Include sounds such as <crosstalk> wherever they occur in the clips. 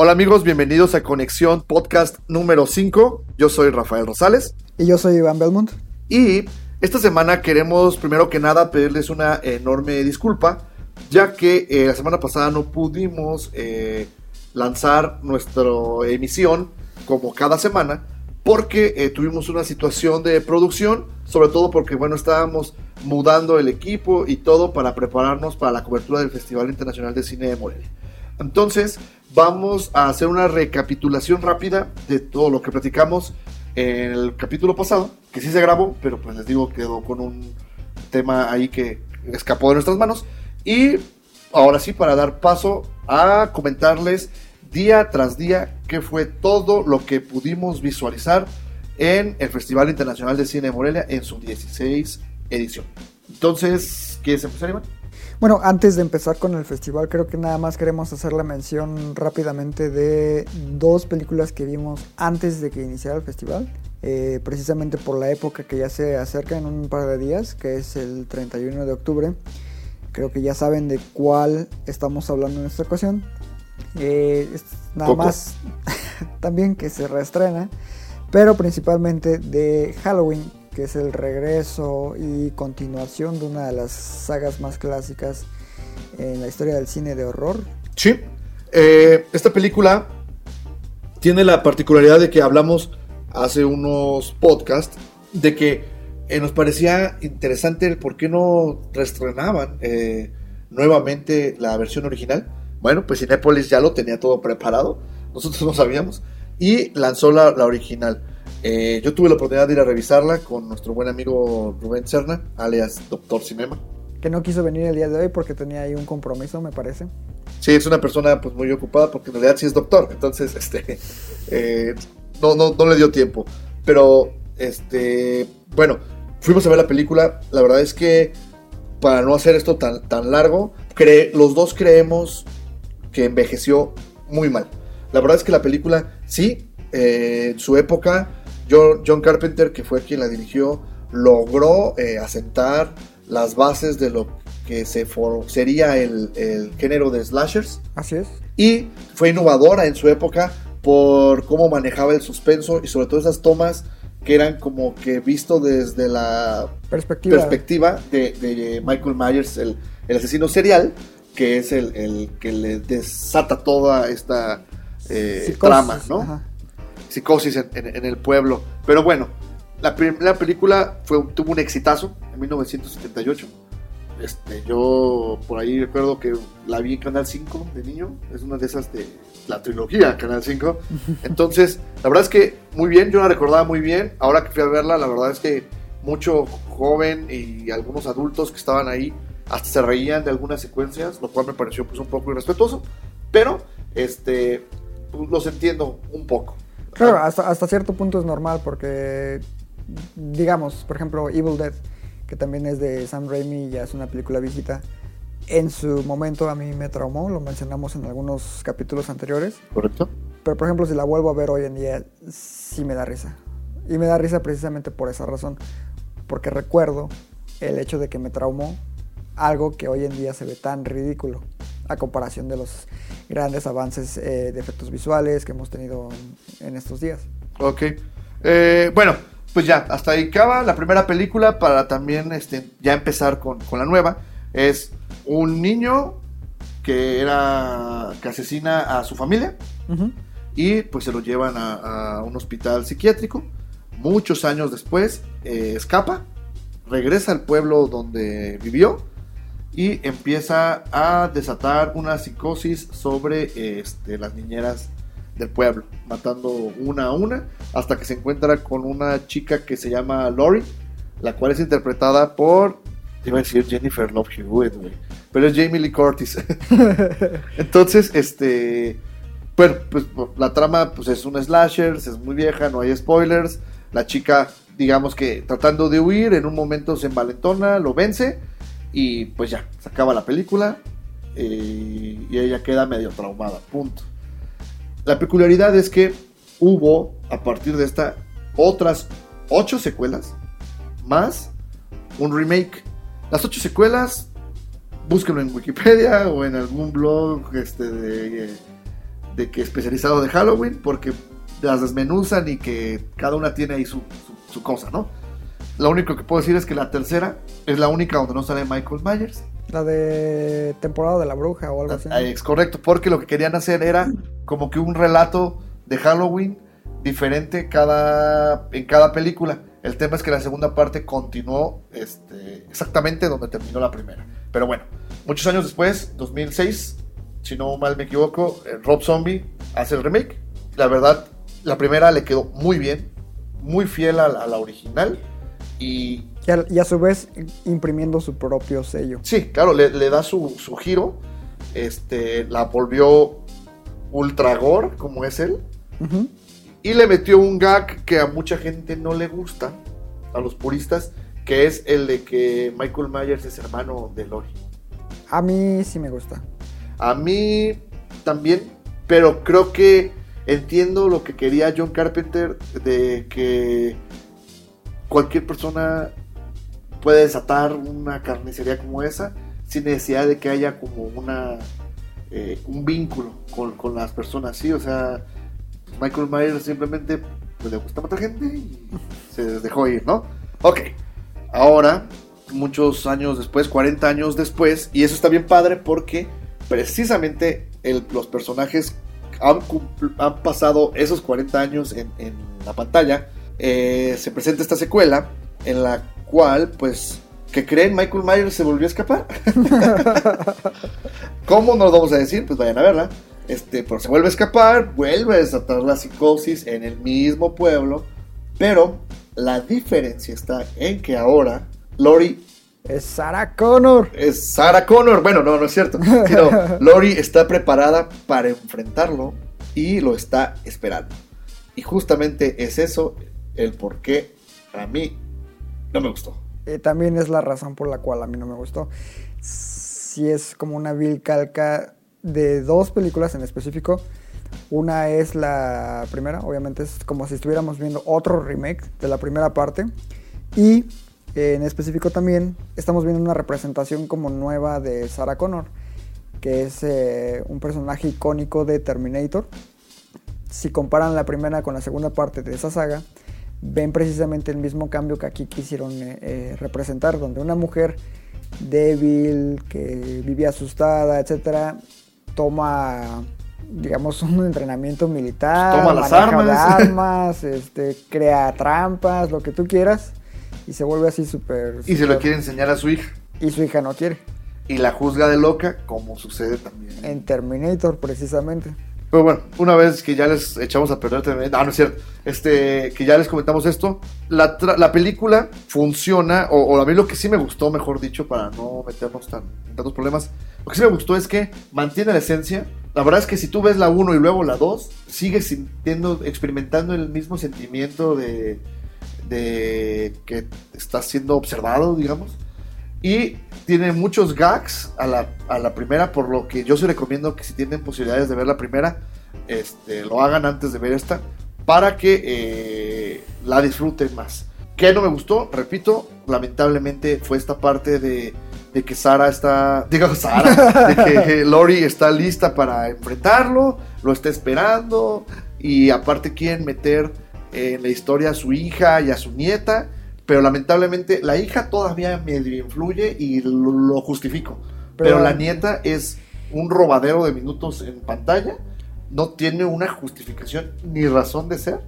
Hola amigos, bienvenidos a Conexión Podcast número 5. Yo soy Rafael Rosales Y yo soy Iván Belmont. y esta semana queremos primero que nada pedirles una enorme disculpa, ya que eh, la semana pasada no pudimos eh, lanzar nuestra emisión como cada semana porque eh, tuvimos una situación de producción, sobre todo porque bueno, estábamos mudando el equipo y todo para prepararnos para la cobertura del Festival Internacional de Cine de Morelia. Entonces, vamos a hacer una recapitulación rápida de todo lo que platicamos en el capítulo pasado, que sí se grabó, pero pues les digo, quedó con un tema ahí que escapó de nuestras manos. Y ahora sí, para dar paso a comentarles día tras día qué fue todo lo que pudimos visualizar en el Festival Internacional de Cine de Morelia en su 16 edición. Entonces, ¿quieres empezar, Iván? Bueno, antes de empezar con el festival, creo que nada más queremos hacer la mención rápidamente de dos películas que vimos antes de que iniciara el festival. eh, precisamente por la época que ya se acerca en un par de días, que es el 31 de octubre. Creo que ya saben de cuál estamos hablando en esta ocasión. Eh, es nada Coco. más <laughs> también que se reestrena, pero principalmente de Halloween, que es el regreso y continuación de una de las sagas más clásicas en la historia del cine de horror. Sí. Eh, esta película tiene la particularidad de que hablamos hace unos podcasts de que eh, nos parecía interesante el por qué no reestrenaban eh, nuevamente la versión original. Bueno, pues Cinépolis ya lo tenía todo preparado, nosotros no sabíamos, y lanzó la, la original. Eh, yo tuve la oportunidad de ir a revisarla con nuestro buen amigo Rubén Serna, alias Doctor Cinema. Que no quiso venir el día de hoy porque tenía ahí un compromiso, me parece. Sí, es una persona pues muy ocupada porque en realidad sí es doctor, entonces este <laughs> eh, no, no, no le dio tiempo. Pero este bueno, fuimos a ver la película. La verdad es que para no hacer esto tan, tan largo, cre- los dos creemos que envejeció muy mal. La verdad es que la película, sí, eh, en su época, John, John Carpenter, que fue quien la dirigió, logró eh, asentar las bases de lo que se for- sería el, el género de slashers Así es. y fue innovadora en su época por cómo manejaba el suspenso y sobre todo esas tomas que eran como que visto desde la Perspectiva. perspectiva de, de Michael Myers, el, el asesino serial, que es el, el que le desata toda esta eh, trama, ¿no? ajá. Psicosis en, en- en el pueblo. Pero bueno, la primera película fue, tuvo un exitazo en 1978. Este, yo por ahí recuerdo que la vi en Canal 5 de niño. Es una de esas de la trilogía Canal 5. <laughs> Entonces, la verdad es que muy bien, yo la recordaba muy bien. Ahora que fui a verla, la verdad es que mucho joven y algunos adultos que estaban ahí hasta se reían de algunas secuencias, lo cual me pareció pues un poco irrespetuoso. Pero, este, pues, los entiendo un poco. Claro, hasta, hasta cierto punto es normal porque, digamos, por ejemplo, Evil Dead, que también es de Sam Raimi y ya es una película viejita, en su momento a mí me traumó, lo mencionamos en algunos capítulos anteriores, ¿Correcto? pero por ejemplo si la vuelvo a ver hoy en día, sí me da risa. Y me da risa precisamente por esa razón, porque recuerdo el hecho de que me traumó algo que hoy en día se ve tan ridículo a comparación de los grandes avances eh, de efectos visuales que hemos tenido en, estos días. Ok. Eh, bueno, pues ya, hasta ahí acaba la primera película para también este, ya empezar con, con la nueva. Es un niño que era que asesina a su familia y pues se lo llevan a, a un hospital psiquiátrico. Muchos años después eh, escapa, regresa al pueblo donde vivió y empieza a desatar una psicosis sobre este, las niñeras del pueblo, matando una a una hasta que se encuentra con una chica que se llama Lori, la cual es interpretada por, iba a decir Jennifer Love Hewitt, pero es Jamie Lee Curtis. <laughs> Entonces, este, Bueno, pues la trama pues es un slasher, es muy vieja, no hay spoilers. La chica, digamos que tratando de huir, en un momento se envalentona, lo vence y pues ya, se acaba la película eh, y ella queda medio traumada, punto. La peculiaridad es que hubo, a partir de esta, otras ocho secuelas, más un remake. Las ocho secuelas, búsquenlo en Wikipedia o en algún blog este, de, de que especializado de Halloween, porque las desmenuzan y que cada una tiene ahí su, su- su cosa, ¿no? Lo único que puedo decir es que la tercera es la única donde no sale Michael Myers. La de temporada de la bruja o algo así. Ah, Es correcto, porque lo que querían hacer era como que un relato de Halloween diferente cada, en cada película. El tema es que la segunda parte continuó este, exactamente donde terminó la primera. Pero bueno, muchos años después, 2006, si no mal me equivoco, eh, Rob Zombie hace el remake. La verdad, la primera le quedó muy bien, muy fiel a la, a la original. Y Y a, y a su vez imprimiendo su propio sello. Sí, claro, le, le da su, su giro. Este, la volvió ultra gore, como es él. Y le metió un gag que a mucha gente no le gusta, a los puristas, que es el de que Michael Myers es hermano de Lori. A mí sí me gusta. A mí también, pero creo que entiendo lo que quería John Carpenter de que cualquier persona puede desatar una carnicería como esa sin necesidad de que haya como una eh, un vínculo con, con las personas, sí, o sea, Michael Myers simplemente pues, le gusta matar gente y se dejó ir, ¿no? Ok, ahora, muchos años después, 40 años después, y eso está bien padre porque precisamente los personajes han, han pasado esos 40 años en, en la pantalla, eh, se presenta esta secuela en la cual, pues, que creen Michael Myers se volvió a escapar. <laughs> ¿Cómo nos vamos a decir? Pues vayan a verla. Este, pero se vuelve a escapar, vuelve a desatar la psicosis en el mismo pueblo, pero la diferencia está en que ahora Lori Es Sarah Connor. es Sarah Connor. Bueno, no, no es cierto. Sino <laughs> Lori está preparada para enfrentarlo y lo está esperando. Y justamente es eso el por qué a mí no me gustó. Eh, también es la razón por la cual a mí no me gustó. Si es como una vil calca de dos películas en específico. Una es la primera, obviamente es como si estuviéramos viendo otro remake de la primera parte. Y eh, en específico también estamos viendo una representación como nueva de Sarah Connor, que es eh, un personaje icónico de Terminator. Si comparan la primera con la segunda parte de esa saga, ven precisamente el mismo cambio que aquí quisieron eh, eh, representar, donde una mujer débil, que vivía asustada, etcétera, toma, digamos, <laughs> un entrenamiento militar, Toma las de armas. armas, este, crea trampas, lo que tú quieras, y se vuelve así súper... Y se lo quiere enseñar a su hija. Y su hija no quiere. Y la juzga de loca, como sucede también. En Terminator, precisamente. Pero bueno, una vez que ya les echamos a perder también, ah, no es cierto, este, que ya les comentamos esto, la, la película funciona, o, o a mí lo que sí me gustó, mejor dicho, para no meternos tan, en tantos problemas, lo que sí me gustó es que mantiene la esencia. La verdad es que si tú ves la 1 y luego la 2, sigues sintiendo, experimentando el mismo sentimiento de, de que estás siendo observado, digamos. Y tiene muchos gags a la, a la primera, por lo que yo sí recomiendo que si tienen posibilidades de ver la primera, este, lo hagan antes de ver esta, para que eh, la disfruten más. ¿Qué no me gustó? Repito, lamentablemente fue esta parte de, de que Sara está, <laughs> digo Sara, de que <laughs> Lori está lista para enfrentarlo, lo está esperando, y aparte quieren meter en la historia a su hija y a su nieta, pero lamentablemente la hija todavía medio influye y lo, lo justifico. Pero, Pero- la nieta es un robadero de minutos en pantalla, no tiene una justificación ni razón de ser,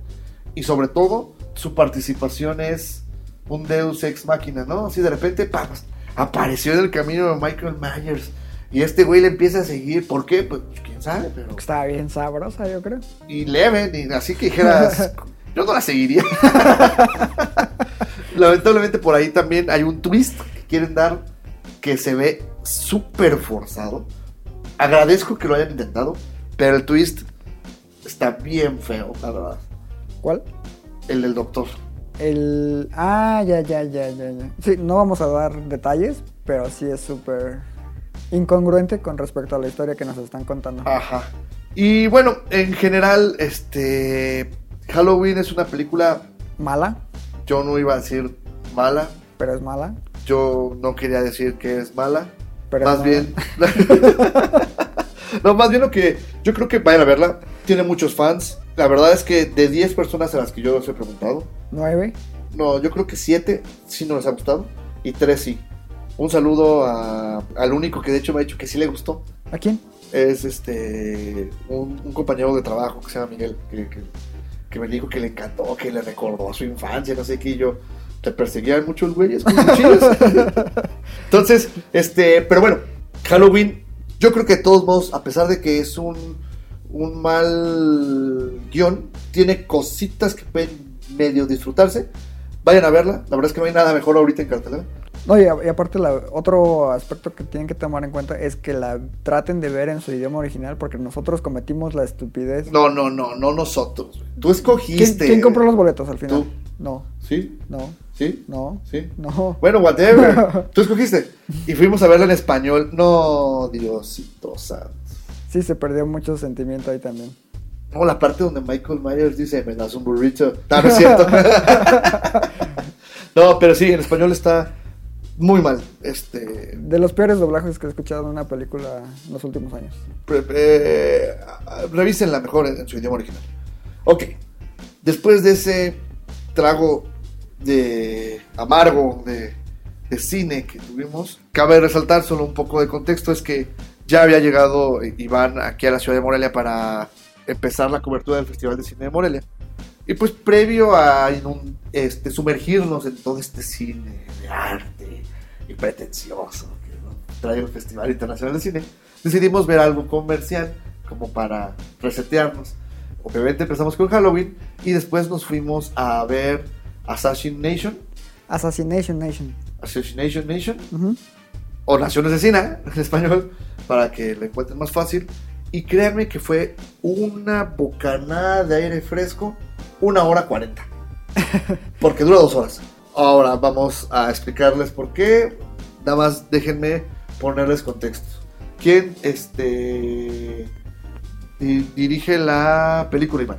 y sobre todo su participación es un Deus ex máquina, ¿no? Así de repente, ¡pam! apareció en el camino de Michael Myers. Y este güey le empieza a seguir. ¿Por qué? Pues quién sabe, pero. Estaba bien sabrosa, yo creo. Y leve, ni así que dijeras. <laughs> yo no la seguiría. <laughs> Lamentablemente por ahí también hay un twist que quieren dar que se ve súper forzado. Agradezco que lo hayan intentado, pero el twist está bien feo, la verdad. ¿Cuál? El del doctor. El. Ah, ya, ya, ya, ya, ya. Sí, no vamos a dar detalles, pero sí es súper incongruente con respecto a la historia que nos están contando. Ajá. Y bueno, en general, este. Halloween es una película. Mala, Yo no iba a decir mala. pero es mala. Yo no quería decir que es mala. Pero más bien. <laughs> no, más bien lo que. Yo creo que vayan a verla. Tiene muchos fans. La verdad es que de 10 personas a las que yo les he preguntado, Nueve. no, yo creo que 7 sí no les ha gustado. Y 3 sí. Un saludo a- al único que de hecho me ha dicho que sí le gustó. ¿A quién? Es este. Un, un compañero de trabajo que se llama Miguel. Que, que- que me dijo que le encantó, que le recordó a su infancia, no sé qué. Y yo. Te perseguían muchos güeyes con cuchillos. <laughs> Entonces, este, pero bueno, Halloween, yo creo que de todos modos, a pesar de que es un, un mal guion, tiene cositas que pueden medio disfrutarse. Vayan a verla, la verdad es que no hay nada mejor ahorita en cartelera. No, y, a- y aparte, la- otro aspecto que tienen que tomar en cuenta es que la traten de ver en su idioma original, porque nosotros cometimos la estupidez. No, no, no, no nosotros. güey. Tú ¿Quién, escogiste. quién compró los boletos al final? Tú. No, ¿Sí? no, ¿Sí? no, ¿Sí? no. Bueno, whatever. <laughs> Tú escogiste. Y fuimos a verla en español. No, Diosito santo. Sí, se perdió mucho sentimiento ahí también. No, la parte donde Michael Myers dice, me das un burrito. No, no es cierto. <laughs> <laughs> no, pero sí, en español está muy mal. Este, De los peores doblajes que he escuchado en una película en los últimos años. eh, revísenla mejor en, en su idioma original. Ok, después de ese trago de amargo de, de cine que tuvimos, cabe resaltar solo un poco de contexto, es que ya había llegado Iván aquí a la ciudad de Morelia para empezar la cobertura del Festival de Cine de Morelia. Y pues previo a este, sumergirnos en todo este cine de arte y pretencioso que ¿no? trae el Festival Internacional de Cine, decidimos ver algo comercial como para resetearnos. Obviamente empezamos con Halloween y después nos fuimos a ver Assassin Nation, Assassination Nation. Assassination Nation, Ujú. o Naciones de Cine <laughs> en español, para que lo encuentren más fácil. Y créanme que fue una bocanada de aire fresco, una hora cuarenta. Porque dura dos horas. Ahora vamos a explicarles por qué. Nada más déjenme ponerles contexto. ¿Quién este, di- dirige la película, Iván?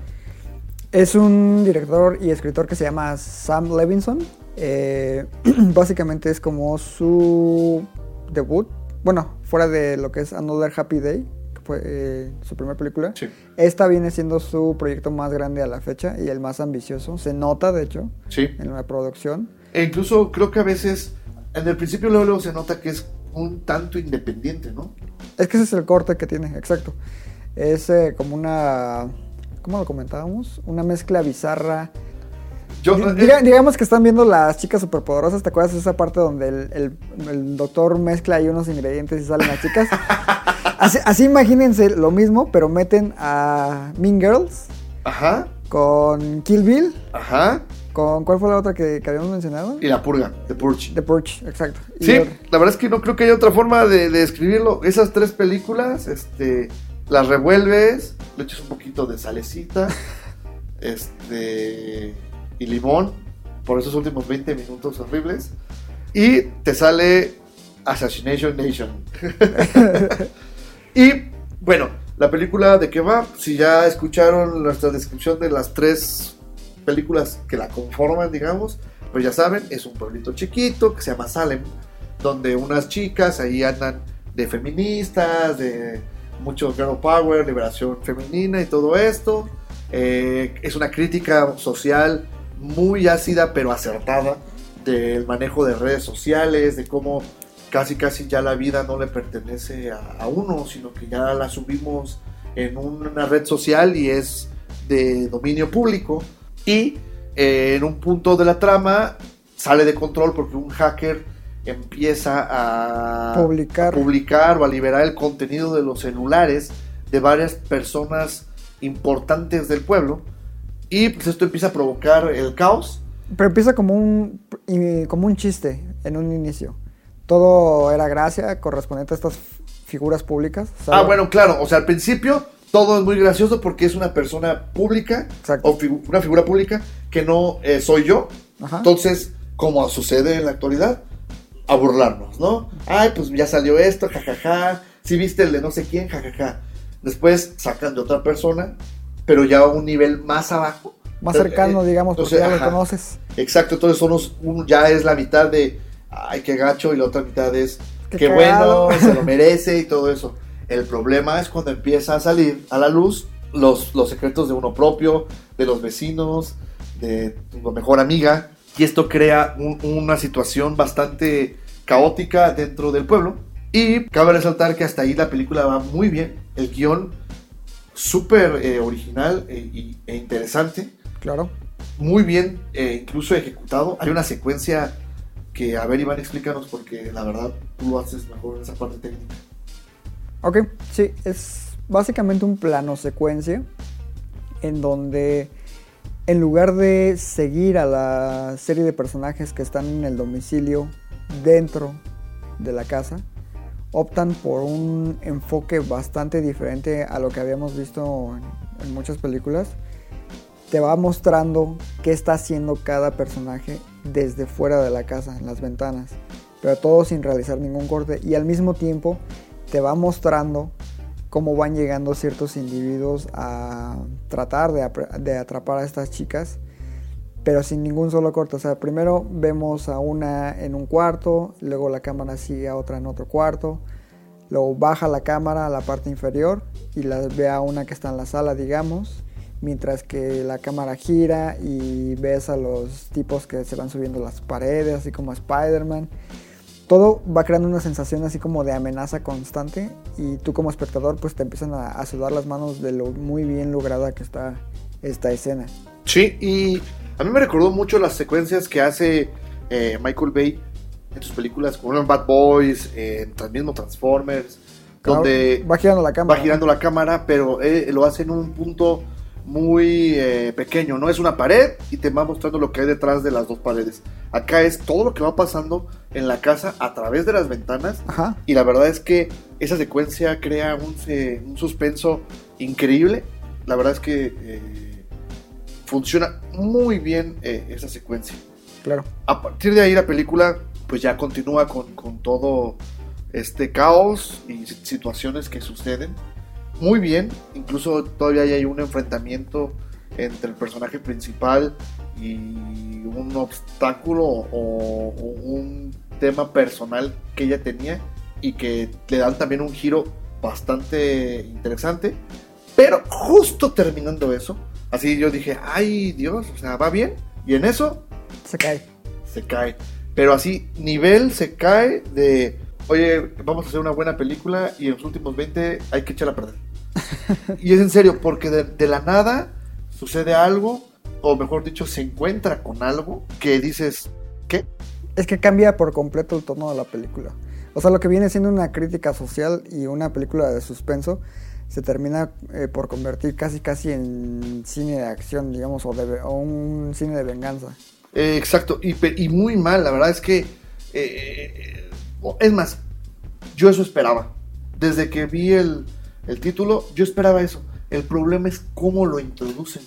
Es un director y escritor que se llama Sam Levinson. Eh, <clears throat> básicamente es como su debut. Bueno, fuera de lo que es Another Happy Day, fue eh, su primera película. Sí. Esta viene siendo su proyecto más grande a la fecha y el más ambicioso. Se nota, de hecho, Sí. en la producción. E incluso creo que a veces, en el principio luego, luego se nota que es un tanto independiente, ¿no? Es que ese es el corte que tiene, exacto. Es eh, como una. ¿Cómo lo comentábamos? Una mezcla bizarra. Yo, eh, diga- digamos que están viendo las chicas superpoderosas. ¿Te acuerdas de esa parte donde el, el- el doctor mezcla ahí unos ingredientes y salen las chicas? <laughs> así, así imagínense lo mismo, pero meten a Mean Girls Ajá, con Kill Bill. ajá. ¿Con cuál fue la otra que, que habíamos mencionado? Y la purga, The Purge. The Purge, exacto. Y Sí, la verdad es que no creo que haya otra forma de, de escribirlo. Esas tres películas, este, las revuelves, le echas un poquito de salecita, <laughs> este, y limón, por esos últimos 20 minutos horribles, y te sale Assassination Nation. <laughs> y bueno, la película de qué va, si ya escucharon nuestra descripción de las tres películas que la conforman, digamos, pues ya saben, es un pueblito chiquito que se llama Salem, donde unas chicas ahí andan de feministas, de mucho girl power, liberación femenina y todo esto. Eh, es una crítica social muy ácida pero acertada del manejo de redes sociales, de cómo casi casi ya la vida no le pertenece a, a uno, sino que ya la subimos en una red social y es de dominio público. Y eh, en un punto de la trama sale de control porque un hacker empieza a Publicar. a publicar o a liberar el contenido de los celulares de varias personas importantes del pueblo. Y pues esto empieza a provocar el caos. Pero empieza como un, como un chiste en un inicio. Todo era gracia correspondiente a estas figuras públicas. Ah, ¿sabes? bueno, claro, o sea, al principio todo es muy gracioso porque es una persona pública Exacto. o figu- una figura pública que no eh, soy yo. Ajá. Entonces, como sucede en la actualidad, a burlarnos, ¿no? Ay, pues ya salió esto, jajaja. Si viste el de no sé quién, jajaja. Después sacan de otra persona, pero ya a un nivel más abajo. Más Eh, cercano, eh, digamos, porque entonces, ya ajá. lo conoces. Exacto, entonces son unos- un- ya es la mitad de, ay, qué gacho, y la otra mitad es, Qué qué, bueno, se lo <laughs> merece y todo eso. El problema es cuando empieza a salir a la luz los, los secretos de uno propio, de los vecinos, de tu mejor amiga, y esto crea un- una situación bastante caótica dentro del pueblo. Y cabe resaltar que hasta ahí la película va muy bien, el guion súper eh, original e- y- e interesante Claro. muy bien, eh, incluso ejecutado. Hay una secuencia que, a ver, Iván, explícanos porque la verdad tú lo haces mejor en esa parte técnica. Ok, sí, es básicamente un plano secuencia en donde en lugar de seguir a la serie de personajes que están en el domicilio dentro de la casa, optan por un enfoque bastante diferente a lo que habíamos visto en, muchas películas. Te va mostrando qué está haciendo cada personaje desde fuera de la casa, en las ventanas, pero todo sin realizar ningún corte y al mismo tiempo te va mostrando cómo van llegando ciertos individuos a tratar de atrapar a estas chicas, pero sin ningún solo corte. O sea, primero vemos a una en un cuarto, luego la cámara sigue a otra en otro cuarto, luego baja la cámara a la parte inferior y la ve a una que está en la sala, digamos, mientras que la cámara gira y ves a los tipos que se van subiendo las paredes, así como Spider-Man todo va creando una sensación así como de amenaza constante y tú como espectador pues te empiezan a, a sudar las manos de lo muy bien lograda que está esta escena. Sí, y a mí me recordó mucho las secuencias que hace eh, Michael Bay en sus películas, como en Bad Boys, en el mismo Transformers, donde va girando la cámara. va girando la cámara, pero eh, lo hace en un punto muy eh, pequeño, no es una pared y te va mostrando lo que hay detrás de las dos paredes. Acá es todo lo que va pasando en la casa a través de las ventanas Ajá. y la verdad es que esa secuencia crea un, se- un suspenso increíble. La verdad es que eh, funciona muy bien eh, esa secuencia. Claro. A partir de ahí la película pues ya continúa con, con todo este caos y si- situaciones que suceden. Muy bien, incluso todavía hay un enfrentamiento entre el personaje principal y un obstáculo o, o un tema personal que ella tenía y que le dan también un giro bastante interesante. Pero justo terminando eso, así yo dije, ay Dios, o sea, va bien. Y en eso Se cae. se cae. Pero así, nivel se cae de, oye, vamos a hacer una buena película y en los últimos 20 hay que echarla a perder. <laughs> y es en serio, porque de, de la nada sucede algo, o mejor dicho, se encuentra con algo que dices, ¿qué? Es que cambia por completo el tono de la película. O sea, lo que viene siendo una crítica social y una película de suspenso se termina eh, por convertir casi casi en cine de acción, digamos, o, de, un cine de venganza. Eh, exacto, y, y muy mal, la verdad es que, eh, es más, yo eso esperaba. Desde que vi el, el título, yo esperaba eso. El problema es cómo lo introducen.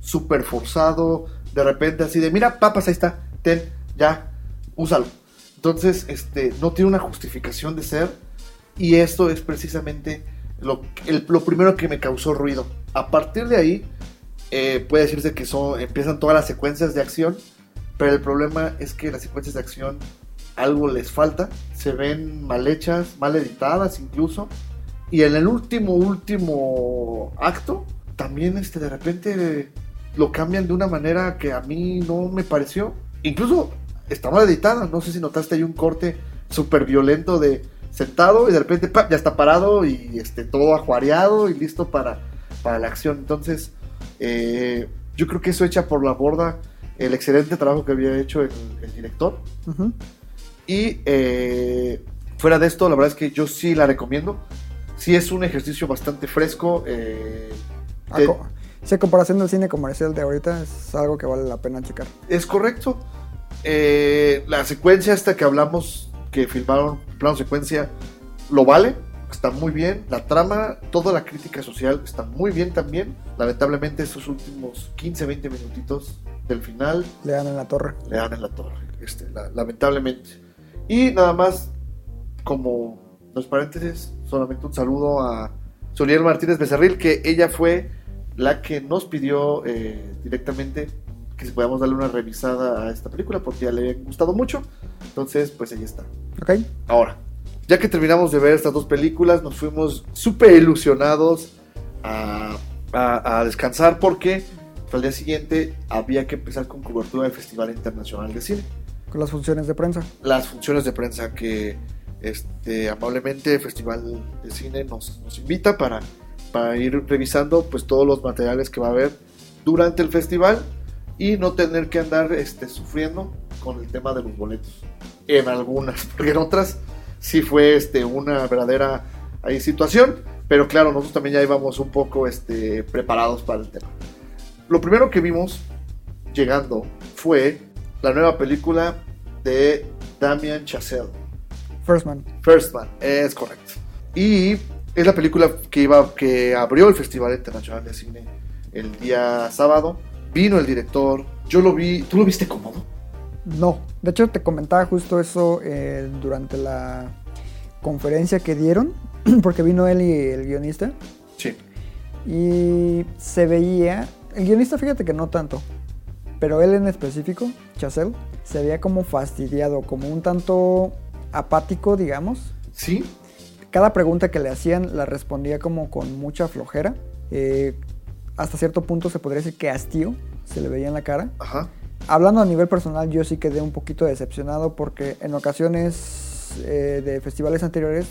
Súper forzado, de repente así de, mira, papas, ahí está, ten, ya, úsalo. Entonces, este, no tiene una justificación de ser. Y esto es precisamente lo, el- lo primero que me causó ruido. A partir de ahí, eh, puede decirse que son, empiezan todas las secuencias de acción, pero el problema es que las secuencias de acción algo les falta, se ven mal hechas, mal editadas incluso, y en el último, último acto, también este, de repente lo cambian de una manera que a mí no me pareció, incluso está mal editada, no sé si notaste hay un corte súper violento de sentado y de repente ya está parado y este, todo ajuareado y listo para, para la acción, entonces eh, yo creo que eso echa por la borda el excelente trabajo que había hecho el, el director. Y eh, fuera de esto, la verdad es que yo sí la recomiendo. Sí es un ejercicio bastante fresco. eh, co- si a comparación del cine comercial de ahorita es algo que vale la pena checar. es correcto. Eh, la secuencia esta que hablamos, que filmaron, plano secuencia, lo vale. está muy bien. La trama, toda la crítica social está muy bien también. Lamentablemente, esos últimos 15, 20 minutitos del final Le dan en la torre. le dan en la torre. Este, la- lamentablemente. Y nada más, como los paréntesis, solamente un saludo a Solier Martínez Becerril, que ella fue la que nos pidió eh, directamente que si podíamos darle una revisada a esta película porque ya le había gustado mucho. Entonces, pues ahí está. ¿Ok? Ahora, ya que terminamos de ver estas dos películas, nos fuimos súper ilusionados a, a- a descansar porque al día siguiente había que empezar con cobertura del Festival Internacional de Cine. Con las funciones de prensa. Las funciones de prensa que este, amablemente el Festival de Cine nos, nos invita para, para ir revisando pues todos los materiales que va a haber durante el festival y no tener que andar este, sufriendo con el tema de los boletos. En algunas, <laughs> porque en otras sí fue este, una verdadera ahí, situación, pero claro, nosotros también ya íbamos un poco este, preparados para el tema. Lo primero que vimos llegando fue la nueva película de Damien Chazelle. First Man. First Man, es correcto. Y es la película que iba que abrió el Festival Internacional de Cine el día sábado. Vino el director, yo lo vi, ¿tú lo viste cómodo? No. De hecho, te comentaba justo eso eh, durante la conferencia que dieron. <clears throat> Porque vino él y el guionista. Sí. Y se veía. El guionista, fíjate que no tanto. Pero él en específico, Chazelle, se veía como fastidiado, como un tanto apático, digamos. ¿Sí? Cada pregunta que le hacían la respondía como con mucha flojera. Eh, hasta cierto punto se podría decir que hastío se le veía en la cara. Ajá. Hablando a nivel personal, yo sí quedé un poquito decepcionado porque en ocasiones eh, de festivales anteriores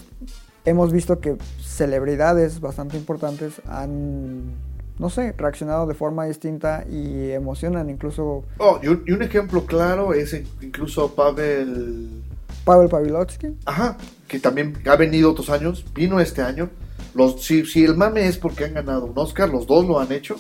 hemos visto que celebridades bastante importantes han, no sé, reaccionado de forma distinta y emocionan. Incluso Oh, y un, y un ejemplo claro es incluso Pavel Pavel Pavilovsky. Ajá, que también ha venido otros años, vino este año. Los, si, si el mame es porque han ganado un Oscar, los dos lo han hecho.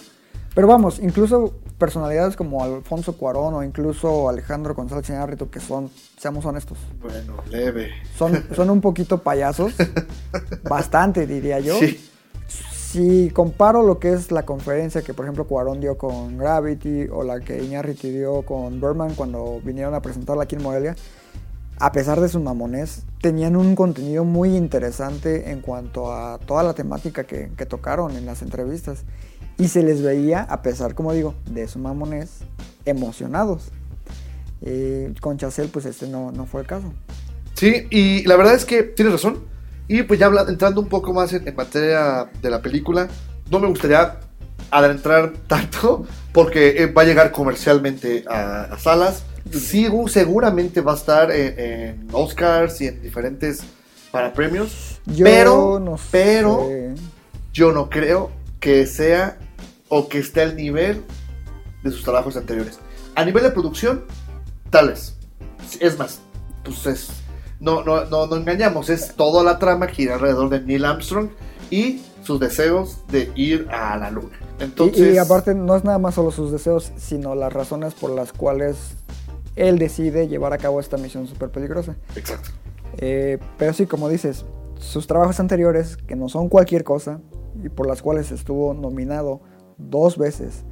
Pero vamos, incluso personalidades como Alfonso Cuarón o incluso Alejandro González Iñárritu, que son, seamos honestos, Bueno, leve. son, son un poquito payasos. <laughs> Bastante, diría yo. Sí, Si comparo lo que es la conferencia que, por ejemplo, Cuarón dio con Gravity o la que Iñárritu dio con Berman cuando vinieron a presentarla aquí en Morelia, a pesar de su mamonés, tenían un contenido muy interesante en cuanto a toda la temática que, que tocaron en las entrevistas. Y se les veía, a pesar, como digo, de su mamonés, emocionados. Eh, con Chacel, pues este no, no fue el caso. sí, y la verdad es que tienes razón. Y pues ya entrando un poco más en, materia de la película, no me gustaría adentrar tanto porque eh, va a llegar comercialmente a salas. Sí, seguramente va a estar en, en Oscars y en diferentes para premios. Yo pero, no pero sé. yo no creo que sea o que esté al nivel de sus trabajos anteriores. A nivel de producción, tal vez. Es más, pues es. No, no, no, no engañamos, es toda la trama gira alrededor de Neil Armstrong y sus deseos de ir a la luna. Y- Entonces, y, aparte no es nada más solo sus deseos, sino las razones por las cuales él decide llevar a cabo esta misión súper peligrosa. Exacto. Eh, pero sí, como dices, sus trabajos anteriores, que no son cualquier cosa, y por las cuales estuvo nominado dos veces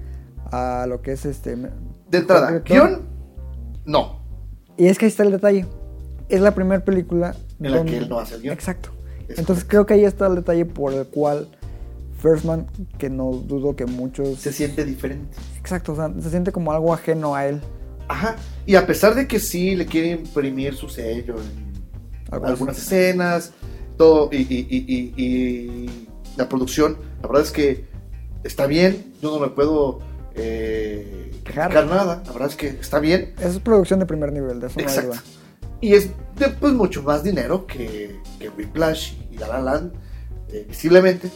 a lo que es este... De entrada, guion, no. Y es que ahí está el detalle. Es la primera película En la que él no hace el guion. Exacto. Es Entonces correcto. creo que ahí está el detalle por el cual First Man, que no dudo que muchos... Se siente diferente. Exacto, o sea, se siente como algo ajeno a él. Ajá. Y a pesar de que sí le quiere imprimir su sello en Algunas- algunas escenas, todo, y, y- y- y- y la producción, la verdad es que está bien. Yo no me puedo eh, Quejar. criticar nada. La verdad es que está bien. Es producción de primer nivel, de eso Exacto. Y es de, pues, mucho más dinero que, que Whiplash y La La Land, eh, visiblemente.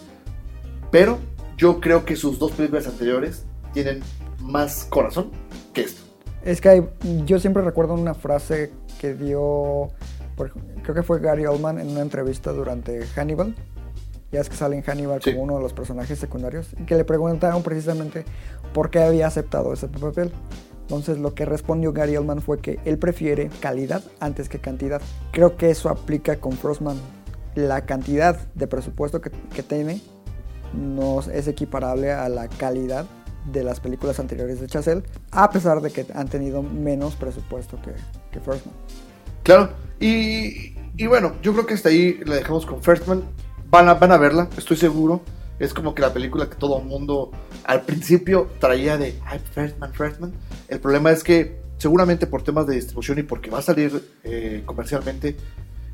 Pero yo creo que sus dos películas anteriores tienen más corazón que esto. Es que hay- yo siempre recuerdo una frase que dio, por- creo que fue Gary Oldman en una entrevista durante Hannibal. Ya es que sale en Hannibal Sí. como uno de los personajes secundarios. Que le preguntaron precisamente por qué había aceptado ese papel. Entonces lo que respondió Gary Oldman fue que él prefiere calidad antes que cantidad. Creo que eso aplica con Frostman la cantidad de presupuesto que, que tiene no es equiparable a la calidad de las películas anteriores de Chazelle, a pesar de que han tenido menos presupuesto que, que First Man. Claro, y, y bueno, yo creo que hasta ahí la dejamos con First Man. Van a, van a verla, estoy seguro. Es como que la película que todo el mundo al principio traía de ay, First Man, First Man. El problema es que seguramente por temas de distribución y porque va a salir eh, comercialmente,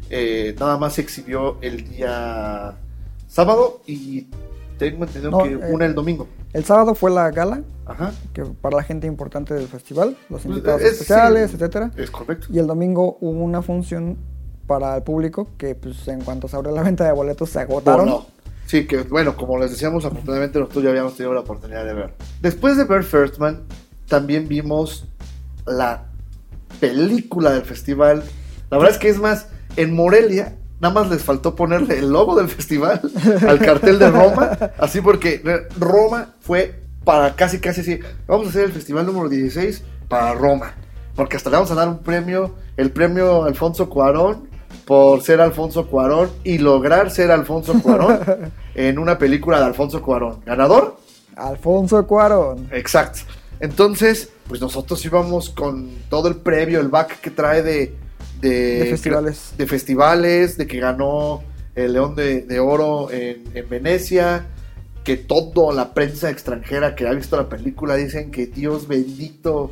eh, nada más se exhibió el día sábado y tengo entendido No, que eh, una el domingo. El sábado fue la gala, Ajá, que para la gente importante del festival, los Pues, invitados es- especiales, sí, etcétera. es correcto. Y el domingo hubo una función para el público que pues en cuanto se abrió la <laughs> venta de boletos se agotaron. No, no. Sí, que bueno, como les decíamos, afortunadamente nosotros ya habíamos tenido la oportunidad de ver. Después de ver First Man, también vimos la película del festival. La verdad es que es más, en Morelia, nada más les faltó ponerle el logo del festival al cartel de Roma, así porque Roma fue para casi, casi así. Vamos a hacer el festival número 16 para Roma, porque hasta le vamos a dar un premio, el premio Alfonso Cuarón, por ser Alfonso Cuarón y lograr ser Alfonso Cuarón en una película de Alfonso Cuarón. ¿Ganador? Alfonso Cuarón. Exacto. Entonces, pues nosotros íbamos con todo el previo, el back que trae de... De, De festivales. De festivales, de que ganó el León de, de Oro en, en Venecia, que toda la prensa extranjera que ha visto la película dicen que Dios bendito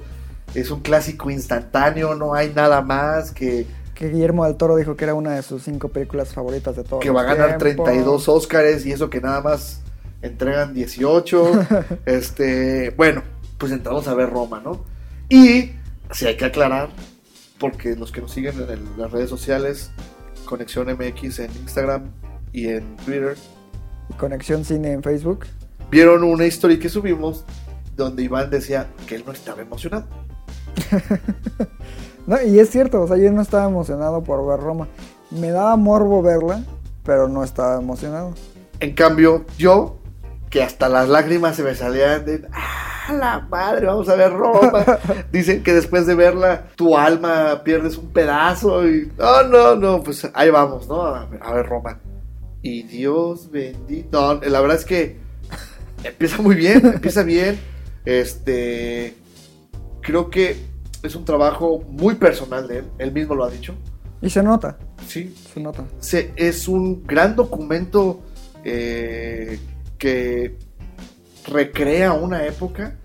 es un clásico instantáneo, no hay nada más, que, Que Guillermo del Toro dijo que era una de sus cinco películas favoritas de todos que va a ganar tiempos. 32 Óscares y eso que nada más entregan 18. <laughs> este, bueno, pues entramos a ver Roma, ¿no? Y si hay que aclarar, porque los que nos siguen en el- las redes sociales, Conexión MX en Instagram y en Twitter, Y Conexión Cine en Facebook. vieron una historia que subimos donde Iván decía que él no estaba emocionado. <laughs> No, y es cierto, o sea, yo no estaba emocionado por ver Roma. Me daba morbo verla, pero no estaba emocionado. En cambio, yo, que hasta las lágrimas se me salían de, ¡ah, la madre, vamos a ver Roma! <laughs> Dicen que después de verla, tu alma pierdes un pedazo y, no, no, no, pues ahí vamos, ¿no? A ver, a ver Roma. Y Dios bendito. No, la verdad es que empieza muy bien, empieza bien. Este, creo que es un trabajo muy personal de él, él mismo lo ha dicho. Y se nota, Sí, se nota. se- es un gran documento eh, que recrea una época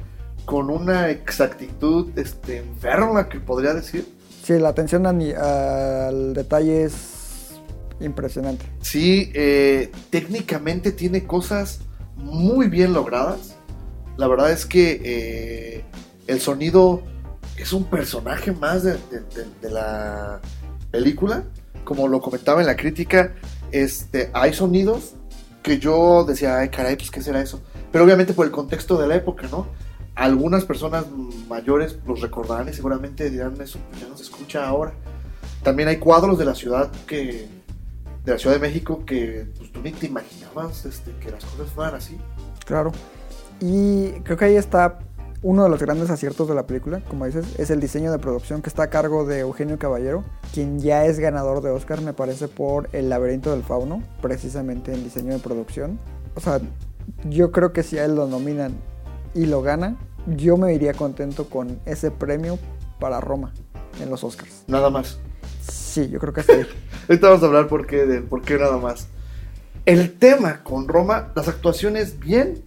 con una exactitud este, enferma, que podría decir. Sí, la atención al detalle es impresionante. Sí, eh, técnicamente tiene cosas muy bien logradas. La verdad es que eh, el sonido es un personaje más de, de- de- de la película. Como lo comentaba en la crítica, este, hay sonidos que yo decía, ay caray, pues qué será eso. Pero obviamente por el contexto de la época, ¿no? Algunas personas mayores los recordarán y seguramente dirán, eso ya no se escucha ahora. También hay cuadros de la ciudad que de la Ciudad de México que pues, tú ni te imaginabas este, que las cosas fueran así. Claro. Y creo que ahí está uno de los grandes aciertos de la película, como dices, es el diseño de producción que está a cargo de Eugenio Caballero, quien ya es ganador de Oscar, me parece, por El laberinto del fauno, precisamente en diseño de producción. O sea, yo creo que si a él lo nominan y lo gana, yo me iría contento con ese premio para Roma en los Oscars. Nada más. Sí, yo creo que sí. <laughs> Ahorita vamos a hablar por qué, de por qué nada más. El tema con Roma, las actuaciones bien,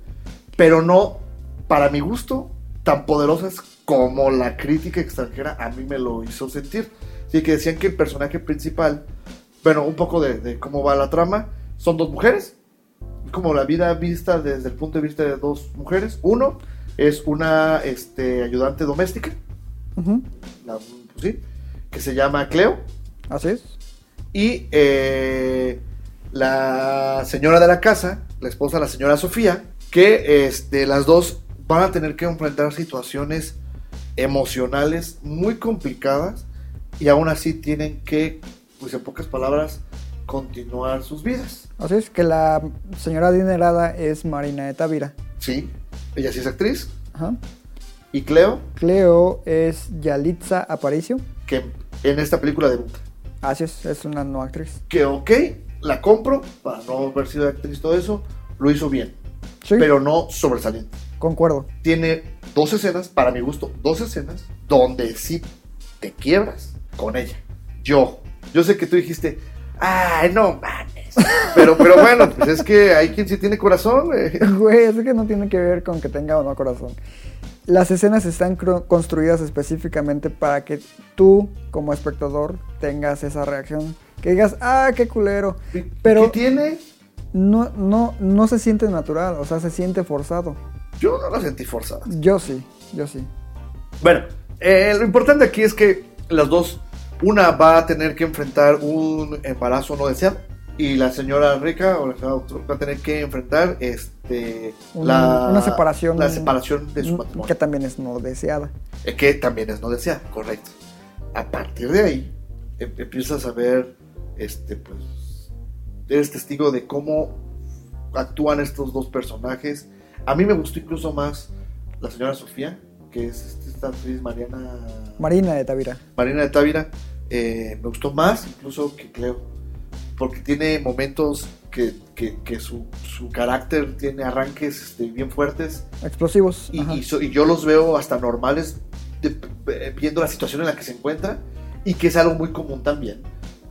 pero no, para mi gusto, tan poderosas como la crítica extranjera a mí me lo hizo sentir. Así que decían que el personaje principal, bueno, un poco de, de cómo va la trama, son dos mujeres, como la vida vista desde el punto de vista de dos mujeres. Uno es una este, ayudante doméstica, la- pues sí, que se llama Cleo. Así es. Y eh, la señora de la casa, la esposa, la señora Sofía, que este, las dos van a tener que enfrentar situaciones emocionales muy complicadas y aún así tienen que, pues en pocas palabras, continuar sus vidas. Así es que la señora adinerada es Marina de Tavira. Sí, ella sí es actriz. Ajá. Y Cleo, Cleo es Yalitza Aparicio. que en esta película debuta. Así es, es una no actriz. Que ok, la compro, para no haber sido actriz todo eso, lo hizo bien, Sí, pero no sobresaliente. concuerdo. Tiene dos escenas, para mi gusto, dos escenas, donde sí te quiebras con ella. Yo, yo sé que tú dijiste, ay, no mames. Pero, pero bueno, pues es que hay quien sí tiene corazón, güey. <laughs> Güey, eso que no tiene que ver con que tenga o no corazón. Las escenas están construidas específicamente para que tú, como espectador, tengas esa reacción. Que digas, ah, qué culero. Pero ¿Qué tiene? no, no, no se siente natural, o sea, se siente forzado. Yo no la sentí forzada. Yo sí, yo sí. Bueno, eh, lo importante aquí es que las dos, una va a tener que enfrentar un embarazo no deseado y la señora rica o la señora doctora va a tener que enfrentar este Un- la, una separación. la separación de su matrimonio Que también es no deseada. eh, que también es no deseada, correcto. A partir de ahí em- empiezas a ver este pues eres testigo de cómo actúan estos dos personajes. A mí me gustó incluso más la señora Sofía, que es esta actriz Mariana Marina de Tavira. Marina de Távira eh, me gustó más incluso que Cleo, porque tiene momentos que, que- que su, su carácter tiene arranques este, bien fuertes Explosivos. y, ajá. y so- y yo los veo hasta normales de- eh, viendo la situación en la que se encuentra y que es algo muy común también,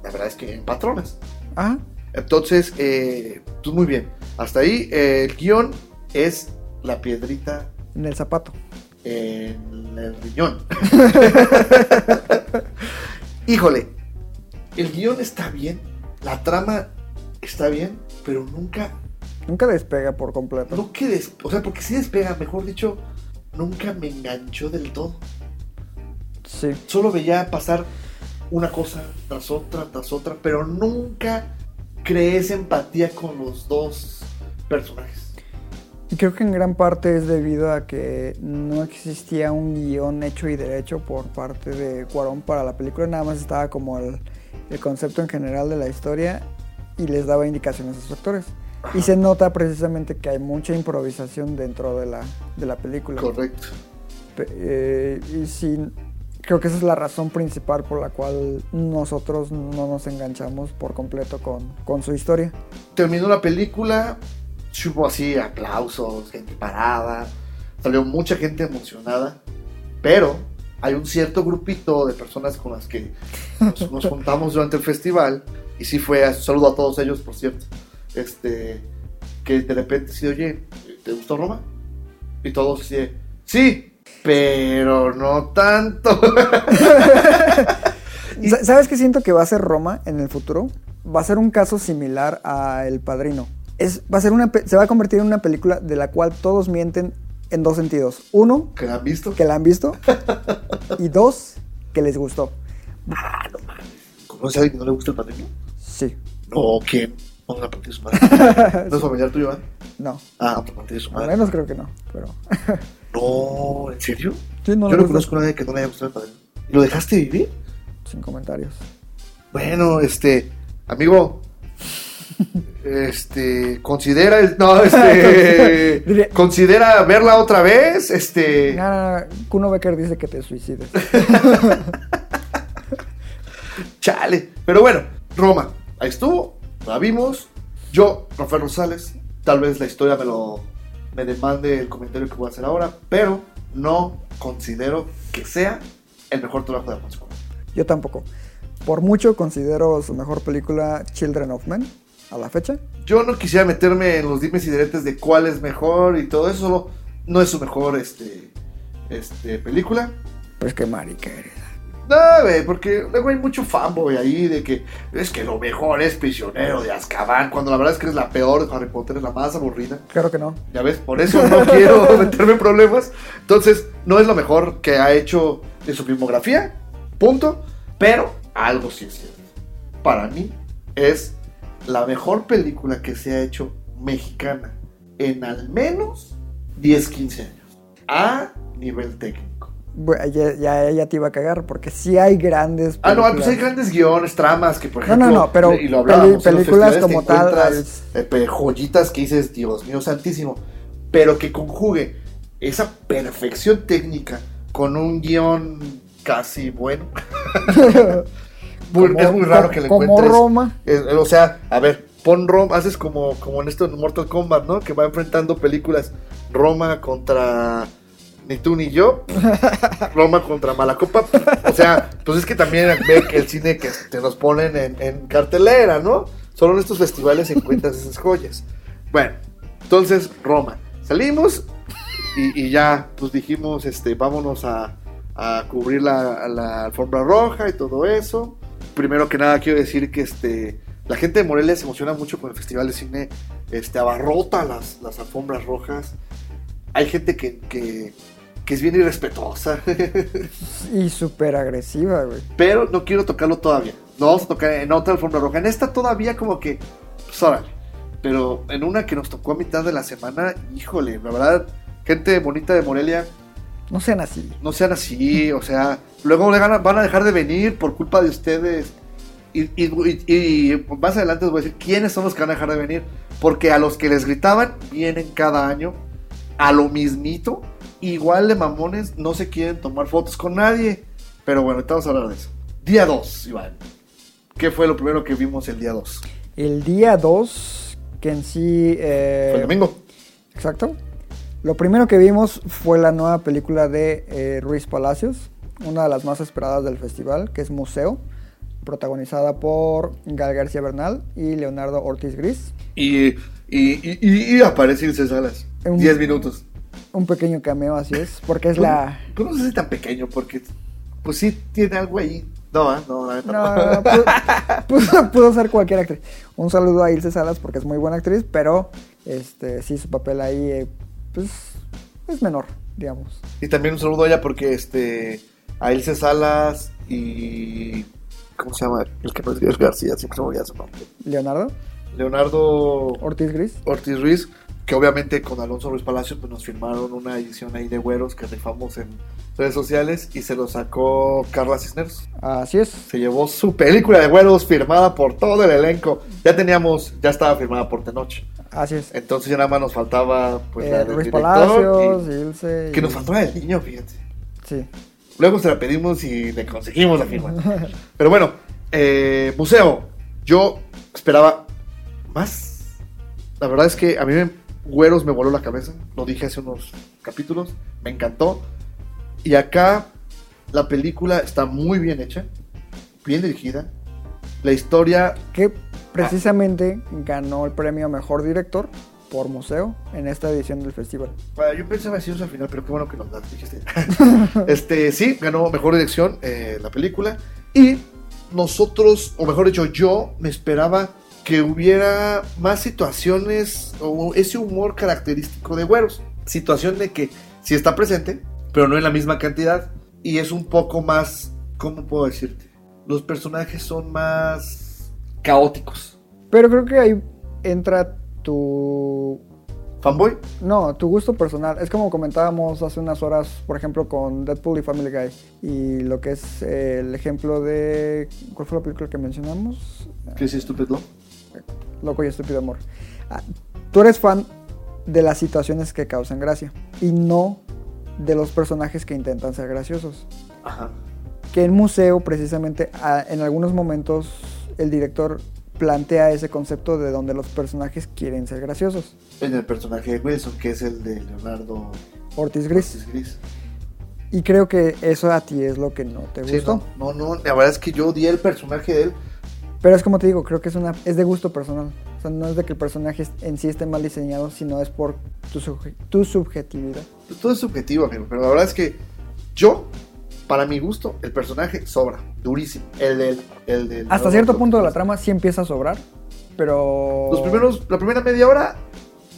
la verdad es que en patrones. Ajá. Entonces, eh, pues muy bien, hasta ahí eh, el guion es la piedrita En el zapato. en el riñón. <laughs> <laughs> Híjole, el guion está bien, la trama está bien, pero nunca, Nunca despega por completo. no que des- o sea, porque si despega, mejor dicho, nunca me enganchó del todo. Sí. Solo veía pasar una cosa tras otra, tras otra, pero nunca creé esa empatía con los dos personajes. Y creo que en gran parte es debido a que no existía un guion hecho y derecho por parte de Cuarón para la película, nada más estaba como el, el concepto en general de la historia y les daba indicaciones a sus actores. Y se nota precisamente que hay mucha improvisación dentro de la, de la película. Correcto. Eh, y sí, creo que esa es la razón principal por la cual nosotros no nos enganchamos por completo con, con su historia. terminó la película, hubo así aplausos, gente parada, salió mucha gente emocionada, pero hay un cierto grupito de personas con las que nos, juntamos durante el festival, y sí fue, un saludo a todos ellos, por cierto, este, que de repente sí, oye, ¿te gustó Roma? Y todos de, sí, pero no tanto. <laughs> ¿Sabes qué siento que va a ser Roma en el futuro? Va a ser un caso similar a El Padrino. Es, va a ser una, se va a convertir en una película de la cual todos mienten en dos sentidos. Uno, ¿Que la han visto? que la han visto. y dos, que les gustó. ¿Conoces a alguien que no le gusta el padrino? Sí. No, ¿quién? Vamos a partir de su madre. <laughs> ¿No es familiar tuyo, ah? No. Ah, vamos a partir de su Al madre. menos creo que no. Pero. <laughs> No, ¿en serio? sí, no Yo no conozco a nadie que no le haya gustado el. ¿Y lo dejaste vivir? Sin comentarios. Bueno, este, amigo, este, considera no, <laughs> este, considera verla otra vez, este, No, no, no. Kuno Becker dice que te suicides. <laughs> chale. Pero bueno, Roma, ahí estuvo, la vimos. Yo, Rafael Rosales, tal vez la historia me lo, me demande el comentario que voy a hacer ahora, pero no considero que sea el mejor trabajo de Alfonso Cuarón. Yo tampoco. Por mucho considero su mejor película Children of Men a la fecha. Yo no quisiera meterme en los dimes y diretes de cuál es mejor y todo eso, solo no es su mejor este, este, película. Pues que marica eres. No, güey, porque luego hay mucho fanboy ahí de que es que lo mejor es Prisionero de Azkaban, cuando la verdad es que es la peor de Harry Potter, es la más aburrida. Claro que no. Ya ves, por eso no <laughs> quiero <laughs> meterme en problemas. Entonces, no es lo mejor que ha hecho en su filmografía, punto. Pero algo sí es cierto. Para mí es la mejor película que se ha hecho mexicana en al menos 10, 15 años. A nivel técnico. Bueno, ya, ya, ya te iba a cagar porque sí hay grandes Ah, no, pues hay películas. grandes guiones, tramas que, por No, ejemplo. no, no, pero y lo hablábamos, peli- en los películas como tal, encuentras, eh, joyitas que dices, Dios mío santísimo. Pero que conjugue esa perfección técnica con un guion casi bueno. <laughs> <laughs> muy, Como- es muy raro que le como encuentres. Roma. Eh, o sea, a ver, pon Roma, haces como, como en esto en Mortal Kombat, ¿no? Que va enfrentando películas Roma contra ni tú ni yo, <laughs> Roma contra Malacopa. O sea, pues es que también ve el cine que te nos ponen en, en cartelera, ¿no? Solo en estos festivales encuentras esas joyas. Bueno, entonces Roma. Salimos y, y ya, pues dijimos, este, vámonos a, a cubrir la, la alfombra roja y todo eso. Primero que nada quiero decir que este, la gente de Morelia se emociona mucho con el Festival de Cine, este, abarrota las, las alfombras rojas. Hay gente que, que, que es bien irrespetuosa, <laughs> Y súper agresiva, güey. pero no quiero tocarlo todavía. Lo vamos a tocar en otra alfombra roja. En esta todavía como que, pues órale. Pero en una que nos tocó a mitad de la semana, híjole, la verdad, gente bonita de Morelia, No sean así. no sean así, o sea, luego le van a, dejar de venir por culpa de ustedes. Y, y- y- y más adelante les voy a decir quiénes son los que van a dejar de venir. Porque a los que les gritaban, vienen cada año a lo mismito. Igual de mamones, no se quieren tomar fotos con nadie. Pero bueno, ahorita vamos a hablar de eso. Día 2, Iván. ¿Qué fue lo primero que vimos el día 2? El día 2, que en sí... eh, Fue el domingo. Exacto. Lo primero que vimos fue la nueva película de eh, Ruiz Palacios, una de las más esperadas del festival, que es Museo, protagonizada por Gal García Bernal y Leonardo Ortiz Gris. Y, y, y, y- aparece Ilse Salas. Un- 10 minutos. Un pequeño cameo, así es, porque es la... Pues no sé si tan pequeño, porque pues sí tiene algo ahí. No, ¿ah? no, la No, no. no, pudo, <laughs> pudo- pudo ser cualquier actriz. Un saludo a Ilse Salas porque es muy buena actriz, pero este sí su papel ahí eh, pues es menor, digamos. Y también un saludo a ella porque este a Ilse Salas y ¿cómo se llama? El que no es García, siempre se me olvida su nombre. Leonardo Leonardo Ortiz Gris. Ortiz Ruiz, que obviamente con Alonso Ruiz Palacios pues nos firmaron una edición ahí de güeros que rifamos en redes sociales y se lo sacó Carla Cisneros. Así es. Se llevó su película de güeros firmada por todo el elenco. Ya teníamos, ya estaba firmada por Tenoch. Así es. Entonces ya nada más nos faltaba pues Eh, la del Ruiz director Palacios, y- Ilse. que nos faltaba el niño, fíjate. Sí. Luego se la pedimos y le conseguimos la firma. Pero bueno, eh, museo. Yo esperaba más. La verdad es que a mí me, Güeros me voló la cabeza. Lo dije hace unos capítulos. Me encantó. Y acá la película está muy bien hecha. Bien dirigida. La historia Que precisamente ganó el premio a mejor director por museo en esta edición del festival. Bueno, yo pensaba decir eso al final, pero qué bueno que nos das, dijiste. <laughs> este, sí, ganó mejor dirección eh, la película. Y nosotros, o mejor dicho, yo me esperaba que hubiera más situaciones o ese humor característico de güeros. Situación de que sí está presente, pero no en la misma cantidad. Y es un poco más, ¿cómo puedo decirte? Los personajes son más caóticos. Pero creo que ahí entra tu Fanboy, No, tu gusto personal. Es como comentábamos hace unas horas, por ejemplo, con Deadpool y Family Guy. Y lo que es eh, el ejemplo de. ¿Cuál fue la película que mencionamos? que es Stupid Love. Loco y estúpido amor. Ah, tú eres fan de las situaciones que causan gracia. Y no de los personajes que intentan ser graciosos. Ajá. Que en museo, precisamente, ah, en algunos momentos, el director plantea ese concepto de donde los personajes quieren ser graciosos. En el personaje de Wilson, que es el de Leonardo Ortiz Gris. Ortiz Gris. Y creo que eso a ti es lo que no te Sí, gustó. no, no, no, la verdad es que yo odié el personaje de él. Pero es como te digo, creo que es una es de gusto personal. O sea, no es de que el personaje en sí esté mal diseñado, sino es por tu, tu subjetividad. Todo es subjetivo, amigo, pero la verdad es que yo, para mi gusto, el personaje sobra, durísimo. El del... El del Hasta cierto punto de la trama sí empieza a sobrar, pero... Los primeros, la primera media hora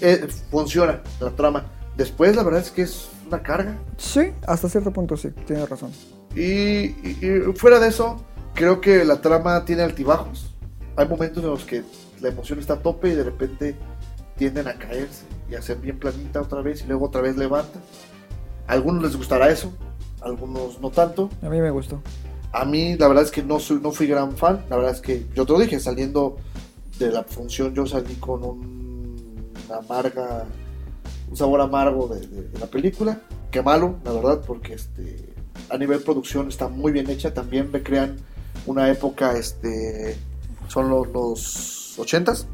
eh, funciona la trama. Después, la verdad es que es una carga. Sí, hasta cierto punto sí, tienes razón. Y, y- y fuera de eso, creo que la trama tiene altibajos. Hay momentos en los que la emoción está a tope y de repente tienden a caerse y a ser bien planita otra vez y luego otra vez levanta. A algunos les gustará eso, algunos no tanto. A mí me gustó. A mí la verdad es que no, soy, no fui gran fan. La verdad es que yo te lo dije, saliendo de la función yo salí con un una amarga, un sabor amargo de, de- de la película. Qué malo, la verdad, porque este, a nivel producción está muy bien hecha. También me crean una época, este, son los, los 80s,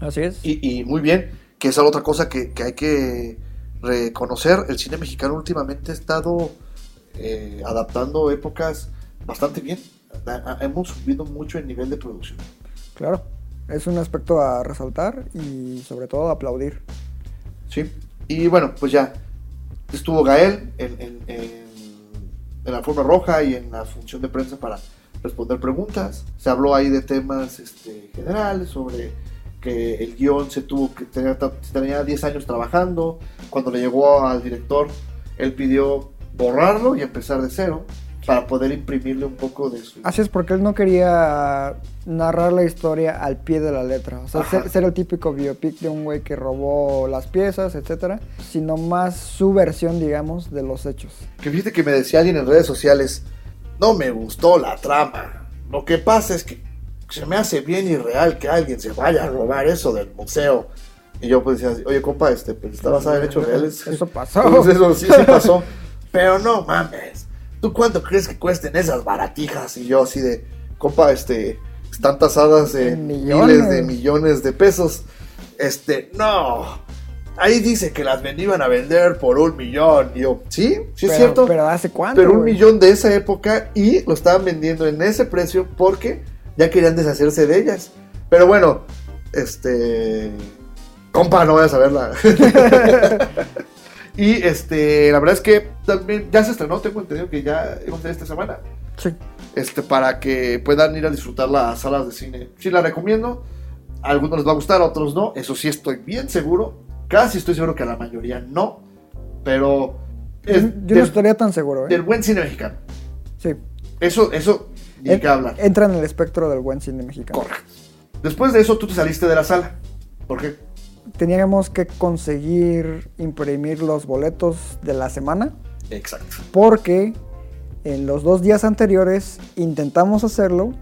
Así es. y, y muy bien, que es otra cosa que, que hay que reconocer, el cine mexicano últimamente ha estado eh, adaptando épocas bastante bien, hemos subido mucho el nivel de producción. Claro. Es un aspecto a resaltar y sobre todo a aplaudir. ¿sí? Y bueno, pues ya estuvo Gael en, en- en- en la forma roja y en la función de prensa para responder preguntas. Se habló ahí de temas este, generales sobre que el guion se tuvo que tenía, tenía 10 años trabajando. Cuando le llegó al director, él pidió borrarlo y empezar de cero para poder imprimirle un poco de su... Así es porque él no quería narrar la historia al pie de la letra. O sea, ser, ser el típico biopic de un güey que robó las piezas, etcétera, sino más su versión, digamos, de los hechos. Que fíjate que me decía alguien en redes sociales, no me gustó la trama. Lo que pasa es que se me hace bien irreal que alguien se vaya a robar eso del museo. Y yo pues decía, oye compa, este, pues está basado en hechos reales. Eso <laughs> pasó. Pues, eso sí, sí pasó. <laughs> Pero no mames, ¿tú cuánto crees que cuesten esas baratijas? Y yo así de, compa, este, están tasadas en Millones. miles de millones de pesos. Este, no. Ahí dice que las ven- iban a vender por un millón. Y yo, sí, sí es Pero- cierto. Pero ¿hace cuánto? Pero un güey? millón de esa época y lo estaban vendiendo en ese precio porque ya querían deshacerse de ellas. Pero bueno, este. Compa, no vayas a verla. <laughs> <laughs> y este, la verdad es que también ya se estrenó, tengo entendido que ya a ser esta semana. Sí. Este, para que puedan ir a disfrutarla a salas de cine. Sí la recomiendo. A algunos les va a gustar, a otros no. Eso sí estoy bien seguro. Casi estoy seguro que a la mayoría no. Pero. Yo, es yo no del- estaría tan seguro, ¿eh? del buen cine mexicano. Sí. Eso, eso, ni En- que hablar. Entra en el espectro del buen cine mexicano. Correcto. Después de eso, tú te saliste de la sala. ¿Por qué? Teníamos que conseguir imprimir los boletos de la semana Exacto. porque en los dos días anteriores intentamos hacerlo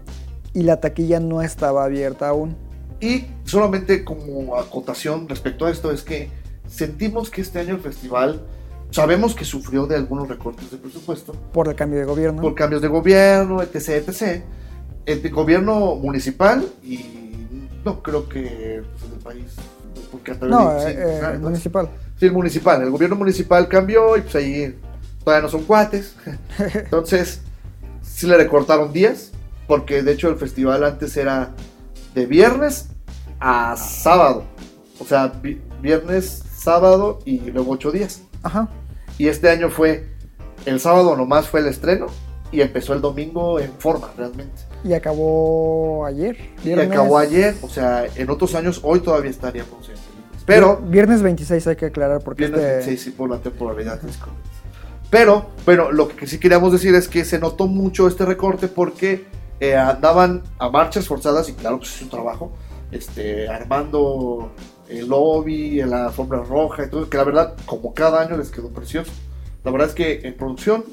y la taquilla no estaba abierta aún. Y solamente como acotación respecto a esto es que sentimos que este año el festival, sabemos que sufrió de algunos recortes de presupuesto por el cambio de gobierno. por cambios de gobierno, etc, etc. El gobierno municipal y no creo que pues, el país, porque hasta no, sí, eh, eh, ah, entonces- municipal. Sí, el municipal. El gobierno municipal cambió y pues ahí todavía no son cuates. <laughs> Entonces, sí le recortaron días, porque de hecho el festival antes era de viernes a sábado. O sea, vi- viernes, sábado y luego ocho días. Ajá. Y este año fue, el sábado nomás fue el estreno y empezó el domingo en forma realmente. Y acabó ayer. Y acabó ayer, o sea, en otros años hoy todavía en películas. Pero Viernes 26 hay que aclarar porque Viernes este... 26, sí, por la temporalidad. es. Pero, bueno, lo que sí queríamos decir es que se notó mucho este recorte porque eh, andaban a marchas forzadas y claro, pues es un trabajo, este, armando el lobby, la alfombra roja y todo, que la verdad, como cada año les quedó precioso. La verdad es que en producción,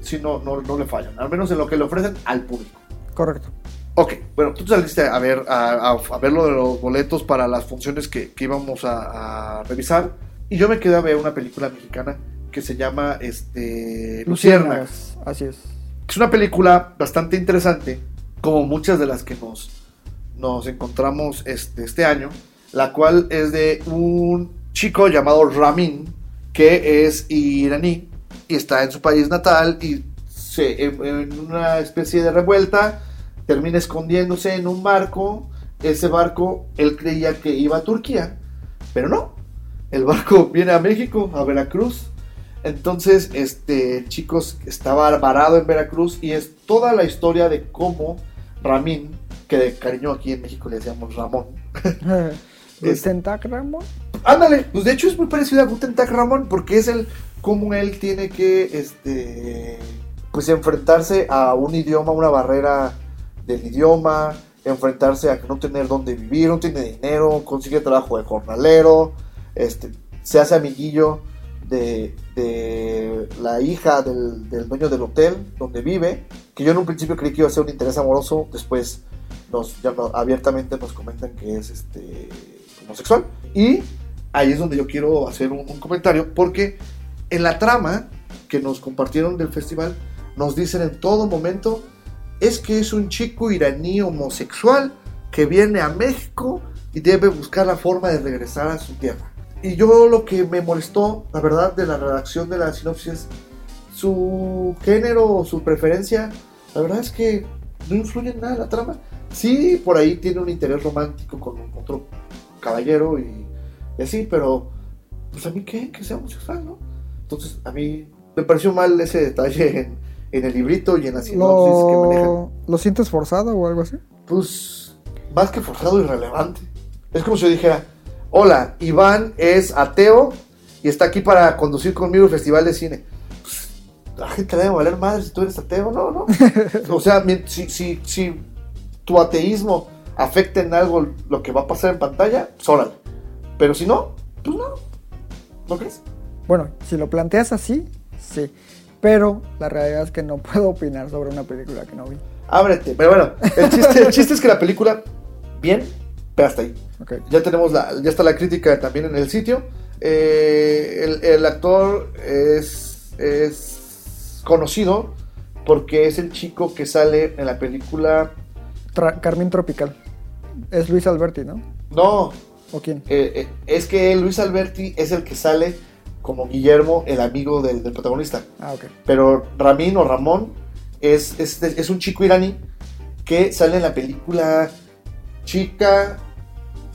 sí, no, no, no le fallan, al menos en lo que le ofrecen al público. Correcto. Ok, bueno, tú saliste a ver, a, a- a ver lo de los boletos para las funciones que, que íbamos a, a revisar. Y yo me quedé a ver una película mexicana que se llama este, Luciérnagas. Así es. Es una película bastante interesante, como muchas de las que nos, nos encontramos este, este año, la cual es de un chico llamado Ramin, que es iraní y está en su país natal y se, en, en una especie de revuelta termina escondiéndose en un barco. Ese barco él creía que iba a Turquía, pero no. El barco <laughs> viene a México, a Veracruz. Entonces, este el chico estaba varado en Veracruz y es toda la historia de cómo Ramín, que de cariño aquí en México le decíamos Ramón. <laughs> Es- Tentac Ramón. Ándale, pues de hecho es muy parecido a Guten Tag Ramón porque es el cómo él tiene que este pues enfrentarse a un idioma, una barrera del idioma, enfrentarse a no tener dónde vivir, no tiene dinero, consigue trabajo de jornalero, este se hace amiguillo de, de la hija del, del dueño del hotel donde vive, que yo en un principio creí que iba a ser un interés amoroso, después nos ya abiertamente nos comentan que es este homosexual. Y ahí es donde yo quiero hacer un comentario porque en la trama que nos compartieron del festival nos dicen en todo momento es que es un chico iraní homosexual que viene a México y debe buscar la forma de regresar a su tierra. Y yo lo que me molestó, la verdad, de la redacción de la sinopsis su género o su preferencia. La verdad es que no influye en nada la trama. Sí, por ahí tiene un interés romántico con otro caballero y, y así, pero pues a mí qué, que sea homosexual, ¿no? Entonces a mí me pareció mal ese detalle en el librito y en la sinopsis que manejan. ¿Lo, ¿Lo sientes forzado o algo así? Pues más que forzado, irrelevante. Es como si yo dijera, hola, Iván es ateo y está aquí para conducir conmigo el festival de cine. Pues, la gente le debe valer madre si tú eres ateo, no, no. <laughs> o sea, si, si, si tu ateísmo afecta en algo lo que va a pasar en pantalla, pues órale. Pero si no, pues no. ¿No crees? Bueno, si lo planteas así, sí. Pero la realidad es que no puedo opinar sobre una película que no vi. Ábrete. Pero bueno, el chiste, el chiste es que la película, bien, pero hasta ahí. Ok. Ya tenemos la, ya está la crítica también en el sitio. Eh, el, el actor es, es conocido porque es el chico que sale en la película. Tra- Carmín Tropical. Es Luis Alberti, ¿no? No, ¿O quién? eh, eh, es que Luis Alberti es el que sale como Guillermo, el amigo del, del protagonista. Ah, ok. Pero Ramin o Ramón es, es, es un chico iraní que sale en la película Chica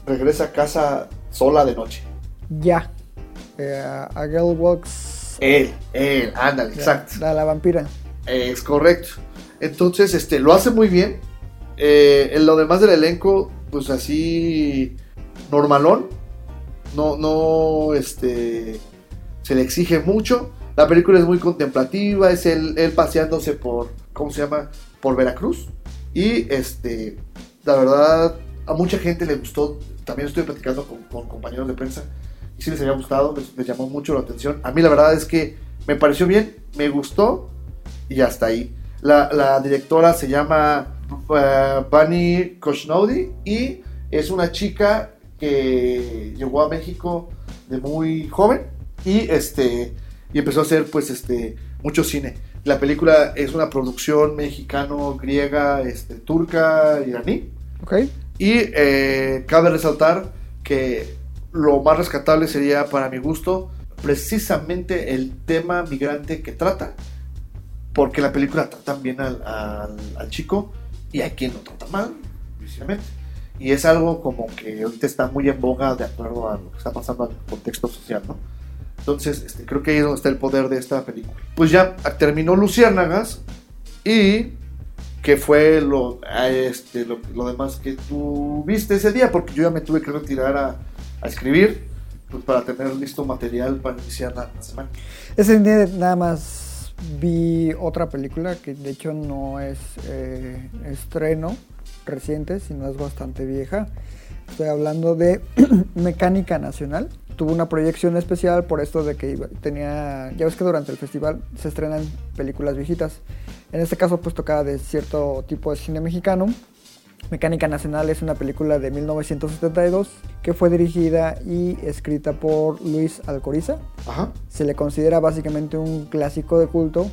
regresa a casa sola de noche. Ya. Eh, a Girl Walks. Él, él, ándale, exacto. La, la vampira. Es correcto. Entonces, este, lo hace muy bien. Eh, en lo demás del elenco, pues así, normalón. No, no, este, se le exige mucho. La película es muy contemplativa, es él, él paseándose por, ¿cómo se llama? Por Veracruz. Y, este, la verdad, a mucha gente le gustó. También estoy platicando con, con compañeros de prensa. Y sí les había gustado, les, les llamó mucho la atención. A mí la verdad es que me pareció bien, me gustó y hasta ahí. La, directora se llama uh, Bunny Koshnodi y es una chica que llegó a México de muy joven y este y empezó a hacer pues este mucho cine. La película es una producción mexicano, griega, este, turca, iraní. Ok. Y eh, cabe resaltar que lo más rescatable sería para mi gusto precisamente el tema migrante que trata, porque la película trata bien al, al- al chico y hay quien lo trata mal, precisamente. Y es algo como que ahorita está muy en boga de acuerdo a lo que está pasando en el contexto social, ¿no? Entonces, este, creo que ahí es donde está el poder de esta película. Pues ya terminó Luciérnagas y que fue lo, a este, lo, demás que tú viste ese día, porque yo ya me tuve que retirar a, escribir pues, para tener listo material para iniciar la semana. Ese día nada más vi otra película que de hecho no es eh, estreno reciente, sino es bastante vieja. Estoy hablando de <clears throat> Mecánica Nacional. Tuvo una proyección especial por esto de que tenía, ya ves que durante el festival se estrenan películas viejitas. En este caso pues tocaba de cierto tipo de cine mexicano. Mecánica Nacional es una película de 1972 que fue dirigida y escrita por Luis Alcoriza Ajá. se le considera básicamente un clásico de culto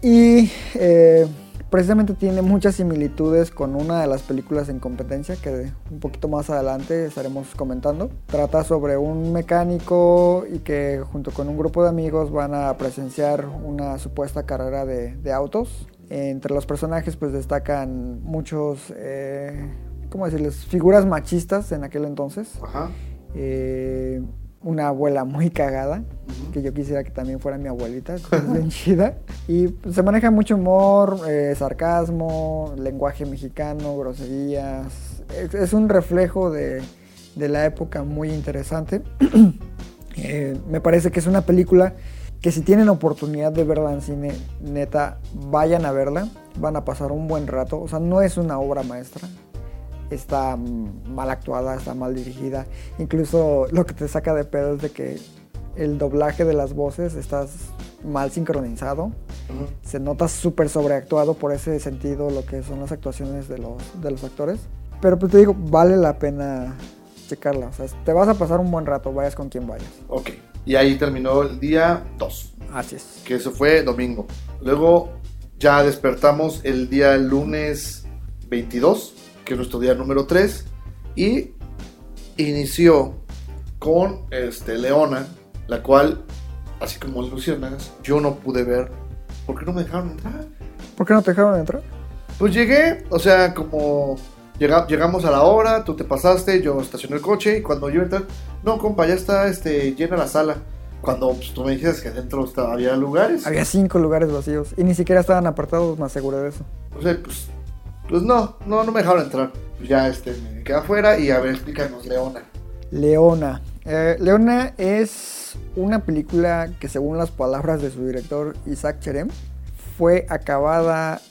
y eh, precisamente tiene muchas similitudes con una de las películas en competencia que un poquito más adelante estaremos comentando. Trata sobre un mecánico y que junto con un grupo de amigos van a presenciar una supuesta carrera de, de autos. Entre los personajes pues destacan muchos, eh, ¿cómo decirles? Figuras machistas en aquel entonces Ajá. eh, una abuela muy cagada, que yo quisiera que también fuera mi abuelita, que es bien <laughs> chida. Y pues, se maneja mucho humor, eh, sarcasmo, lenguaje mexicano, groserías. Es, es un reflejo de, de la época muy interesante. <clears throat> Eh, me parece que es una película que si tienen oportunidad de verla en cine, neta, vayan a verla, van a pasar un buen rato. O sea, no es una obra maestra, está mm, mal actuada, está mal dirigida. Incluso lo que te saca de pedo es de que el doblaje de las voces está mal sincronizado. Se nota súper sobreactuado por ese sentido lo que son las actuaciones de los, de los actores. Pero pues te digo, vale la pena checarla. O sea, te vas a pasar un buen rato, vayas con quien vayas. Ok. Y ahí terminó el día 2, Así es. que eso fue domingo. Luego ya despertamos el día lunes 22, que es nuestro día número 3, y inició con este, Leona, la cual, así como ilusionas, yo no pude ver. ¿Por qué no me dejaron entrar? ¿Por qué no te dejaron entrar? Pues llegué, o sea, como llega- llegamos a la hora, tú te pasaste, yo estacioné el coche y cuando yo entré, no, compa, ya está este, llena la sala. Cuando pues, tú me dijiste que adentro estaba, había lugares, Había cinco lugares vacíos y ni siquiera estaban apartados, me aseguré de eso. o sea, pues, pues no, no, no me dejaron entrar. Pues ya este, me quedé afuera y a ver, explícanos, Leona. Leona. Eh, Leona es una película que según las palabras de su director Isaac Cherem fue acabada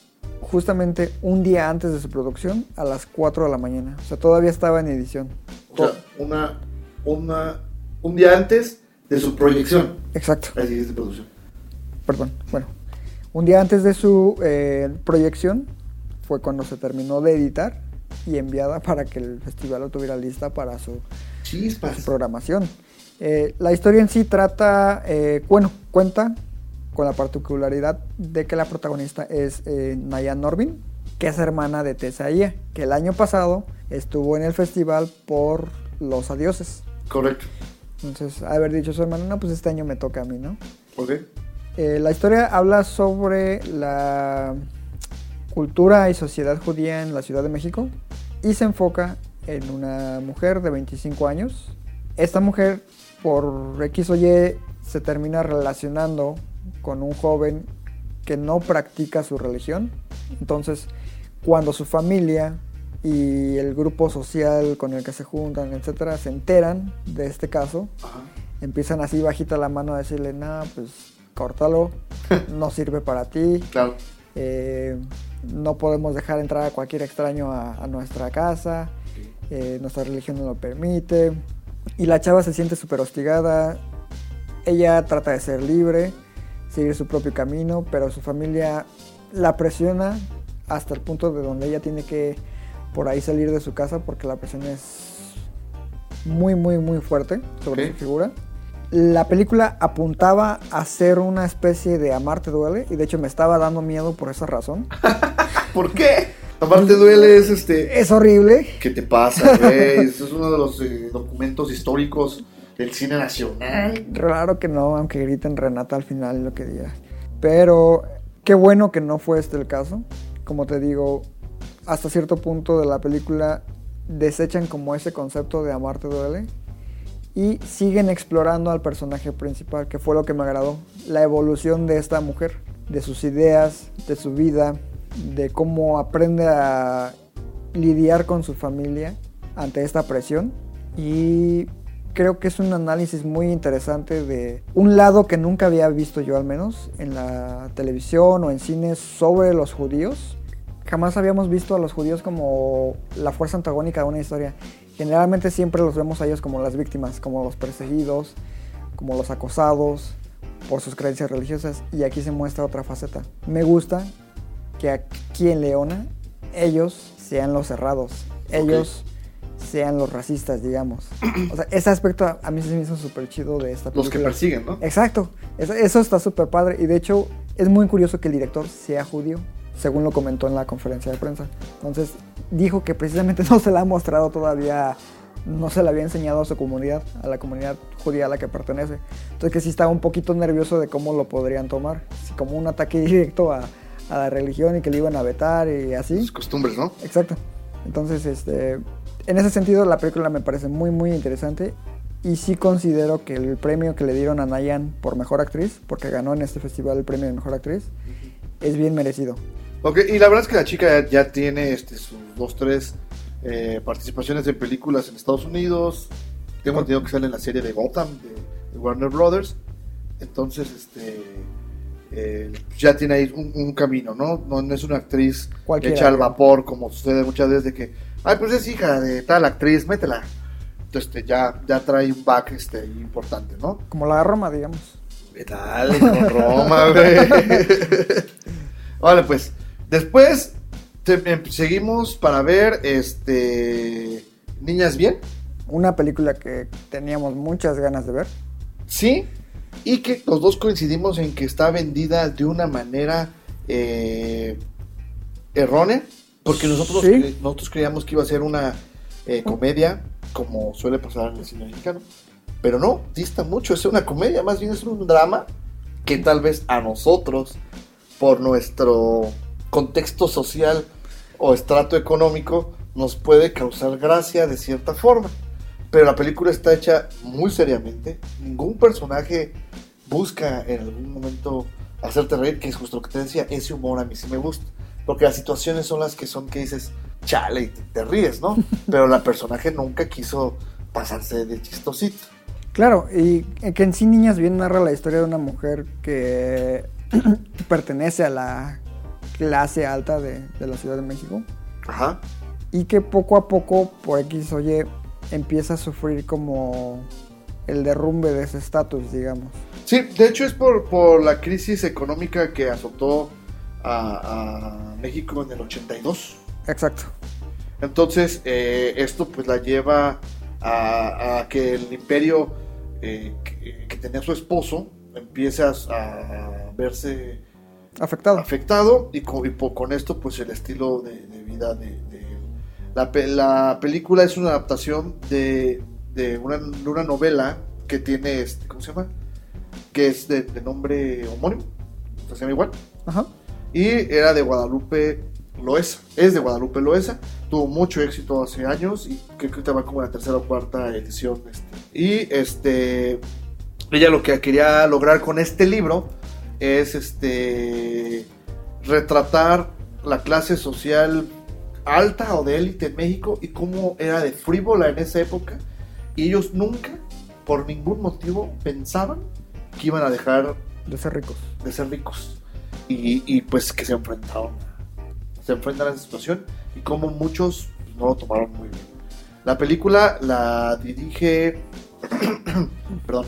justamente un día antes de su producción a las 4 de la mañana. O sea, todavía estaba en edición. O sea, una, una, un día antes de su proyección. Exacto, Así es de producción. perdón. Bueno, un día antes de su eh, proyección fue cuando se terminó de editar y enviada para que el festival lo tuviera lista para su programación. Eh, la historia en sí trata, eh, bueno, cuenta con la particularidad de que la protagonista es eh, Naya Norvin, que es hermana de Tesaía, que el año pasado estuvo en el festival por Los Adioses. Correcto. Entonces, haber dicho a su hermana, no, pues este año me toca a mí, ¿no? Ok. Eh, la historia habla sobre la cultura y sociedad judía en la Ciudad de México y se enfoca en una mujer de 25 años. Esta mujer, por X o Y, se termina relacionando con un joven que no practica su religión. Entonces, cuando su familia y el grupo social con el que se juntan, etcétera, se enteran de este caso, Ajá. empiezan así bajita la mano a decirle, no, pues córtalo, <laughs> no sirve para ti, Claro. eh, no podemos dejar entrar a cualquier extraño a, a nuestra casa, eh, nuestra religión no lo permite. Y la chava se siente súper hostigada, ella trata de ser libre, seguir su propio camino, pero su familia la presiona hasta el punto de donde ella tiene que por ahí salir de su casa porque la presión es muy, muy, muy fuerte sobre su figura. La película apuntaba a ser una especie de Amarte duele y de hecho me estaba dando miedo por esa razón. <laughs> ¿Por qué? Aparte duele es este... Es horrible, ¿Qué te pasa, güey? <laughs> Es uno de los eh, documentos históricos del cine nacional. Claro que no, aunque griten Renata al final lo que diga. Pero qué bueno que no fue este el caso. Como te digo, hasta cierto punto de la película desechan como ese concepto de amarte duele y siguen explorando al personaje principal, que fue lo que me agradó. La evolución de esta mujer, de sus ideas, de su vida, de cómo aprende a lidiar con su familia ante esta presión. Y creo que es un análisis muy interesante de un lado que nunca había visto yo al menos en la televisión o en cines sobre los judíos. Jamás habíamos visto a los judíos como la fuerza antagónica de una historia. Generalmente siempre los vemos a ellos como las víctimas, como los perseguidos, como los acosados por sus creencias religiosas y aquí se muestra otra faceta. Me gusta que aquí en Leona ellos sean los cerrados, ellos sean los racistas, digamos. O sea, ese aspecto a- a mí se me hizo súper chido de esta película. Los que persiguen, ¿no? Exacto, eso, eso está súper padre y de hecho es muy curioso que el director sea judío, según lo comentó en la conferencia de prensa. Entonces dijo que precisamente <laughs> no se la ha mostrado todavía, no se la había enseñado a su comunidad, a la comunidad judía a la que pertenece. Entonces que sí estaba un poquito nervioso de cómo lo podrían tomar, si como un ataque <laughs> directo a, a la religión y que le iban a vetar y así. Sus costumbres, ¿no? Exacto. Entonces, este, en ese sentido, la película me parece muy, muy interesante. Y sí considero que el premio que le dieron a Nayan por mejor actriz, porque ganó en este festival el premio de mejor actriz, es bien merecido. Ok, y la verdad es que la chica ya, ya tiene este, sus dos, tres eh, participaciones en películas en Estados Unidos. Tengo entendido que sale en la serie de Gotham de, de Warner Brothers. Entonces, este eh, ya tiene ahí un, un camino, ¿no? ¿no? no es una actriz Cualquiera, hecha al vapor, como sucede muchas veces de que, ay, pues es hija de tal actriz, métela. Entonces, este, ya, ya trae un back este, importante, ¿no? Como la de Roma, digamos. Dale con Roma, güey. <laughs> vale, pues. Después em- seguimos para ver este. Niñas bien. Una película que teníamos muchas ganas de ver. Sí. Y que los dos coincidimos en que está vendida de una manera eh, errónea, porque nosotros, Sí. cre- nosotros creíamos que iba a ser una eh, comedia, como suele pasar en el cine mexicano, pero no, dista mucho, es una comedia, más bien es un drama que tal vez a nosotros, por nuestro contexto social o estrato económico, nos puede causar gracia de cierta forma. Pero la película está hecha muy seriamente. Ningún personaje busca en algún momento hacerte reír, que es justo lo que te decía, ese humor a mí sí me gusta. Porque las situaciones son las que son que dices, chale, y te, te ríes, ¿no? <laughs> Pero la personaje nunca quiso pasarse de chistosito. Claro, y que en sí Niñas bien narra la historia de una mujer que <clears throat> pertenece a la clase alta de, de la Ciudad de México Ajá. y que poco a poco, por X o Y, empieza a sufrir como el derrumbe de ese estatus, digamos. Sí, de hecho es por, por la crisis económica que azotó a, a México en el 82. Exacto. Entonces, eh, esto pues la lleva a, a que el imperio eh, que, que tenía su esposo empiece a, a verse Afectado. afectado y con, y con esto pues el estilo de, de vida de, de. La, pe- la película es una adaptación de, de una, novela que tiene, este, ¿cómo se llama? Que es de, nombre homónimo, se llama igual. Ajá. Y era de Guadalupe Loesa. Es de Guadalupe Loesa. Tuvo mucho éxito hace años y creo que ahorita va como en la tercera o cuarta edición. este. Y este. Ella lo que quería lograr con este libro es este. retratar la clase social alta o de élite en México y cómo era de frívola en esa época. Y ellos nunca, por ningún motivo, pensaban que iban a dejar De ser ricos. de ser ricos y, y, pues que se enfrentaron se enfrentan a esa situación y como muchos pues, no lo tomaron muy bien la película la dirige <clears throat> perdón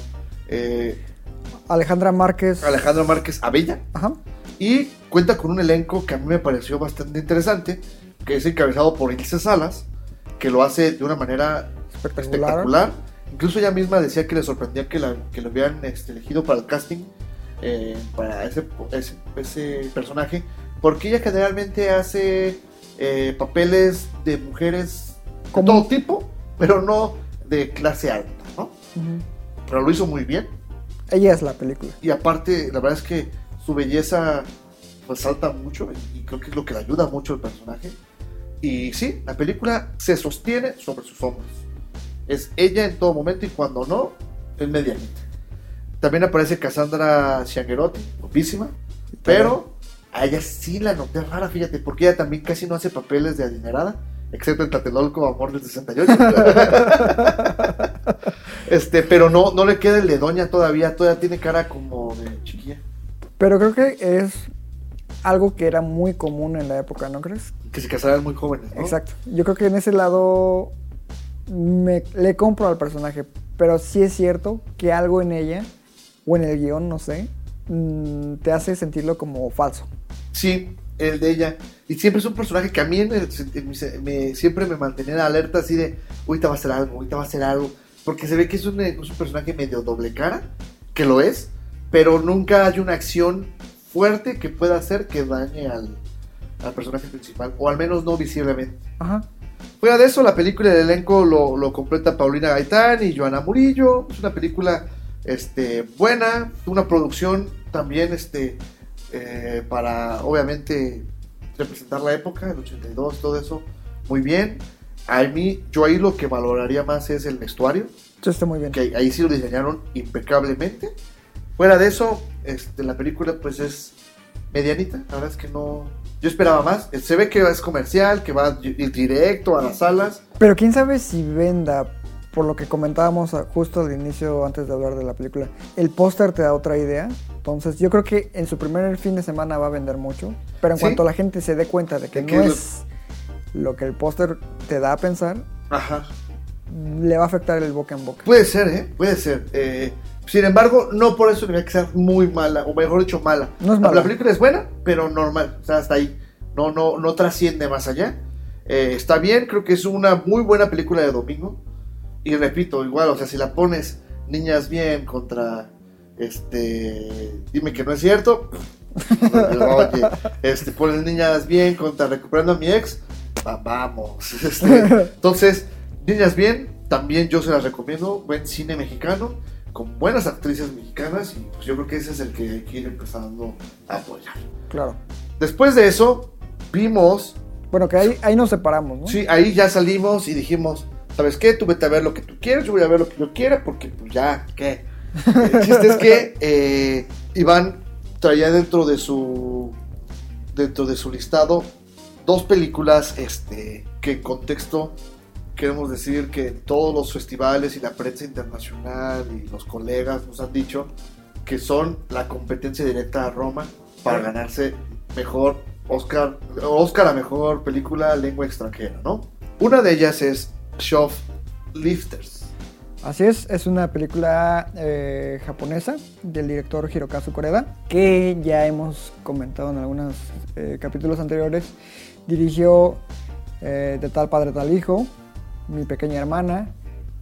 eh, Alejandra Márquez. Alejandro Márquez Abella Ajá. y cuenta con un elenco que a mí me pareció bastante interesante que es encabezado por Ilse Salas que lo hace de una manera Espectacular. espectacular. Incluso ella misma decía que le sorprendía que, la, que lo hubieran este, elegido para el casting, eh, para ese, ese, ese personaje, porque ella generalmente hace eh, papeles de mujeres de todo tipo, pero no de clase alta, ¿no? Pero lo hizo muy bien. Ella es la película. Y aparte, la verdad es que su belleza resalta mucho y creo que es lo que le ayuda mucho al personaje. Y sí, la película se sostiene sobre sus hombros. Es ella en todo momento y cuando no, es medianita. También aparece Cassandra Ciangerotti, guapísima, pero a ella sí la noté rara, fíjate, porque ella también casi no hace papeles de adinerada, excepto en Tlatelolco, Amor del 68. <laughs> este, pero no, no le queda el de doña todavía, todavía tiene cara como de chiquilla. Pero creo que es algo que era muy común en la época, ¿no crees? Que se casaran muy jóvenes, ¿no? Exacto. Yo creo que en ese lado me, le compro al personaje, pero sí es cierto que algo en ella, o en el guion, no sé, mm, te hace sentirlo como falso. Sí, el de ella. Y siempre es un personaje que a mí en el- en mi se- me- siempre me mantenía alerta así de, ahorita va a hacer algo, ahorita va a hacer algo. Porque se ve que es un, es un personaje medio doble cara, que lo es, pero nunca hay una acción fuerte que pueda hacer que dañe al, al personaje principal, o al menos no visiblemente. Ajá. Fuera de eso, la película del elenco lo, lo completa Paulina Gaitán y Joana Murillo. Es una película este, buena, una producción también este, eh, para, obviamente, representar la época, el 82, todo eso, muy bien. A mí, yo ahí lo que valoraría más es el vestuario, Eso está muy bien. que ahí sí lo diseñaron impecablemente. Fuera de eso, este, la película pues es medianita, la verdad es que no... Yo esperaba más, se ve que es comercial, que va directo a las salas. Pero quién sabe si venda, por lo que comentábamos justo al inicio, antes de hablar de la película, el póster te da otra idea. Entonces yo creo que en su primer fin de semana va a vender mucho. Pero en Sí. cuanto la gente se dé cuenta de que De no es lo que el póster te da a pensar, Ajá. le va a afectar el boca en boca. Puede ser, ¿eh? Puede ser. Eh, sin embargo, no por eso tendría que ser muy mala, o mejor dicho, mala. No es La- mala. La película es buena, pero normal. O sea, hasta ahí. No, no, no trasciende más allá. Eh, está bien, creo que es una muy buena película de domingo. Y repito, igual, o sea, si la pones Niñas Bien contra este. Dime que no es cierto. <laughs> Oye, este, pones niñas bien contra recuperando a mi ex. Va- vamos. <laughs> Este, entonces, niñas bien, también yo se las recomiendo. Buen cine mexicano, con buenas actrices mexicanas. Y pues yo creo que ese es el que hay que ir empezando a apoyar. Claro. Después de eso, vimos. Bueno, que ahí, ahí nos separamos, ¿no? Sí, ahí ya salimos y dijimos, ¿sabes qué? Tú vete a ver lo que tú quieres, yo voy a ver lo que yo quiera, porque pues ya, ¿qué? El chiste es que <laughs> eh, Iván traía dentro de su dentro de su listado dos películas este, que en contexto queremos decir que todos los festivales y la prensa internacional y los colegas nos han dicho que son la competencia directa a Roma para ganarse mejor Oscar, Oscar a mejor película lengua extranjera, ¿no? Una de ellas es Shoplifters. Así es, es una película eh, japonesa del director Hirokazu Koreda, que ya hemos comentado en algunos eh, capítulos anteriores. Dirigió eh, De tal padre tal hijo, Mi pequeña hermana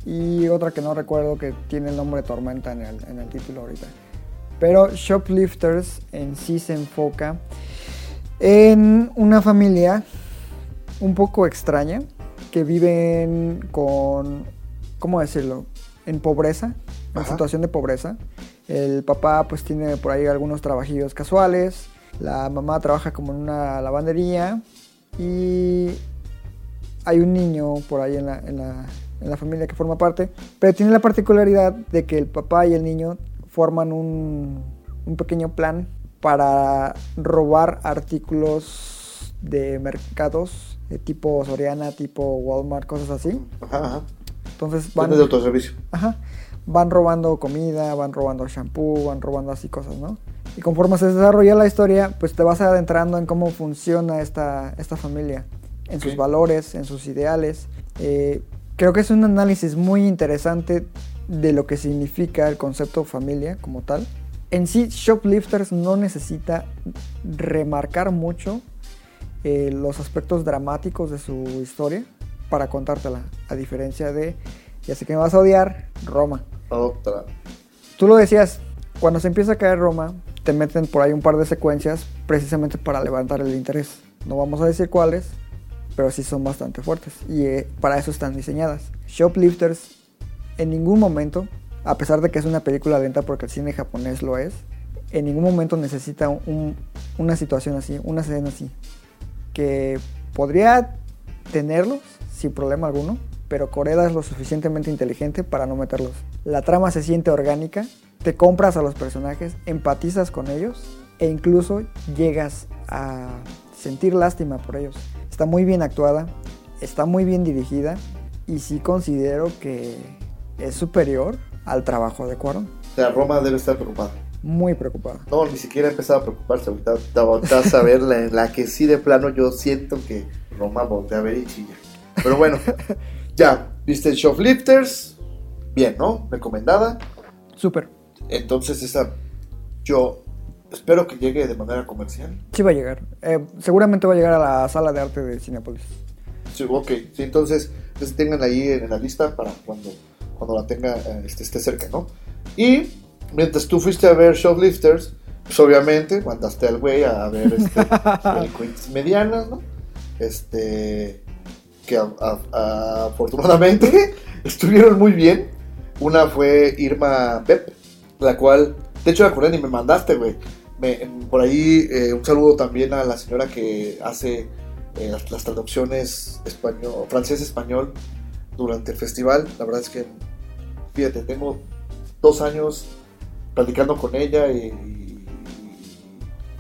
y otra que no recuerdo que tiene el nombre de Tormenta en el, en el título ahorita. Pero Shoplifters en sí se enfoca en una familia un poco extraña que viven con, ¿cómo decirlo? En pobreza, en Ajá. situación de pobreza. El papá pues tiene por ahí algunos trabajillos casuales, la mamá trabaja como en una lavandería y hay un niño por ahí en la, en la- en la familia que forma parte, pero tiene la particularidad de que el papá y el niño forman un, un pequeño plan para robar artículos de mercados de tipo Soriana, tipo Walmart, cosas así. Ajá, ajá. Entonces van, de autoservicio. ajá, van robando comida, van robando shampoo, van robando así cosas, ¿no? Y conforme se desarrolla la historia, pues te vas adentrando en cómo funciona esta, esta familia, en sus valores, en sus ideales. Eh, creo que es un análisis muy interesante de lo que significa el concepto familia como tal. En sí, Shoplifters no necesita remarcar mucho eh, los aspectos dramáticos de su historia para contártela, a diferencia de, ya sé que me vas a odiar, Roma. Otra. Tú lo decías, cuando se empieza a caer Roma, te meten por ahí un par de secuencias precisamente para levantar el interés. No vamos a decir cuáles, pero sí son bastante fuertes y eh, para eso están diseñadas. Shoplifters en ningún momento, a pesar de que es una película lenta porque el cine japonés lo es, en ningún momento necesita un- una situación así, una escena así, que podría tenerlos sin problema alguno, pero Coreda es lo suficientemente inteligente para no meterlos. La trama se siente orgánica, te compras a los personajes, empatizas con ellos e incluso llegas a sentir lástima por ellos. Está muy bien actuada, está muy bien dirigida y sí considero que es superior al trabajo de Cuarón. O sea, Roma debe estar preocupada. Muy preocupada. No, ni siquiera ha empezado a preocuparse. Ahorita volteas a ver la, la que sí de plano yo siento que Roma voltea a ver y chilla. Pero bueno, <laughs> ya, viste Shoplifters. Bien, ¿no? Recomendada. Súper. Entonces esa yo espero que llegue de manera comercial. Sí va a llegar. Eh, seguramente va a llegar a la sala de arte de Cinepolis. Sí, ok, sí, entonces, entonces tengan ahí en la lista para cuando, cuando la tenga eh, este, esté cerca, ¿no? Y mientras tú fuiste a ver Shoplifters, pues obviamente mandaste al güey a ver este, <laughs> medianas, ¿no? Este, que a- afortunadamente <laughs> estuvieron muy bien. Una fue Irma Pep, la cual, de hecho, la acordé y me mandaste, güey. Por ahí eh, un saludo también a la señora que hace eh, las, traducciones español, francés-español durante el festival. La verdad es que, fíjate, tengo dos años platicando con ella y,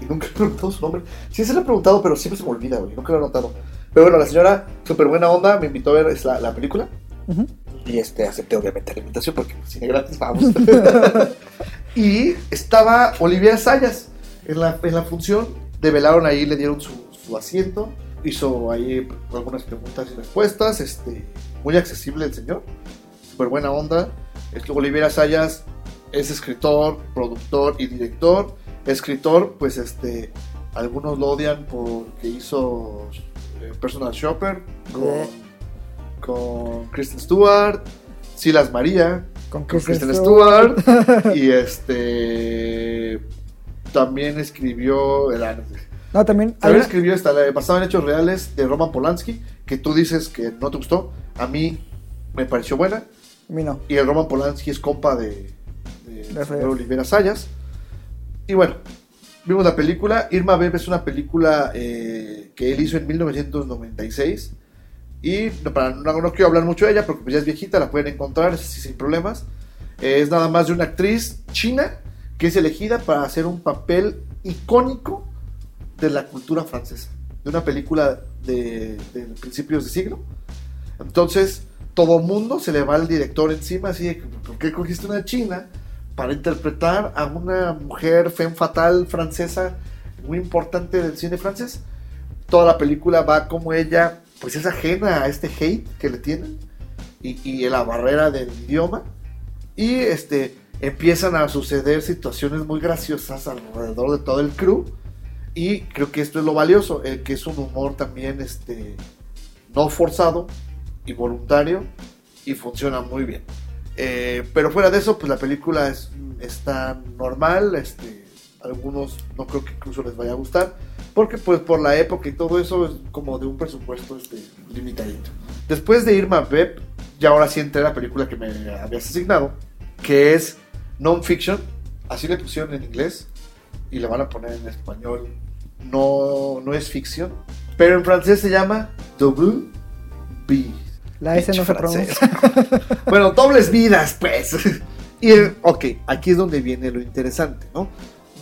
nunca he preguntado su nombre. Sí, se lo he preguntado, pero siempre se me olvida, güey. Nunca lo he notado. Pero bueno, la señora, súper buena onda, me invitó a ver la, la película. Ujú. Y este, acepté obviamente la invitación porque cine gratis, vamos. <laughs> <laughs> y estaba Olivia Sayas en la, en la función. Develaron ahí, le dieron su, su asiento. Hizo ahí algunas preguntas y respuestas. Este, muy accesible el señor. Súper buena onda. Es que Olivia Sayas es escritor, productor y director. Escritor, pues este, algunos lo odian porque hizo eh, Personal Shopper con, con Kristen Stewart, Silas María, Con Kristen Stewart. Stewart y <laughs> este también escribió. el- No, también escribió esta, la- basado en hechos reales de Roman Polanski, que tú dices que no te gustó. A mí me pareció buena. a mí no. Y el Roman Polanski es compa de, de Olivera Sayas. Y bueno, vimos la película. Irma Beb es una película eh, que él hizo en 1996. Y no, para, no, no quiero hablar mucho de ella porque pues ya es viejita, la pueden encontrar sin problemas. Eh, es nada más de una actriz china que es elegida para hacer un papel icónico de la cultura francesa. De una película de, de principios de siglo. Entonces, todo mundo se le va al director encima, así de, ¿por qué cogiste una china para interpretar a una mujer femme fatal francesa muy importante del cine francés? Toda la película va como ella, pues es ajena a este hate que le tienen y, y la barrera del idioma. Y este, empiezan a suceder situaciones muy graciosas alrededor de todo el crew. Y creo que esto es lo valioso, el que es un humor también este, no forzado y voluntario y funciona muy bien. Eh, pero fuera de eso, pues la película es, está normal, este, algunos no creo que incluso les vaya a gustar, porque pues por la época y todo eso es como de un presupuesto este, limitadito. Después de Irma Beb, ya ahora sí entré a la película que me habías asignado, que es Non-Fiction, así le pusieron en inglés y la van a poner en español. No, no es ficción, pero en francés se llama Double B. La S no se pronuncia. <laughs> bueno, dobles vidas, pues. Y, ok, aquí es donde viene lo interesante, ¿no?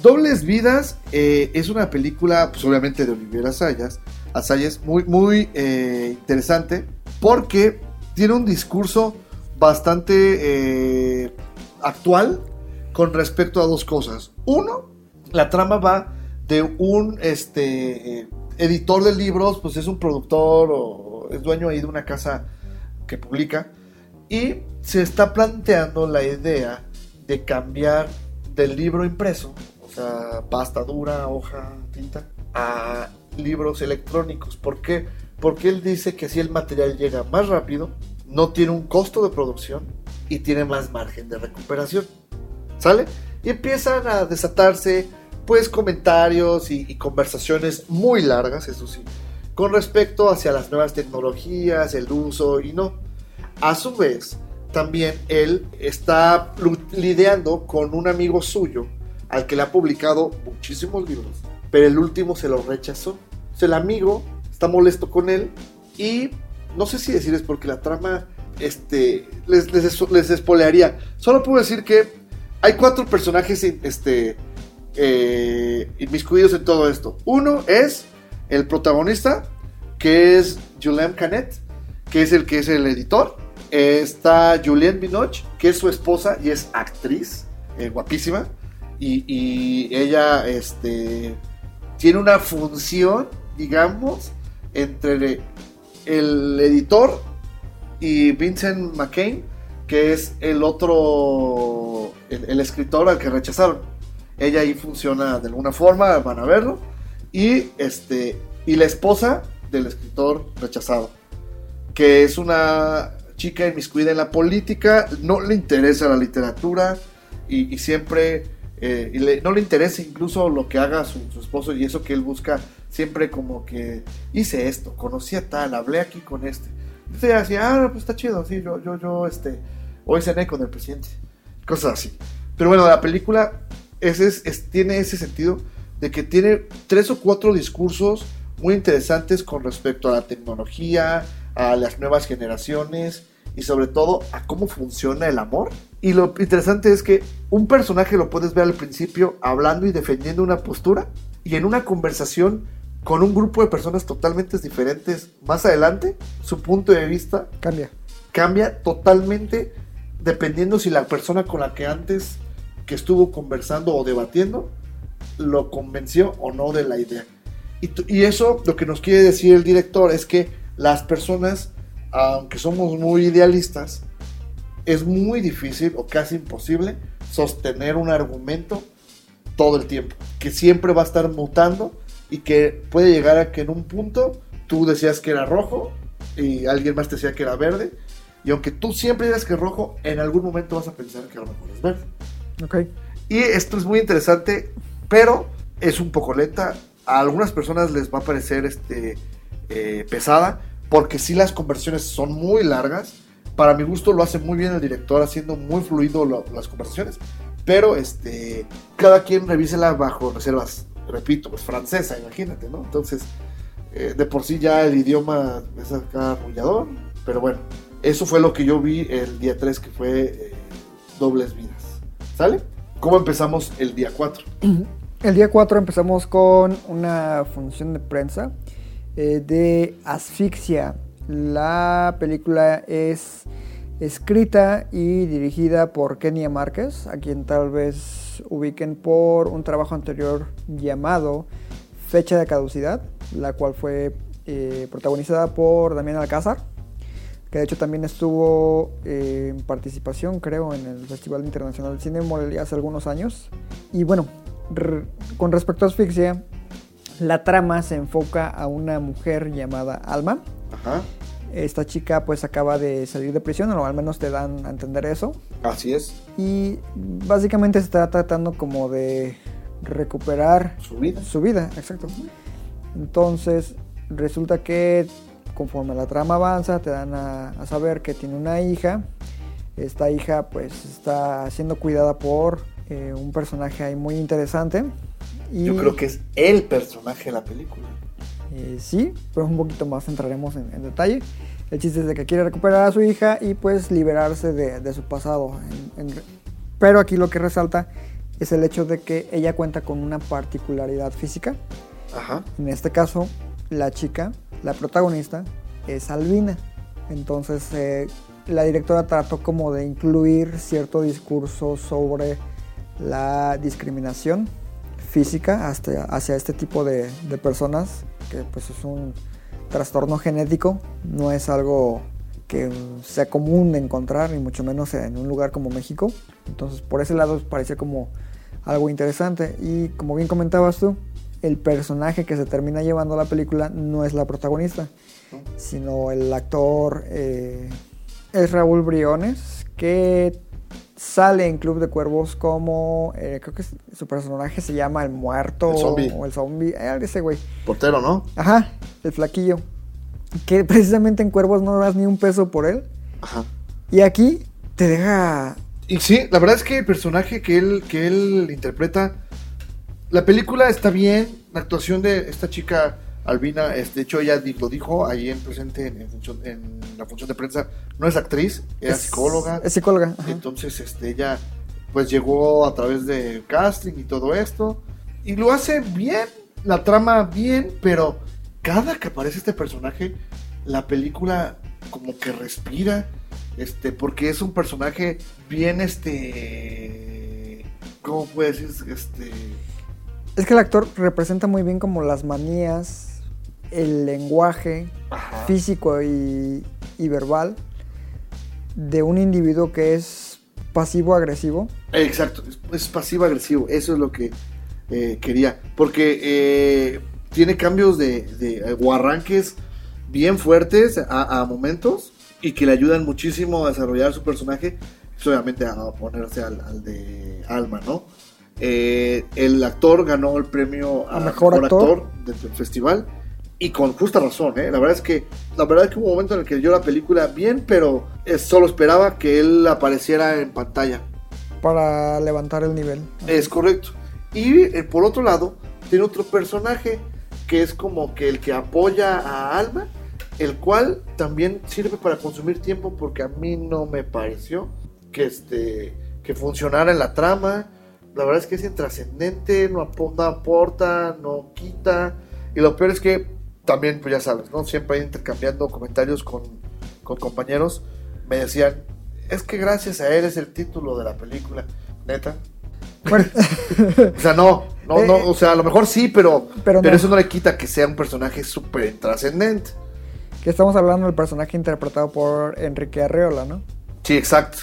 Dobles Vidas eh, es una película, pues obviamente de Olivera Sayas, Asayas, muy, muy eh, interesante, porque tiene un discurso bastante eh, actual con respecto a dos cosas. Uno, la trama va de un este, editor de libros, pues es un productor o es dueño ahí de una casa que publica, y se está planteando la idea de cambiar del libro impreso, o sea, pasta dura, hoja, tinta, a libros electrónicos. ¿Por qué? Porque él dice que así el material llega más rápido, no tiene un costo de producción y tiene más margen de recuperación. ¿Sale? Y empiezan a desatarse pues comentarios y, y conversaciones muy largas, eso sí, con respecto hacia las nuevas tecnologías, el uso y no. A su vez, también él está lidiando con un amigo suyo al que le ha publicado muchísimos libros, pero el último se lo rechazó. Sea, el amigo está molesto con él y no sé si decirles porque la trama este, les, les, les espolearía. Solo puedo decir que hay cuatro personajes este, eh, inmiscuidos en todo esto. Uno es el protagonista, que es Julien Canet, que es el que es el editor. Está Juliette Binoche, que es su esposa y es actriz, eh, guapísima. Y, y ella este, tiene una función, digamos, entre el editor y Vincent McCain, que es el otro, el, el escritor al que rechazaron. Ella ahí funciona de alguna forma, van a verlo. Y, este, y la esposa del escritor rechazado, que es una chica inmiscuida en la política, no le interesa la literatura y, siempre, eh, no le interesa incluso lo que haga su, esposo y eso que él busca siempre como que hice esto, conocí a tal, hablé aquí con este. Entonces decía, ah, pues está chido, sí, yo, yo, yo, este, hoy cené con el presidente, cosas así. Pero bueno, la película es, es- tiene ese sentido de que tiene tres o cuatro discursos muy interesantes con respecto a la tecnología, a las nuevas generaciones y sobre todo a cómo funciona el amor. Y lo interesante es que un personaje lo puedes ver al principio hablando y defendiendo una postura y en una conversación con un grupo de personas totalmente diferentes más adelante, su punto de vista Cambia. cambia totalmente dependiendo si la persona con la que antes que estuvo conversando o debatiendo lo convenció o no de la idea. Y, eso lo que nos quiere decir el director es que las personas, aunque somos muy idealistas, es muy difícil o casi imposible sostener un argumento todo el tiempo, que siempre va a estar mutando y que puede llegar a que en un punto tú decías que era rojo y alguien más te decía que era verde y aunque tú siempre digas que es rojo, en algún momento vas a pensar que a lo mejor es verde. Ok. Y esto es muy interesante pero es un poco lenta. A algunas personas les va a parecer este, eh, pesada, porque sí las conversiones son muy largas. Para mi gusto lo hace muy bien el director, haciendo muy fluido lo- las conversaciones. Pero este, cada quien revísela bajo reservas. Repito, pues francesa, imagínate, ¿no? Entonces, eh, de por sí ya el idioma es acá arrullador. Pero bueno, eso fue lo que yo vi el día 3, que fue eh, Dobles Vidas. ¿Sale? ¿Cómo empezamos el día 4? El día 4 empezamos con una función de prensa eh, de Asfixia. La película es escrita y dirigida por Kenia Márquez, a quien tal vez ubiquen por un trabajo anterior llamado Fecha de Caducidad, la cual fue eh, protagonizada por Damián Alcázar, que de hecho también estuvo eh, en participación, creo, en el Festival Internacional de Cine en Morelia hace algunos años. Y bueno, con respecto a Asfixia, la trama se enfoca a una mujer llamada Alma. Ajá. Esta chica pues acaba de salir de prisión, o al menos te dan a entender eso. Así es. Y básicamente se está tratando como de recuperar Su vida. su vida, exacto. Entonces, resulta que conforme la trama avanza, te dan a, a saber que tiene una hija. Esta hija, pues, está siendo cuidada por eh, un personaje ahí muy interesante. Y, Yo creo que es el personaje de la película. eh, sí, pero un poquito más entraremos en, en detalle. El chiste es de que quiere recuperar a su hija y pues liberarse de, de su pasado. En- en- pero aquí lo que resalta es el hecho de que ella cuenta con una particularidad física. Ajá. En este caso, la chica, la protagonista, es albina. Entonces, eh, la directora trató como de incluir cierto discurso sobre la discriminación física hacia este tipo de, personas, que pues es un trastorno genético, no es algo que sea común de encontrar, ni mucho menos en un lugar como México. Entonces, por ese lado parecía como algo interesante. Y como bien comentabas tú, el personaje que se termina llevando la película no es la protagonista, sino el actor eh, es Raúl Briones, que sale en Club de Cuervos como, eh, creo que su personaje se llama El Muerto El zombie. o El Zombie, eh, ese güey. Portero, ¿no? Ajá, el flaquillo. Que precisamente en Cuervos no das ni un peso por él. Ajá. Y aquí te deja Y sí, la verdad es que el personaje que él, que él interpreta, la película está bien, la actuación de esta chica Albina, de hecho ella lo dijo ahí en presente en, en función- en la función de prensa, no es actriz, era es- psicóloga, Es psicóloga. ajá. entonces este, ella pues llegó a través de casting y todo esto, y lo hace bien, la trama bien, pero cada que aparece este personaje, la película como que respira, este, porque es un personaje bien, este, ¿cómo puedes decir? Este, Es que el actor representa muy bien como las manías, el lenguaje ajá, físico y, y verbal de un individuo que es pasivo-agresivo. exacto, es, es pasivo-agresivo, eso es lo que eh, quería, porque eh, tiene cambios de, de- o arranques bien fuertes a, a momentos y que le ayudan muchísimo a desarrollar su personaje, pues, obviamente a ponerse al, al de Alma, ¿no? Eh, el actor ganó el premio A mejor actor. del festival y con justa razón, ¿eh? La verdad es que la verdad es que hubo un momento en el que yo la película bien, pero eh, solo esperaba que él apareciera en pantalla. para levantar el nivel. Es correcto. Y eh, por otro lado, tiene otro personaje que es como que el que apoya a Alma, el cual también sirve para consumir tiempo porque a mí no me pareció que este que funcionara en la trama. La verdad es que es intrascendente, no, apo- no aporta, no quita. Y lo peor es que también, pues ya sabes, ¿no? Siempre intercambiando comentarios con, con compañeros. Me decían, es que gracias a él es el título de la película. Neta, Bueno, <laughs> o sea, no, no, no, o sea, a lo mejor sí, pero, Pero pero, no. eso no le quita que sea un personaje súper trascendente. que estamos hablando del personaje interpretado por Enrique Arreola, ¿no? Sí, exacto.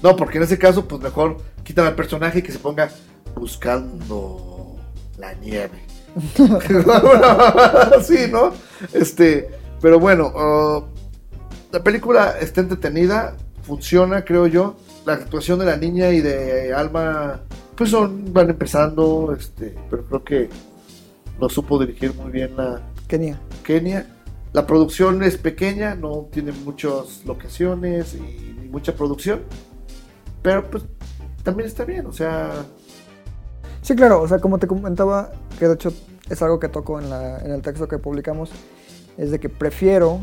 No, porque en ese caso, pues mejor quítame al personaje y que se ponga buscando la nieve. <laughs> sí, ¿no? Este, pero bueno, uh, la película está entretenida, funciona, creo yo. La actuación de la niña y de Alma pues son, van empezando, este, pero creo que lo supo dirigir muy bien la Kenia. Kenia. La producción es pequeña, no tiene muchas locaciones y ni mucha producción, pero pues también está bien, o sea, Sí, claro, o sea, como te comentaba, que de hecho es algo que toco en, la- en el texto que publicamos, es de que prefiero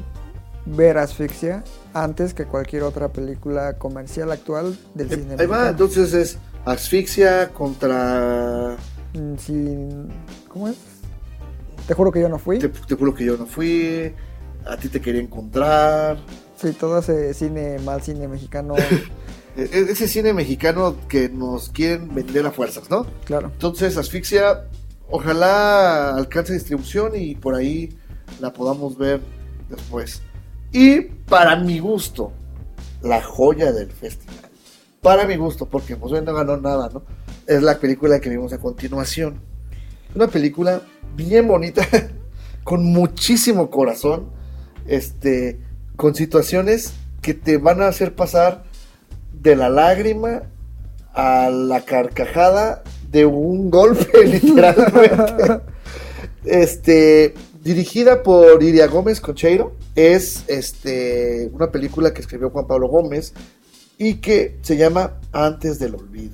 ver Asfixia antes que cualquier otra película comercial actual del cine. ahí va, entonces es asfixia contra... Mm, sin- ¿Cómo es? Te juro que yo no fui. Te, te juro que yo no fui, a ti te quería encontrar. Sí, todo ese cine, mal cine mexicano, <laughs> Ese cine mexicano que nos quieren vender a fuerzas, ¿no? claro. Entonces, Asfixia, ojalá alcance distribución y por ahí la podamos ver después. Y para mi gusto, la joya del festival. Para mi gusto, porque pues no ganó nada, ¿no? Es la película que vimos a continuación. Una película bien bonita, <laughs> con muchísimo corazón, este, con situaciones que te van a hacer pasar de la lágrima a la carcajada de un golpe, <laughs> literalmente. este, dirigida por Iria Gómez Concheiro, es este, una película que escribió Juan Pablo Gómez y que se llama Antes del Olvido,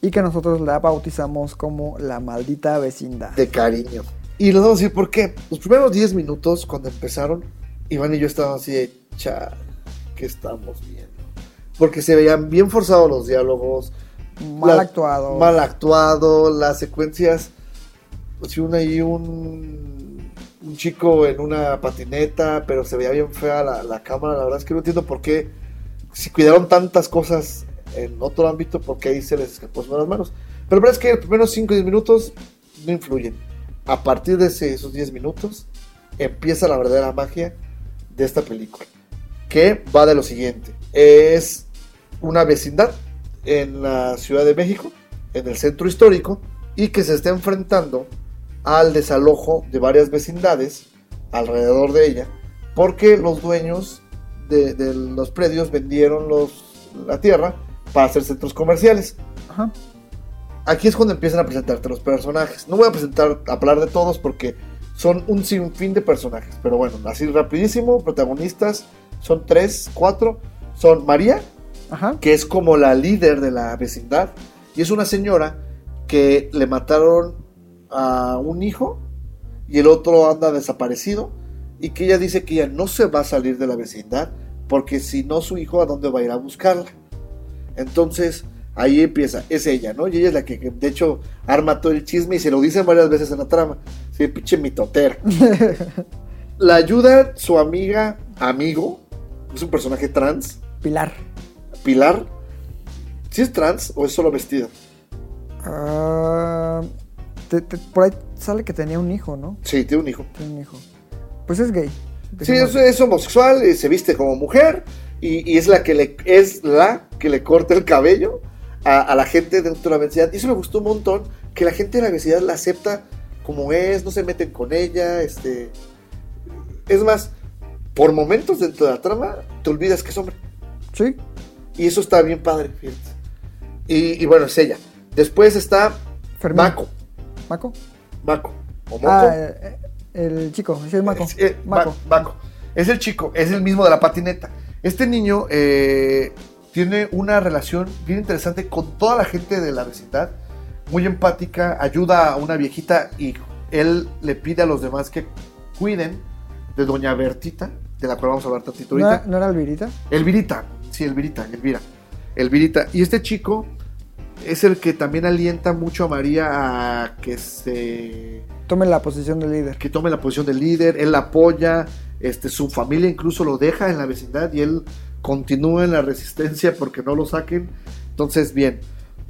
Y que nosotros la bautizamos como La Maldita Vecindad. de cariño. Y les vamos a decir por qué. Los primeros 10 minutos, cuando empezaron, Iván y yo estábamos así de, "Cha, ¿qué estamos viendo? Porque se veían bien forzados los diálogos, Mal la- actuado. Mal actuado, las secuencias. Pues una y un, un chico en una patineta, pero se veía bien fea la, la cámara. La verdad es que no entiendo por qué, si cuidaron tantas cosas en otro ámbito, porque ahí se les escapó de las manos. Pero la verdad es que los primeros 5 o 10 minutos no influyen. A partir de ese- esos 10 minutos empieza la verdadera magia de esta película. Que va de lo siguiente. Es una vecindad en la Ciudad de México, en el centro histórico, y que se está enfrentando al desalojo de varias vecindades alrededor de ella, porque los dueños de, de los predios vendieron los, la tierra para hacer centros comerciales. Ajá. Aquí es cuando empiezan a presentarte los personajes. No voy a presentar, a hablar de todos porque son un sinfín de personajes. Pero bueno, así rapidísimo, protagonistas son tres, cuatro. Son María, Ajá. que es como la líder de la vecindad, y es una señora que le mataron a un hijo y el otro anda desaparecido, y que ella dice que ella no se va a salir de la vecindad, porque si no su hijo, ¿a dónde va a ir a buscarla? Entonces, ahí empieza, es ella, ¿no? Y ella es la que, que, de hecho, arma todo el chisme y se lo dicen varias veces en la trama. Sí, pinche mitotera. <laughs> la ayuda su amiga, amigo, es un personaje trans, Pilar. Pilar, ¿sí es trans o es solo vestida? Ah, te- te- por ahí sale que tenía un hijo, ¿no? Sí, tiene un hijo. Tiene un hijo. Pues es gay. Sí, es, es homosexual, eh, se viste como mujer y, y es la que le es la que le corta el cabello a, a la gente dentro de la vecindad. Y eso me gustó un montón, que la gente de la vecindad la acepta como es, no se meten con ella, este es más, por momentos dentro de la trama te olvidas que es hombre. Sí. Y eso está bien padre, fíjate. Y, y bueno, es ella. Después está Fermín. Maco. ¿Maco? Maco. O Moco. Ah, eh, el chico. Sí, es Maco. Es, eh, Maco. Ma- Maco. Es el chico, es el mismo de la patineta. Este niño eh, tiene una relación bien interesante con toda la gente de la vecindad. Muy empática, ayuda a una viejita y él le pide a los demás que cuiden de doña Bertita, de la cual vamos a hablar tantito ¿No ahorita. era, ¿No era Elvirita? Elvirita, sí, Elvirita, Elvira. Elvirita. Y este chico es el que también alienta mucho a María a que se Tome la posición de líder. que tome la posición de líder, él la apoya, este, su familia incluso lo deja en la vecindad y él continúa en la resistencia porque no lo saquen. Entonces, bien,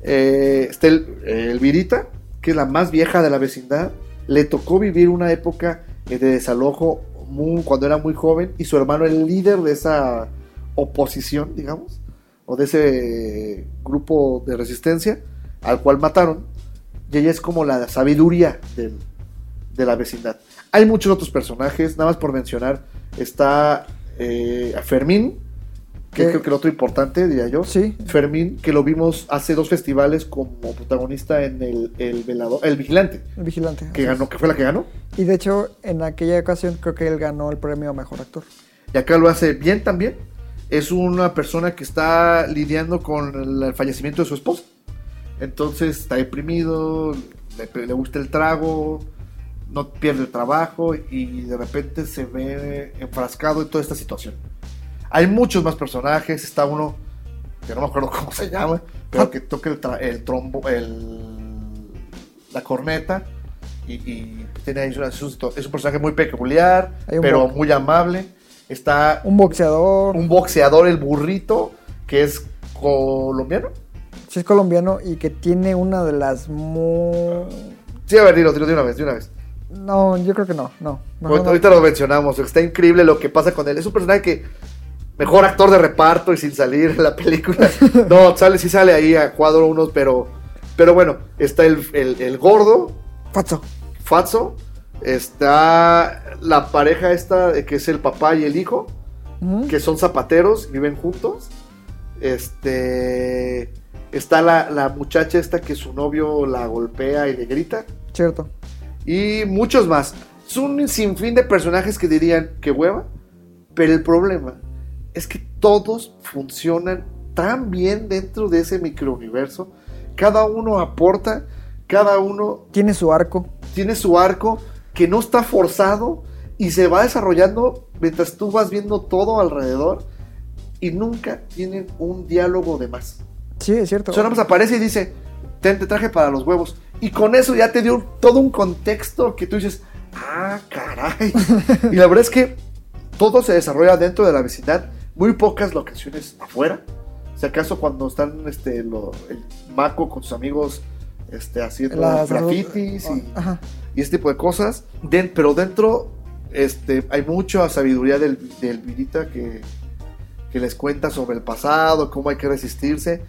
eh, está el, eh, Elvirita, que es la más vieja de la vecindad, le tocó vivir una época eh, de desalojo muy- cuando era muy joven y su hermano el líder de esa oposición, digamos, o de ese grupo de resistencia al cual mataron. Y ella es como la sabiduría del, de la vecindad. Hay muchos otros personajes, nada más por mencionar. Está eh, Fermín, que es Que- creo que el otro importante, diría yo. Sí. Fermín, que lo vimos hace dos festivales como protagonista en el, el el vigilante, El vigilante. que ganó, que fue la que ganó. Y de hecho, en aquella ocasión creo que él ganó el premio a mejor actor. Y acá lo hace bien también. Es una persona que está lidiando con el, fallecimiento de su esposa. Entonces está deprimido, le, le gusta el trago, no pierde el trabajo y de repente se ve enfrascado en toda esta situación. Hay muchos más personajes, está uno que no me acuerdo <laughs> cómo se llama, pero que toca el, el trombo, el, la corneta y, y tiene es un, es un personaje muy peculiar, pero muy amable. Está Un boxeador, un boxeador, el burrito, que es colombiano. sí es colombiano y que tiene una de las muy... Sí, a ver, dilo, dilo de una vez, de una vez. No, yo creo que no, no. Mejor ahorita, no. ahorita lo mencionamos, está increíble lo que pasa con él. Es un personaje que mejor actor de reparto y sin salir en la película. <laughs> No, sale, sí sale ahí a cuadro unos, pero, pero bueno, está el, el- el gordo, Fatso. Fatso, está la pareja esta, que es el papá y el hijo, que son zapateros, viven juntos. Este está la, la muchacha esta que su novio la golpea y le grita. Cierto. Y muchos más. Es un sinfín de personajes que dirían que hueva. Pero el problema es que todos funcionan tan bien dentro de ese microuniverso. Cada uno aporta, cada uno Tiene su arco. tiene su arco que no está forzado y se va desarrollando mientras tú vas viendo todo alrededor y nunca tienen un diálogo de más. Sí, es cierto. O sea, aparece y dice, ten, te traje para los huevos. Y con eso ya te dio todo un contexto que tú dices, ah, caray. <laughs> y la verdad es que todo se desarrolla dentro de la vecindad, muy pocas locaciones afuera. Si acaso cuando están este, lo- el Mako con sus amigos este, haciendo Las- grafitis y, Ajá. Y este tipo de cosas. Pero dentro este, hay mucha sabiduría del, del Virita que, que les cuenta sobre el pasado, cómo hay que resistirse.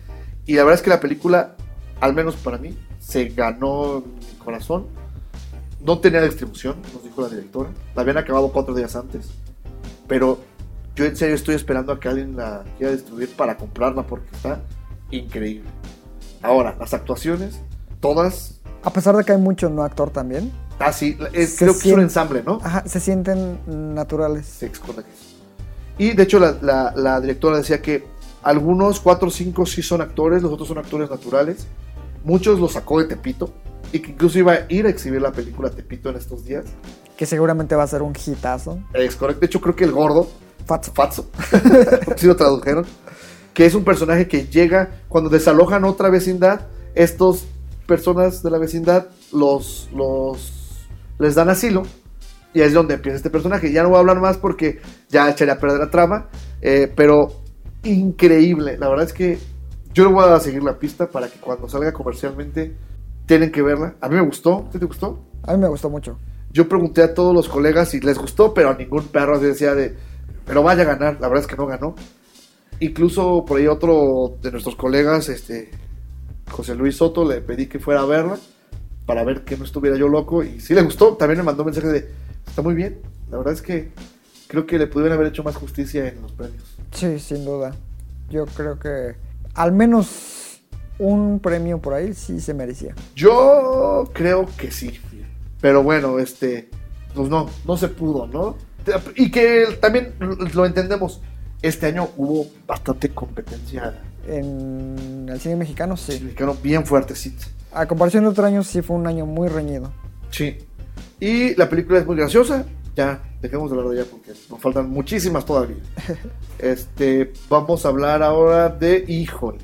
Y la verdad es que la película, al menos para mí, se ganó mi corazón. No tenía distribución, nos dijo la directora. La habían acabado cuatro días antes. Pero yo en serio estoy esperando a que alguien la quiera distribuir para comprarla porque está increíble. Ahora, las actuaciones, todas A pesar de que hay mucho no actor también. Ah, sí, es- creo que es un ensamble, ¿no? Ajá, se sienten naturales. Sí, correcto. Y de hecho, la, la- la directora decía que algunos, cuatro o cinco, sí son actores, los otros son actores naturales. Muchos los sacó de Tepito. Y que incluso iba a ir a exhibir la película Tepito en estos días. Que seguramente va a ser un hitazo. Es correcto. De hecho, creo que el gordo, Fatso. Fatso, <laughs> si lo tradujeron, que es un personaje que llega cuando desalojan otra vecindad. Estos personas de la vecindad los, los les dan asilo y es donde empieza este personaje. Ya no voy a hablar más porque ya echaría a perder la trama, eh, pero increíble. La verdad es que yo le voy a seguir la pista para que cuando salga comercialmente tienen que verla. A mí me gustó. ¿Sí te gustó? A mí me gustó mucho. Yo pregunté a todos los colegas si les gustó, pero a ningún perro así decía de, pero vaya a ganar. La verdad es que no ganó. Incluso por ahí otro de nuestros colegas, este José Luis Soto, le pedí que fuera a verla para ver que no estuviera yo loco y sí le gustó. También me mandó un mensaje de, está muy bien. La verdad es que creo que le pudieron haber hecho más justicia en los premios. Sí, sin duda. Yo creo que al menos un premio por ahí sí se merecía. Yo creo que sí. Pero bueno, este, pues no, no se pudo, ¿no? Y que también lo entendemos. Este año hubo bastante competencia En el cine mexicano sí. mexicano bien fuertecita. A comparación de otro año sí fue un año muy reñido. Sí. Y la película es muy graciosa. Ya, dejemos de hablar de ella porque nos faltan muchísimas todavía. <laughs> Este, vamos a hablar ahora de Híjole,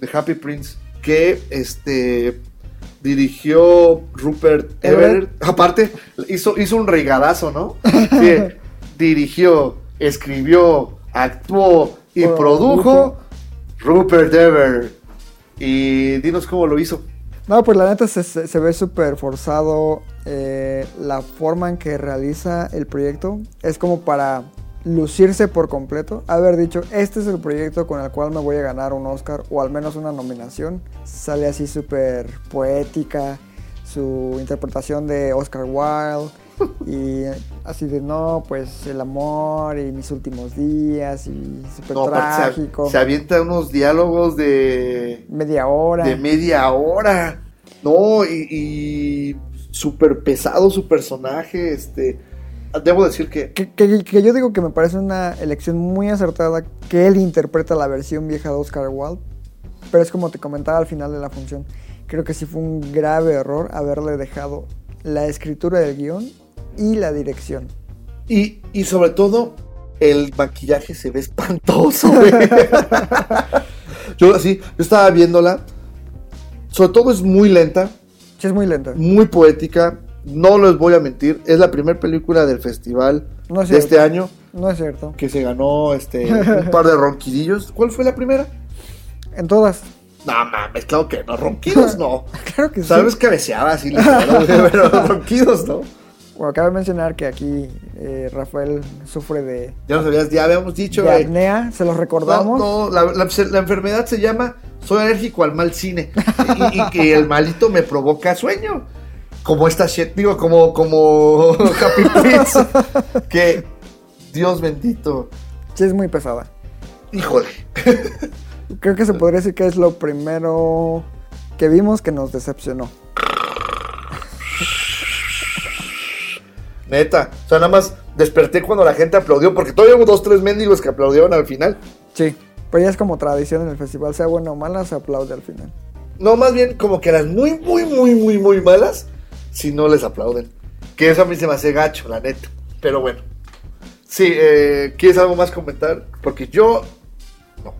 de Happy Prince, que este dirigió Rupert Everett. Aparte, hizo, hizo un regadazo, ¿no? Sí, <laughs> dirigió, escribió, actuó y Produjo. Rupert Everett. Y dinos cómo lo hizo. No, pues la neta se ve súper forzado eh, la forma en que realiza el proyecto. Es como para lucirse por completo. Haber dicho, este es el proyecto con el cual me voy a ganar un Oscar o al menos una nominación. Sale así súper poética. Su interpretación de Oscar Wilde. Y así de, no, pues el amor y mis últimos días y súper No, trágico. Se, avienta unos diálogos de, media hora. de media hora. No, y, y súper pesado su personaje. Este, debo decir que Que, que- que yo digo que me parece una elección muy acertada que él interpreta la versión vieja de Oscar Wilde. Pero es como te comentaba al final de la función. Creo que sí fue un grave error haberle dejado la escritura del guion y la dirección. Y, y sobre todo, el maquillaje se ve espantoso, güey. <laughs> yo así, yo estaba viéndola. Sobre todo es muy lenta, Sí, es muy lento. muy poética. No les voy a mentir, es la primera película del festival No es de este año No es cierto. que se ganó este <laughs> un par de ronquidillos. ¿Cuál fue la primera? En todas. No mames, claro que no, ronquidos no. <laughs> Claro que sí. Sabes cabeceaba así, pero ronquidos no. Bueno, cabe mencionar que aquí eh, Rafael sufre de, Ya nos habías, ya habíamos dicho, de apnea, se los recordamos. No, no, la, la- la enfermedad se llama soy alérgico al mal cine y, y que el malito me provoca sueño. Como esta shit, digo, como, como <laughs> Happy Prince. Que, Dios bendito, Sí, es muy pesada. híjole. Creo que se podría decir que es lo primero que vimos que nos decepcionó. Neta, o sea, nada más desperté cuando la gente aplaudió, porque todavía hubo dos, tres mendigos que aplaudieron al final. Sí, pero ya es como tradición en el festival, sea bueno o mala, se aplaude al final. No, más bien como que eran muy, muy, muy, muy, muy malas si no les aplauden. Que eso a mí se me hace gacho, la neta. Pero bueno. Sí, eh, ¿quieres algo más comentar? Porque yo... No.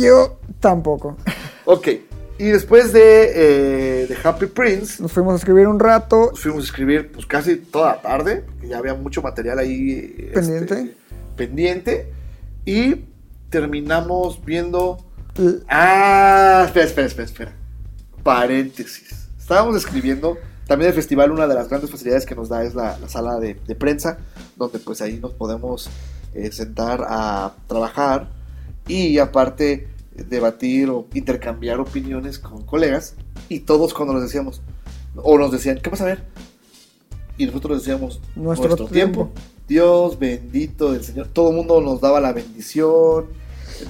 Yo tampoco. ok. Y después de, eh, de Happy Prince, Nos fuimos a escribir un rato. nos fuimos a escribir pues casi toda la tarde, porque ya había mucho material ahí este, Pendiente. pendiente. Y terminamos viendo... l- Ah, espera, espera, espera, espera. Paréntesis. Estábamos escribiendo. También el festival, una de las grandes facilidades que nos da es la, la sala de, de prensa, donde pues ahí nos podemos eh, sentar a trabajar y aparte debatir o intercambiar opiniones con colegas. Y todos cuando nos decíamos, o nos decían, ¿qué vas a ver? Y nosotros decíamos, Nuestro nuestro, tiempo. tiempo. Dios bendito del Señor. Todo el mundo nos daba la bendición.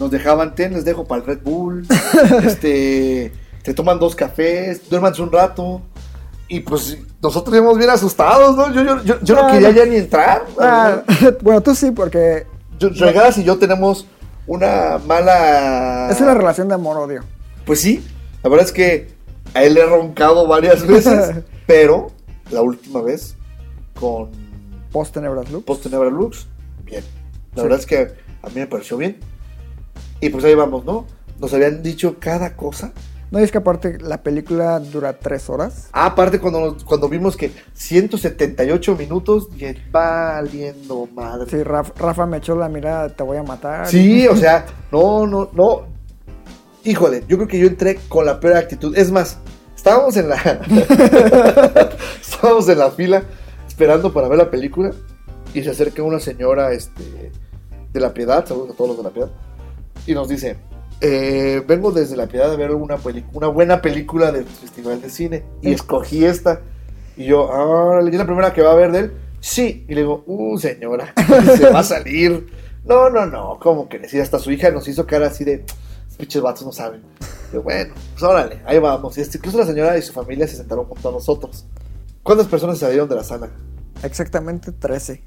Nos dejaban, ten, les dejo para el Red Bull. <laughs> este, te toman dos cafés, duérmanse un rato. Y pues nosotros íbamos bien asustados, ¿no? Yo, yo, yo, yo no Ah, quería no. ya ni entrar. Ah, <laughs> bueno, tú sí, porque Yo- Regadas y yo tenemos una mala. es una relación de amor-odio. Pues sí, la verdad es que a él le he roncado varias <laughs> veces, pero la última vez con Post Tenebras Loop. Post Tenebra Lux, bien. La Sí. verdad es que a mí me pareció bien. Y pues ahí vamos, ¿no? Nos habían dicho cada cosa. No, y es que aparte la película dura tres horas. Ah, aparte cuando, cuando vimos que 178 minutos, dije, valiendo madre. Sí, Rafa, Rafa me echó la mirada, te voy a matar. Sí, <laughs> o sea, no, no, no. Híjole, yo creo que yo entré con la peor actitud. Es más, estábamos en la. <laughs> estábamos en la fila esperando para ver la película. Y se acerca una señora este, de la piedad, saludos a todos los de la piedad. Y nos dice: eh, Vengo desde la piedad a ver una, una buena película del Festival de Cine. Y escogí esta. Y yo, ah, ¿es la primera que va a ver de él? Sí. Y le digo, uh, señora, se va a salir. <laughs> No, no, no, ¿cómo crees? Y hasta su hija nos hizo cara así de, "Estos pinches vatos no saben. Yo, bueno, pues órale, ahí vamos. Y incluso la señora y su familia se sentaron junto a nosotros. ¿Cuántas personas salieron de la sala? Exactamente 13.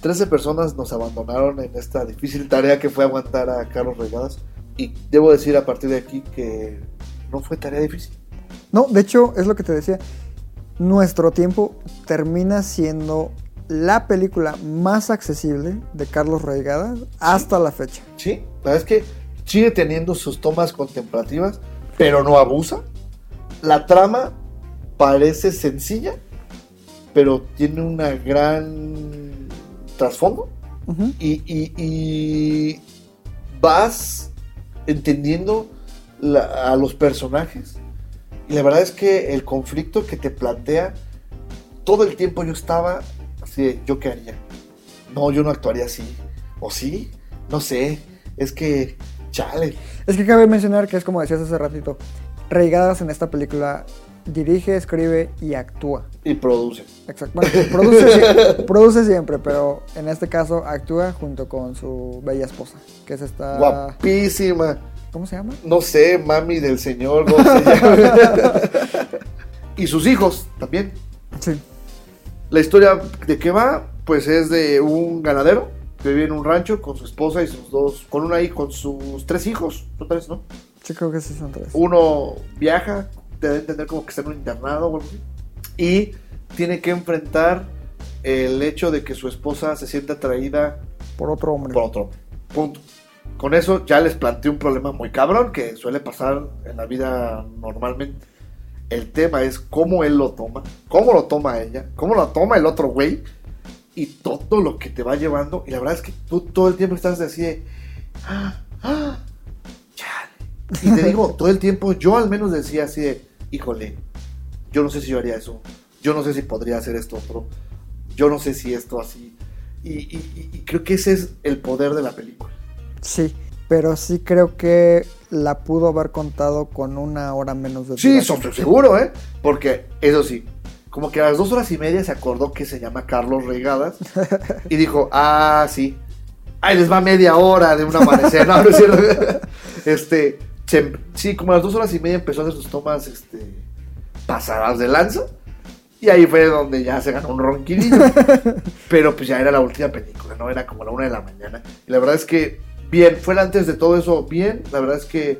13 personas nos abandonaron en esta difícil tarea que fue aguantar a Carlos Regadas. Y debo decir a partir de aquí que no fue tarea difícil. No, de hecho, es lo que te decía. Nuestro tiempo termina siendo la película más accesible de Carlos Reigada hasta la fecha. Sí, la verdad es que sigue teniendo sus tomas contemplativas, pero no abusa. La trama parece sencilla, pero tiene una gran trasfondo. Ujú. Y, y- y vas entendiendo la- a los personajes. Y la verdad es que el conflicto que te plantea, todo el tiempo yo estaba así, ¿yo qué haría? No, yo no actuaría así. ¿O sí? No sé. Es que, chale. Es que cabe mencionar que es como decías hace ratito, Reigadas en esta película dirige, escribe y actúa. Y produce. Exacto. Bueno, produce, <laughs> produce siempre, pero en este caso actúa junto con su bella esposa, que es esta... Guapísima. ¿Cómo se llama? No sé, mami del señor. ¿cómo se llama? <laughs> y sus hijos también. Sí. La historia de qué va, pues es de un ganadero que vive en un rancho con su esposa y sus dos, con una hija, con sus tres hijos, son tres, ¿no? Sí, creo que sí son tres. Uno viaja, debe entender como que está en un internado o algo así, y tiene que enfrentar el hecho de que su esposa se siente atraída Por otro hombre. por otro. Punto. Con eso ya les planteé un problema muy cabrón que suele pasar en la vida normalmente. El tema es cómo él lo toma, cómo lo toma ella, cómo lo toma el otro güey y todo lo que te va llevando. Y la verdad es que tú todo el tiempo estás así de. "Ah, ah, chale". Y te digo, <laughs> todo el tiempo yo al menos decía así de, híjole, yo no sé si yo haría eso, yo no sé si podría hacer esto otro, yo no sé si esto así. Y, y- y- y creo que ese es el poder de la película. Sí, pero sí creo que la pudo haber contado con una hora menos de Sí, duración. so- seguro, ¿eh? Porque, eso sí, como que a las dos horas y media se acordó que se llama Carlos Regadas y dijo, ah, sí, ahí les va media hora de un amanecer, <laughs> no, no es cierto. <laughs> Este, se- sí, como a las dos horas y media empezó a hacer sus tomas, este, pasadas de lanza y ahí fue donde ya se ganó un ronquillo. <laughs> Pero pues ya era la última película, ¿no? Era como la una de la mañana. Y la verdad es que, bien, fue antes de todo eso, bien. La verdad es que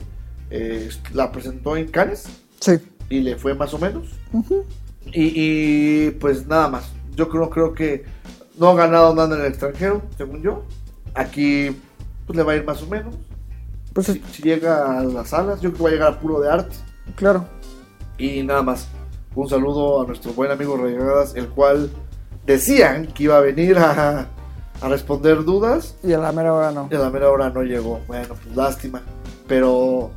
eh, la presentó en Cannes Sí, y le fue más o menos. y, y, pues nada más. Yo creo, creo que no ha ganado nada en el extranjero, según yo. Aquí pues le va a ir más o menos. Pues Si, si llega a las salas, yo creo que va a llegar a puro de arte. claro. Y nada más. Un saludo a nuestro buen amigo Regadas, el cual decían que iba a venir a, a responder dudas. Y a la mera hora no. Y a la mera hora no llegó. Bueno, pues lástima. Pero,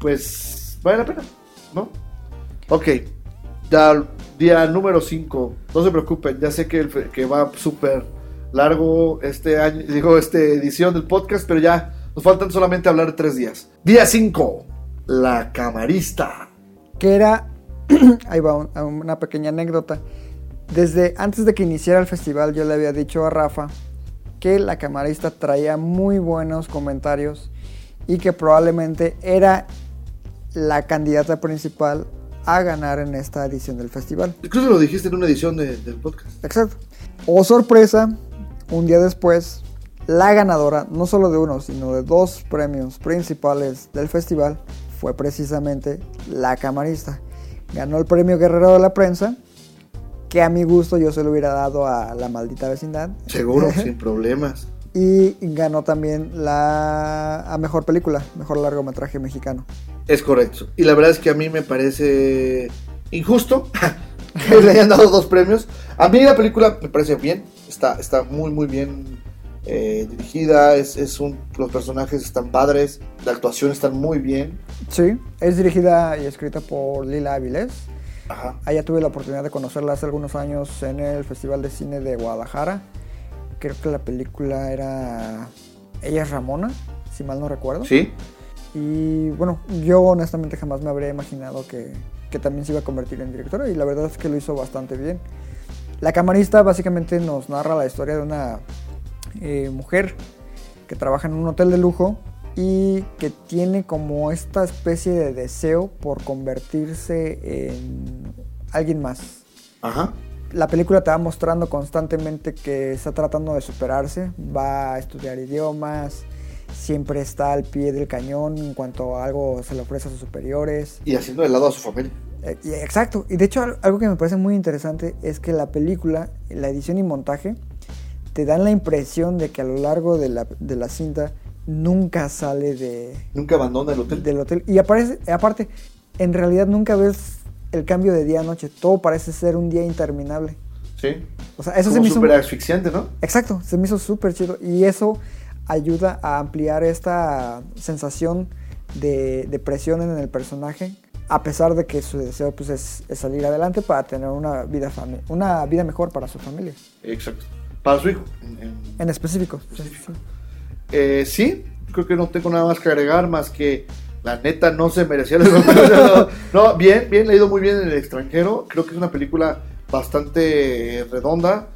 pues, vale la pena, ¿no? Ok. Ya, día número 5. No se preocupen, ya sé que, el que va súper largo este año, digo, esta edición del podcast, pero ya nos faltan solamente hablar tres días. Día 5. La camarista. Que era. <clears throat> Ahí va un- una pequeña anécdota. Desde antes de que iniciara el festival, yo le había dicho a Rafa que la camarista traía muy buenos comentarios y que probablemente era la candidata principal a ganar en esta edición del festival. Incluso lo dijiste en una edición de- del podcast. Exacto. O sorpresa, un día después, la ganadora, no solo de uno, sino de dos premios principales del festival, fue precisamente la camarista. Ganó el premio Guerrero de la Prensa, que a mi gusto yo se lo hubiera dado a La Maldita Vecindad. Seguro, <laughs> sin problemas. Y ganó también la a mejor película, mejor largometraje mexicano. Es correcto. Y la verdad es que a mí me parece injusto <laughs> que le hayan dado dos premios. A mí la película me parece bien. Está, está muy, muy bien eh, dirigida. Es, es un, los personajes están padres. La actuación está muy bien. Sí, es dirigida y escrita por Lila Avilés. Ajá. Allá tuve la oportunidad de conocerla hace algunos años en el Festival de Cine de Guadalajara. Creo que la película era Ella es Ramona, si mal no recuerdo. ¿Sí? Y bueno, yo honestamente jamás me habría imaginado que, que también se iba a convertir en directora y la verdad es que lo hizo bastante bien. La camarista básicamente nos narra la historia de una eh, mujer que trabaja en un hotel de lujo y que tiene como esta especie de deseo por convertirse en alguien más. Ajá. La película te va mostrando constantemente que está tratando de superarse, va a estudiar idiomas, siempre está al pie del cañón en cuanto a algo se le ofrece a sus superiores. Y haciendo de lado a su familia. Eh, exacto, y de hecho al- algo que me parece muy interesante es que la película, la edición y montaje, te dan la impresión de que a lo largo de la, de la cinta nunca sale de, Nunca abandona el hotel. del hotel. Y aparece, aparte, en realidad nunca ves el cambio de día a noche, todo parece ser un día interminable. Sí. O sea, eso se me hizo... súper asfixiante, ¿no? Exacto, se me hizo súper chido. Y eso ayuda a ampliar esta sensación de, de presión en el personaje, a pesar de que su deseo pues, es, es salir adelante para tener una vida, una vida mejor para su familia. Exacto. Para su hijo. En- en- En específico. sí, sí. Eh, sí, creo que no tengo nada más que agregar, más que La neta no se merecía el <laughs> no, no, bien, bien, le ha ido muy bien en el extranjero. Creo que es una película bastante redonda.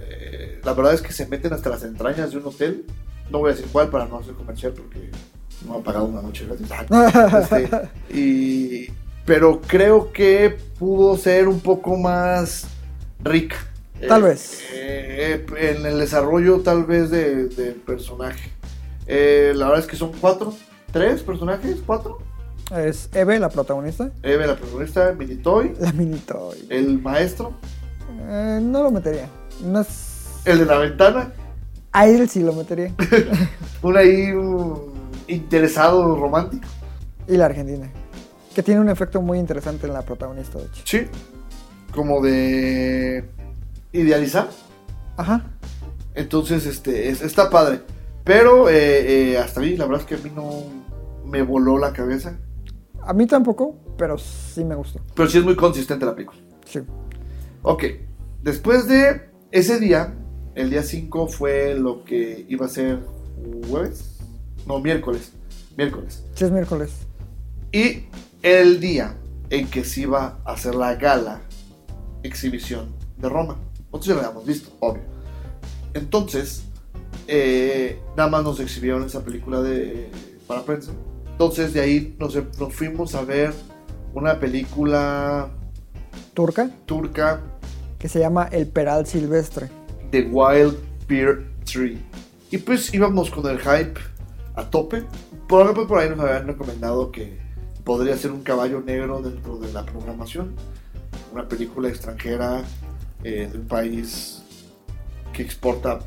Eh, la verdad es que se meten hasta las entrañas de un hotel. No voy a decir cuál para no hacer comercial porque no han pagado una noche gratis. <laughs> Este, y, pero creo que pudo ser un poco más rica. Tal Eh, vez. eh, en el desarrollo tal vez de- del personaje. Eh, la verdad es que son cuatro, tres personajes, cuatro. Es Eve, la protagonista. Eve, la protagonista, Minitoy, <laughs> La Minitoy. el maestro, Eh, no lo metería. No es... el de la ventana, A él sí lo metería. <laughs> un ahí un interesado romántico. y la Argentina. Que tiene un efecto muy interesante en la protagonista, de hecho. Sí, como de idealizar. Ajá. Entonces, este, es- está padre. Pero eh, eh, hasta ahí, la verdad es que a mí no me voló la cabeza. A mí tampoco, pero sí me gustó. Pero sí es muy consistente la película. Sí. Ok, después de ese día, el día 5 fue lo que iba a ser jueves, no, miércoles, miércoles. Sí es miércoles. Y el día en que se iba a hacer la gala exhibición de Roma. Nosotros ya la habíamos visto, obvio. Entonces, eh, nada más nos exhibieron esa película de, para prensa. Entonces, de ahí nos, nos fuimos a ver una película Turca, turca que se llama El Peral Silvestre. The Wild Pear Tree. Y pues íbamos con el hype a tope. Por ejemplo, por ahí nos habían recomendado que podría ser un caballo negro dentro de la programación. Una película extranjera eh, de un país que exporta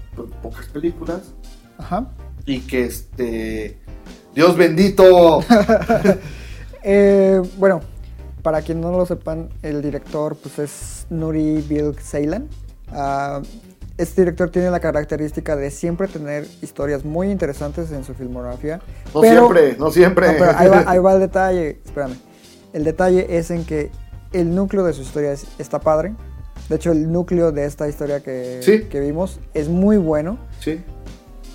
pocas películas. Ajá. Y que este... Dios bendito. <laughs> Eh, bueno, para quien no lo sepan, el director pues es Nuri Bilge Ceylan. Ah, este director tiene la característica de siempre tener historias muy interesantes en su filmografía. No pero- siempre, no siempre. No, pero ahí, va, ahí va el detalle, espérame. El detalle es en que el núcleo de su historia es- está padre. De hecho, el núcleo de esta historia que, Sí. que vimos es muy bueno, Sí.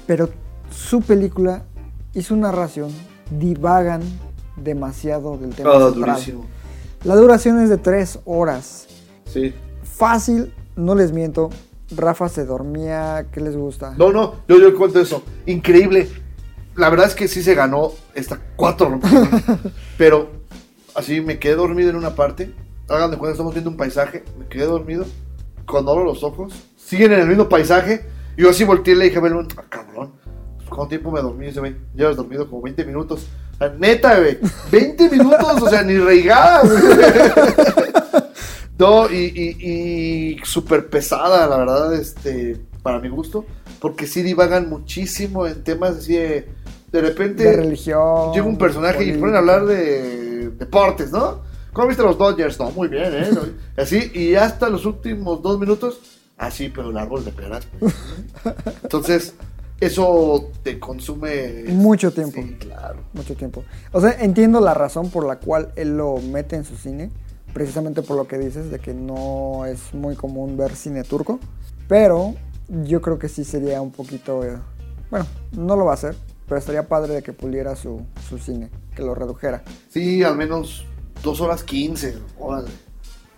pero su película y su narración divagan demasiado del tema central. durísimo. La duración es de tres horas. Sí. Fácil, no les miento. Rafa se dormía, ¿qué les gusta? No, no, yo, yo cuento eso. Increíble. La verdad es que sí se ganó esta cuatro. <laughs> pero así me quedé dormido en una parte. Hagan de cuenta, estamos viendo un paisaje. Me quedé dormido. Cuando abro los ojos, siguen en el mismo paisaje. Y yo así volteé y le dije a Belmont, ah, cabrón, pues, ¿cuánto tiempo me dormí? Dice, güey, llevas dormido como 20 minutos. O sea, neta, güey, 20 <laughs> minutos, o sea, ni reigada. <laughs> No, y, y, y súper pesada, la verdad, este, para mi gusto, porque sí divagan muchísimo en temas así de, de repente de religión. llega un personaje y ponen a hablar de deportes, ¿no? ¿Cómo viste los Dodgers? No, muy bien, ¿eh? Así, y hasta los últimos dos minutos, así, pero el árbol de peras. pues. Entonces, eso te consume... Mucho tiempo. Sí, claro. mucho tiempo. O sea, entiendo la razón por la cual él lo mete en su cine, precisamente por lo que dices, de que no es muy común ver cine turco, pero yo creo que sí sería un poquito, eh, bueno, no lo va a hacer, pero estaría padre de que puliera su, su cine, que lo redujera. Sí, al menos dos horas quince, órale.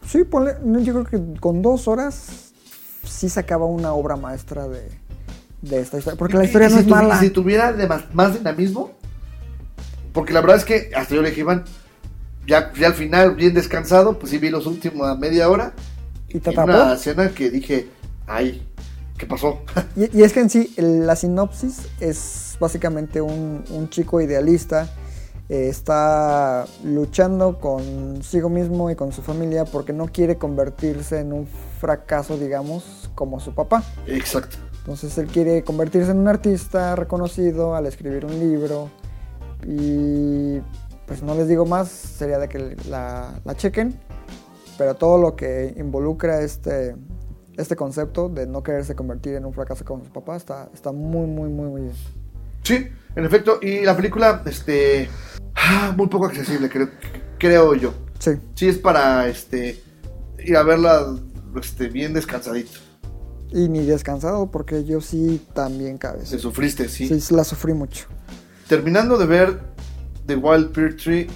Sí, ponle, yo creo que con dos horas sí sacaba una obra maestra de, de esta historia, porque la historia no si es mala. Si tuviera de más, más dinamismo, porque la verdad es que hasta yo le dije, Iván, ya, ya al final, bien descansado, pues sí vi los últimos a media hora. ¿Y te una escena que dije, ay, ¿qué pasó? <laughs> Y, y es que en sí, el- la sinopsis es básicamente un, un chico idealista. Eh, está luchando consigo mismo y con su familia porque no quiere convertirse en un fracaso, digamos, como su papá. Exacto. Entonces él quiere convertirse en un artista reconocido al escribir un libro. Y pues no les digo más, sería de que la, la chequen. Pero todo lo que involucra este, este concepto de no quererse convertir en un fracaso como su papá está, está muy, muy, muy, muy bien. Sí, en efecto, y la película, este, ah, muy poco accesible, creo, creo yo. Sí, Sí es para, este, ir a verla, este, bien descansadito. y ni descansado porque yo sí también cabeza. Se sufriste, sí. Sí, la sufrí mucho. Terminando de ver de Wild Pear Tree,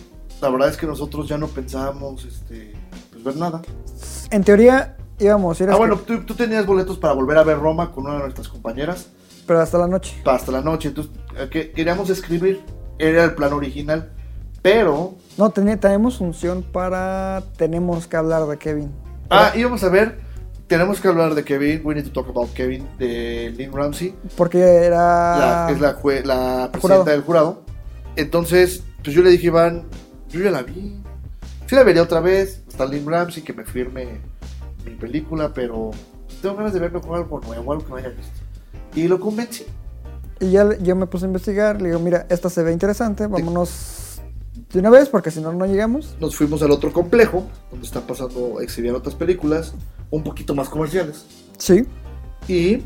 la verdad es que nosotros ya no pensábamos este, pues, ver nada. En teoría íbamos a ir Ah, hasta- bueno, tú, tú tenías boletos para volver a ver Roma con una de nuestras compañeras pero hasta la noche. hasta la noche. Entonces, eh, que queríamos escribir, era el plan original, pero. No, teni- tenemos función para... Tenemos que hablar de Kevin. Ah, íbamos a ver. Tenemos que hablar de Kevin. We need to talk about Kevin de Lynn Ramsey, Porque era... la, es la, jue- la presidenta Jurado. del jurado. Entonces, pues yo le dije, Iván, yo ya la vi. Sí la vería otra vez. Hasta Lynn Ramsey que me firme mi película, pero tengo ganas de ver mejor algo nuevo, algo que no haya visto. Y lo convencí. Y ya yo me puse a investigar, le digo, mira, esta se ve interesante, vámonos de una vez porque si no, no llegamos. Nos fuimos al otro complejo, donde están pasando, exhibían otras películas, un poquito más comerciales. Sí. Y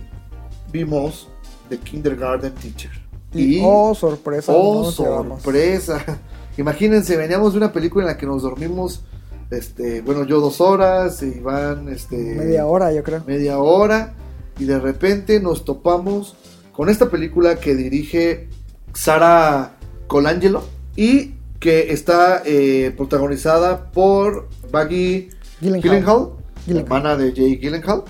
vimos The Kindergarten Teacher. Y, oh, sorpresa. oh, llevamos. sorpresa. <laughs> Imagínense, veníamos de una película en la que nos dormimos, este, bueno, yo dos horas, y Iván, este, Media hora, yo creo. media hora, y de repente nos topamos con esta película que dirige Sara Colangelo y que está eh, protagonizada por Maggie Gyllenhaal. Gyllenhaal, Gyllenhaal. hermana de Jay Gyllenhaal.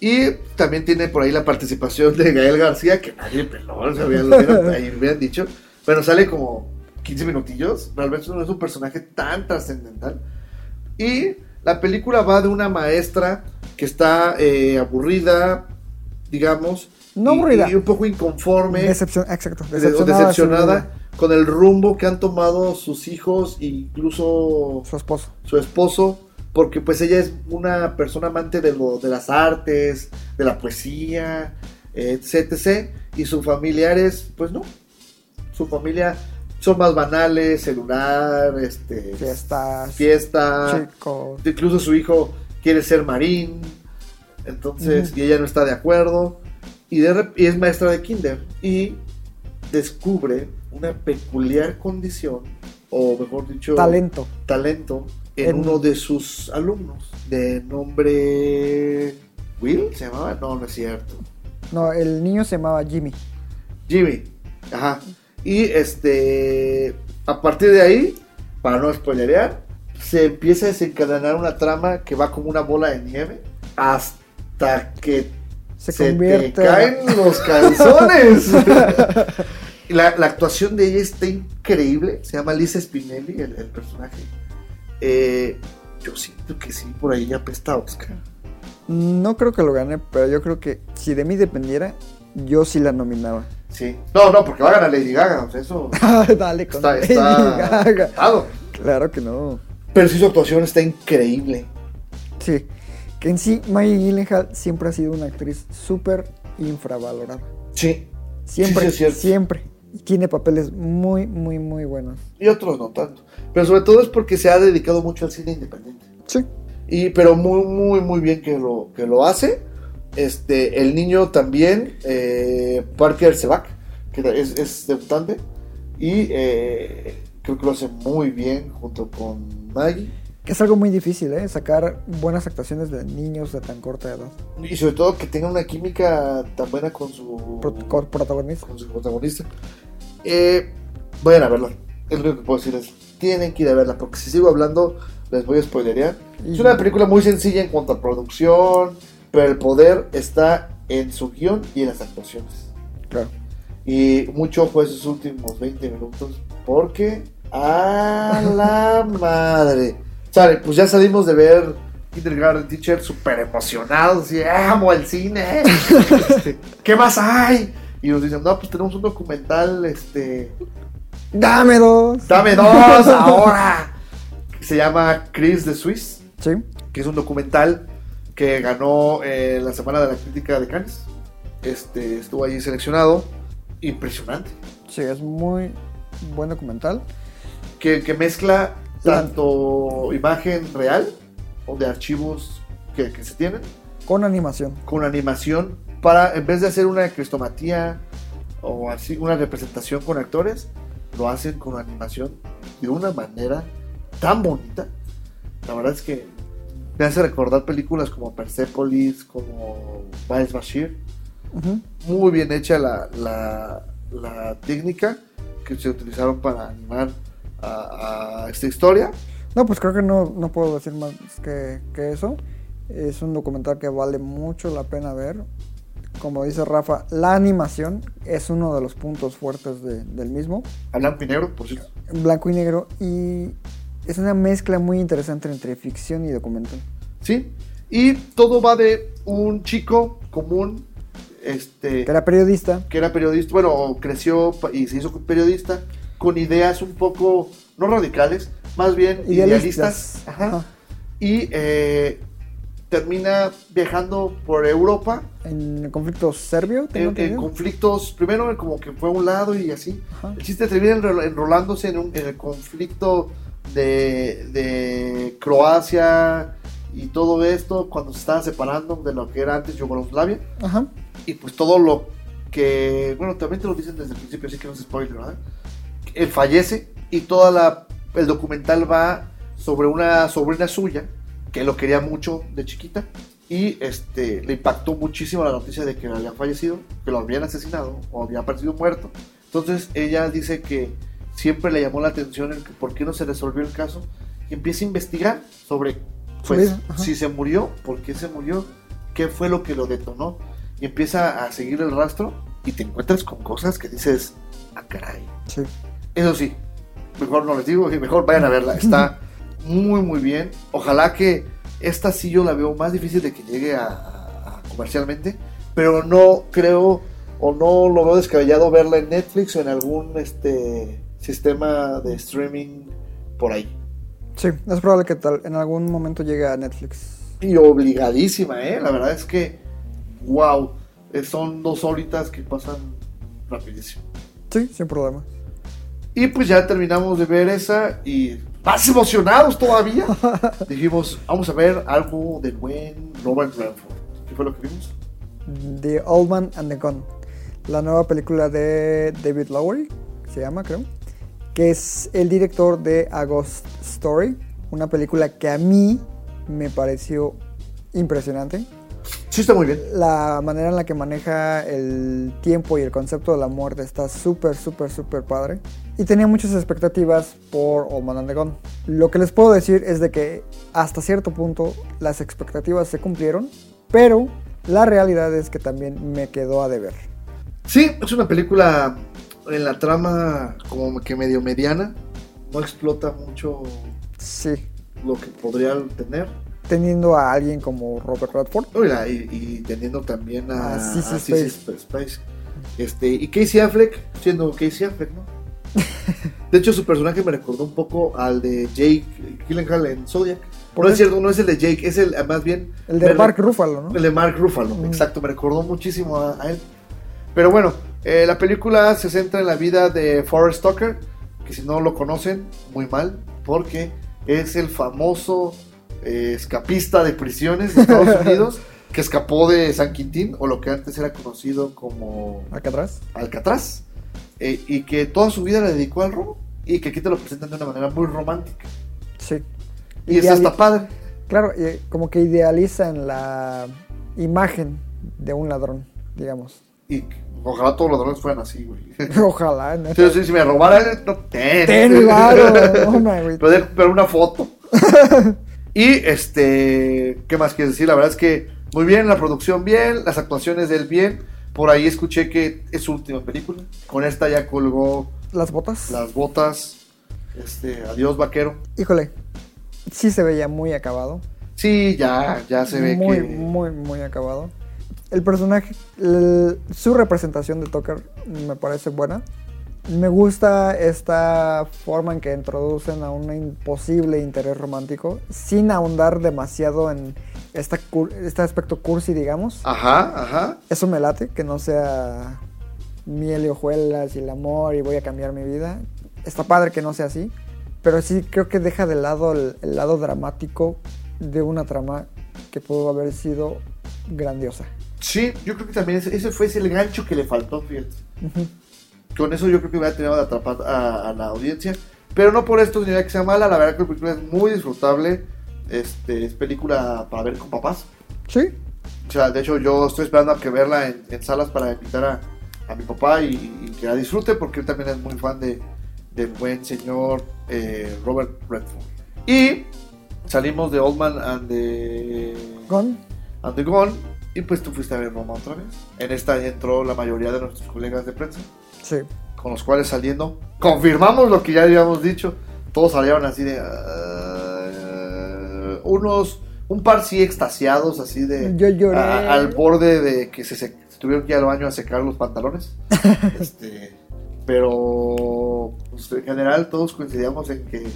Y también tiene por ahí la participación de Gael García, que nadie peló, se habían, lo <laughs> hubieran dicho. Pero sale como 15 minutillos. Realmente no es un personaje tan trascendental. Y la película va de una maestra que está eh, aburrida, digamos. No y- aburrida. Y, un poco inconforme. Decepción, exacto. o Decepcionada, decepcionada de con el rumbo que han tomado sus hijos e incluso Su esposo. su esposo, porque pues ella es una persona amante de, lo, de las artes, de la poesía, etc, etc. Y sus familiares, pues no. Su familia son más banales, celular, este, Fiestas. fiesta. Chicos. Incluso su hijo quiere ser marín. Entonces, y ella no está de acuerdo. Y, de rep- y es maestra de kinder. Y descubre una peculiar condición, o mejor dicho, Talento. talento en, En- uno de sus alumnos. De nombre. ¿Will? ¿Se llamaba? No, no es cierto. No, el niño se llamaba Jimmy. Jimmy. Ajá. Y este. A partir de ahí, para no spoilerear, se empieza a desencadenar una trama que va como una bola de nieve hasta que Se, se, te caen los calzones. <laughs> La, la actuación de ella está increíble. Se llama Lisa Spinelli, el, el personaje. Eh, yo siento que sí, por ahí ya apesta Oscar. No creo que lo gane, pero yo creo que si de mí dependiera, yo sí la nominaba. Sí. No, no, porque va a ganar Lady Gaga. o sea, eso <laughs> Dale con está, Lady está Gaga. Claro que no. Pero sí, su actuación está increíble. Sí. Que en sí, Maggie Gyllenhaal siempre ha sido una actriz súper infravalorada. Sí. Siempre, Sí, sí, es cierto. siempre. Y tiene papeles muy, muy, muy buenos. Y otros no tanto. Pero sobre todo es porque se ha dedicado mucho al cine independiente. Sí. Y, pero muy, muy, muy bien que lo, que lo hace. Este, el niño también, eh, Parker Sebak, que es, es debutante. Y eh, creo que lo hace muy bien junto con Maggie. Que es algo muy difícil, ¿eh? Sacar buenas actuaciones de niños de tan corta edad. Y sobre todo que tenga una química tan buena con su, Pro- protagonista. con su protagonista. Eh, vayan a verla. Es lo único que puedo decirles. Tienen que ir a verla, porque si sigo hablando, les voy a spoilerear. Es una película muy sencilla en cuanto a producción, pero el poder está en su guion y en las actuaciones. Claro. Y mucho ojo a esos últimos 20 minutos, porque a la madre. Sale, pues ya salimos de ver Kindergarten Teacher súper emocionados, y amo el cine. <laughs> Este, ¿Qué más hay? Y nos dicen, no, pues tenemos un documental, este, ¡Dame dos! dame dos <laughs> ahora. Se llama Chris de Swiss, Sí. que es un documental que ganó eh, la Semana de la Crítica de Cannes. Este, estuvo allí seleccionado. Impresionante. Sí, es muy buen documental. Que, que mezcla tanto imagen real o de archivos que, que se tienen Con animación. con animación para, en vez de hacer una cristomatía o así, una representación con actores, lo hacen con animación de una manera tan bonita. La verdad es que me hace recordar películas como Persepolis, como Miles Bashir. Muy bien hecha la, la, la técnica que se utilizaron para animar a- a esta historia. No, pues creo que no, no puedo decir más que, que eso. Es un documental que vale mucho la pena ver. Como dice Rafa, la animación es uno de los puntos fuertes de- del mismo. A blanco y negro, por cierto. Blanco y negro. Y es una mezcla muy interesante entre ficción y documental. ¿Sí? Y todo va de un chico común, este, Que era periodista. que era periodista, bueno, creció y se hizo periodista con ideas un poco, no radicales, más bien idealistas. Idealistas. Ajá. Ajá. Y eh, termina viajando por Europa En el conflicto serbio, tengo en, conflictos, primero como que fue a un lado y así. Ajá. El chiste termina enrol- enrolándose en, un- en el conflicto de, de Croacia y todo esto cuando se estaban separando de lo que era antes Yugoslavia. Ajá. Y pues todo lo que, bueno, también te lo dicen desde el principio, así que no es spoiler, ¿verdad? Él fallece y toda la, el documental va sobre una sobrina suya que lo quería mucho de chiquita y este le impactó muchísimo la noticia de que había fallecido, que lo habían asesinado o había aparecido muerto. Entonces ella dice que siempre le llamó la atención el que por qué no se resolvió el caso y empieza a investigar sobre pues si se murió, por qué se murió, qué fue lo que lo detonó y empieza a seguir el rastro y te encuentras con cosas que dices, ah caray. Sí. Eso sí, mejor no les digo, mejor vayan a verla. Está muy, muy bien. Ojalá que esta sí yo la veo más difícil de que llegue a, a- a comercialmente, pero no creo o no lo veo descabellado verla en Netflix o en algún este sistema de streaming por ahí. Sí, es probable que tal, en algún momento llegue a Netflix. Y obligadísima, ¿eh? La verdad es que, wow, son dos horitas que pasan rapidísimo. Sí, sin problema. Y pues ya terminamos de ver esa y más emocionados todavía. <laughs> Dijimos, vamos a ver algo del buen Robert Redford. ¿Qué fue lo que vimos? The Old Man and the Gun. La nueva película de David Lowery, se llama, creo. Que es el director de A Ghost Story. Una película que a mí me pareció impresionante. Sí, está muy bien. La manera en la que maneja el tiempo y el concepto de la muerte está súper, súper, súper padre. Y tenía muchas expectativas por Old Man and the Gun. Lo que les puedo decir es de que hasta cierto punto las expectativas se cumplieron, pero la realidad es que también me quedó a deber. Sí, es una película en la trama como que medio mediana. No explota mucho Sí, lo que podría tener. teniendo a alguien como Robert Redford. Oiga, y, y teniendo también a, A Sissy a. Spacek. Este, y Casey Affleck, siendo Casey Affleck, ¿no? <laughs> De hecho, su personaje me recordó un poco al de Jake Gyllenhaal en Zodiac. ¿Por no qué? es cierto, no es el de Jake, es el más bien El de Mark Ruffalo, ¿no? el de Mark Ruffalo, Mm. exacto, me recordó muchísimo a, a él. Pero bueno, eh, la película se centra en la vida de Forrest Tucker, que si no lo conocen, muy mal, porque es el famoso eh, escapista de prisiones de Estados <laughs> Unidos que escapó de San Quintín, o lo que antes era conocido como. Alcatraz, eh, y que toda su vida la dedicó al robo, y que aquí te lo presentan de una manera muy romántica. Sí. Y eso Ideali- está padre. Claro, y como que idealizan la imagen de un ladrón, digamos. Y ojalá todos los ladrones fueran así, güey. <laughs> Ojalá, <laughs> neta. Sí, sí, si me robaran, no, ten. Ten <laughs> no, me, güey. Poder ver una foto. y este, ¿qué más quieres decir? La verdad es que muy bien, la producción bien, las actuaciones del bien. Por ahí escuché que es su última película. Con esta ya colgó Las botas. las botas. Este, adiós vaquero. Híjole, sí se veía muy acabado. Sí, ya, ya se ve muy, que. muy, muy acabado. El personaje, el- su representación de Tucker me parece buena. Me gusta esta forma en que introducen a un imposible interés romántico sin ahondar demasiado en esta, cur- este aspecto cursi, digamos. Ajá, ajá. Eso me late, que no sea miel y hojuelas y el amor y voy a cambiar mi vida. Está padre que no sea así, pero sí creo que deja de lado el, el lado dramático de una trama que pudo haber sido grandiosa. Sí, yo creo que también ese, ese fue ese el gancho que le faltó, fíjate. Con eso yo creo que hubiera tenido de atrapar a, a la audiencia. Pero no por esto ni que sea mala, la verdad que la película es muy disfrutable. Este, es película para ver con papás. Sí, O sea, de hecho yo estoy esperando a que verla en, en salas para invitar a, a mi papá y, y que la disfrute porque él también es muy fan de, del buen señor eh, Robert Redford. Y salimos de Old Man and the, Gon, and the Gone. Y pues tú fuiste a ver Roma otra vez. En esta entró la mayoría de nuestros colegas de prensa. sí. con los cuales saliendo confirmamos lo que ya habíamos dicho. Todos salieron así de ah, unos un par sí extasiados así de Yo lloré. a- al borde de que se, se- se tuvieron que ir al baño a secar los pantalones. <laughs> Este, pero pues, en general todos coincidíamos en que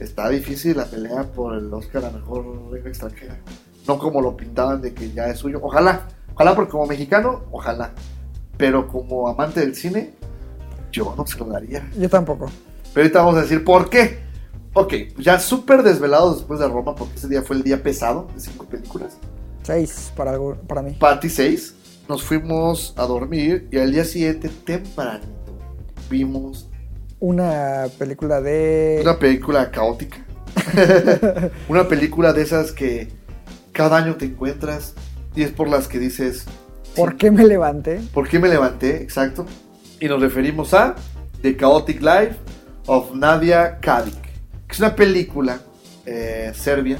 está difícil la pelea por el Oscar a mejor lengua extranjera. No como lo pintaban de que ya es suyo. Ojalá, ojalá porque como mexicano, ojalá. Pero como amante del cine, yo no se lo daría. Yo tampoco. Pero ahorita vamos a decir por qué. Ok, ya súper desvelados después de Roma, porque ese día fue el día pesado de cinco películas. Seis para, algo, para mí. Para ti seis, nos fuimos a dormir y al día siguiente, tempranito, vimos Una película de... una película caótica. <laughs> una película de esas que cada año te encuentras y es por las que dices, ¿Por qué me levanté? ¿por qué me levanté? Exacto. Y nos referimos a The Chaotic Life of Nadia Kadic, que es una película eh, serbia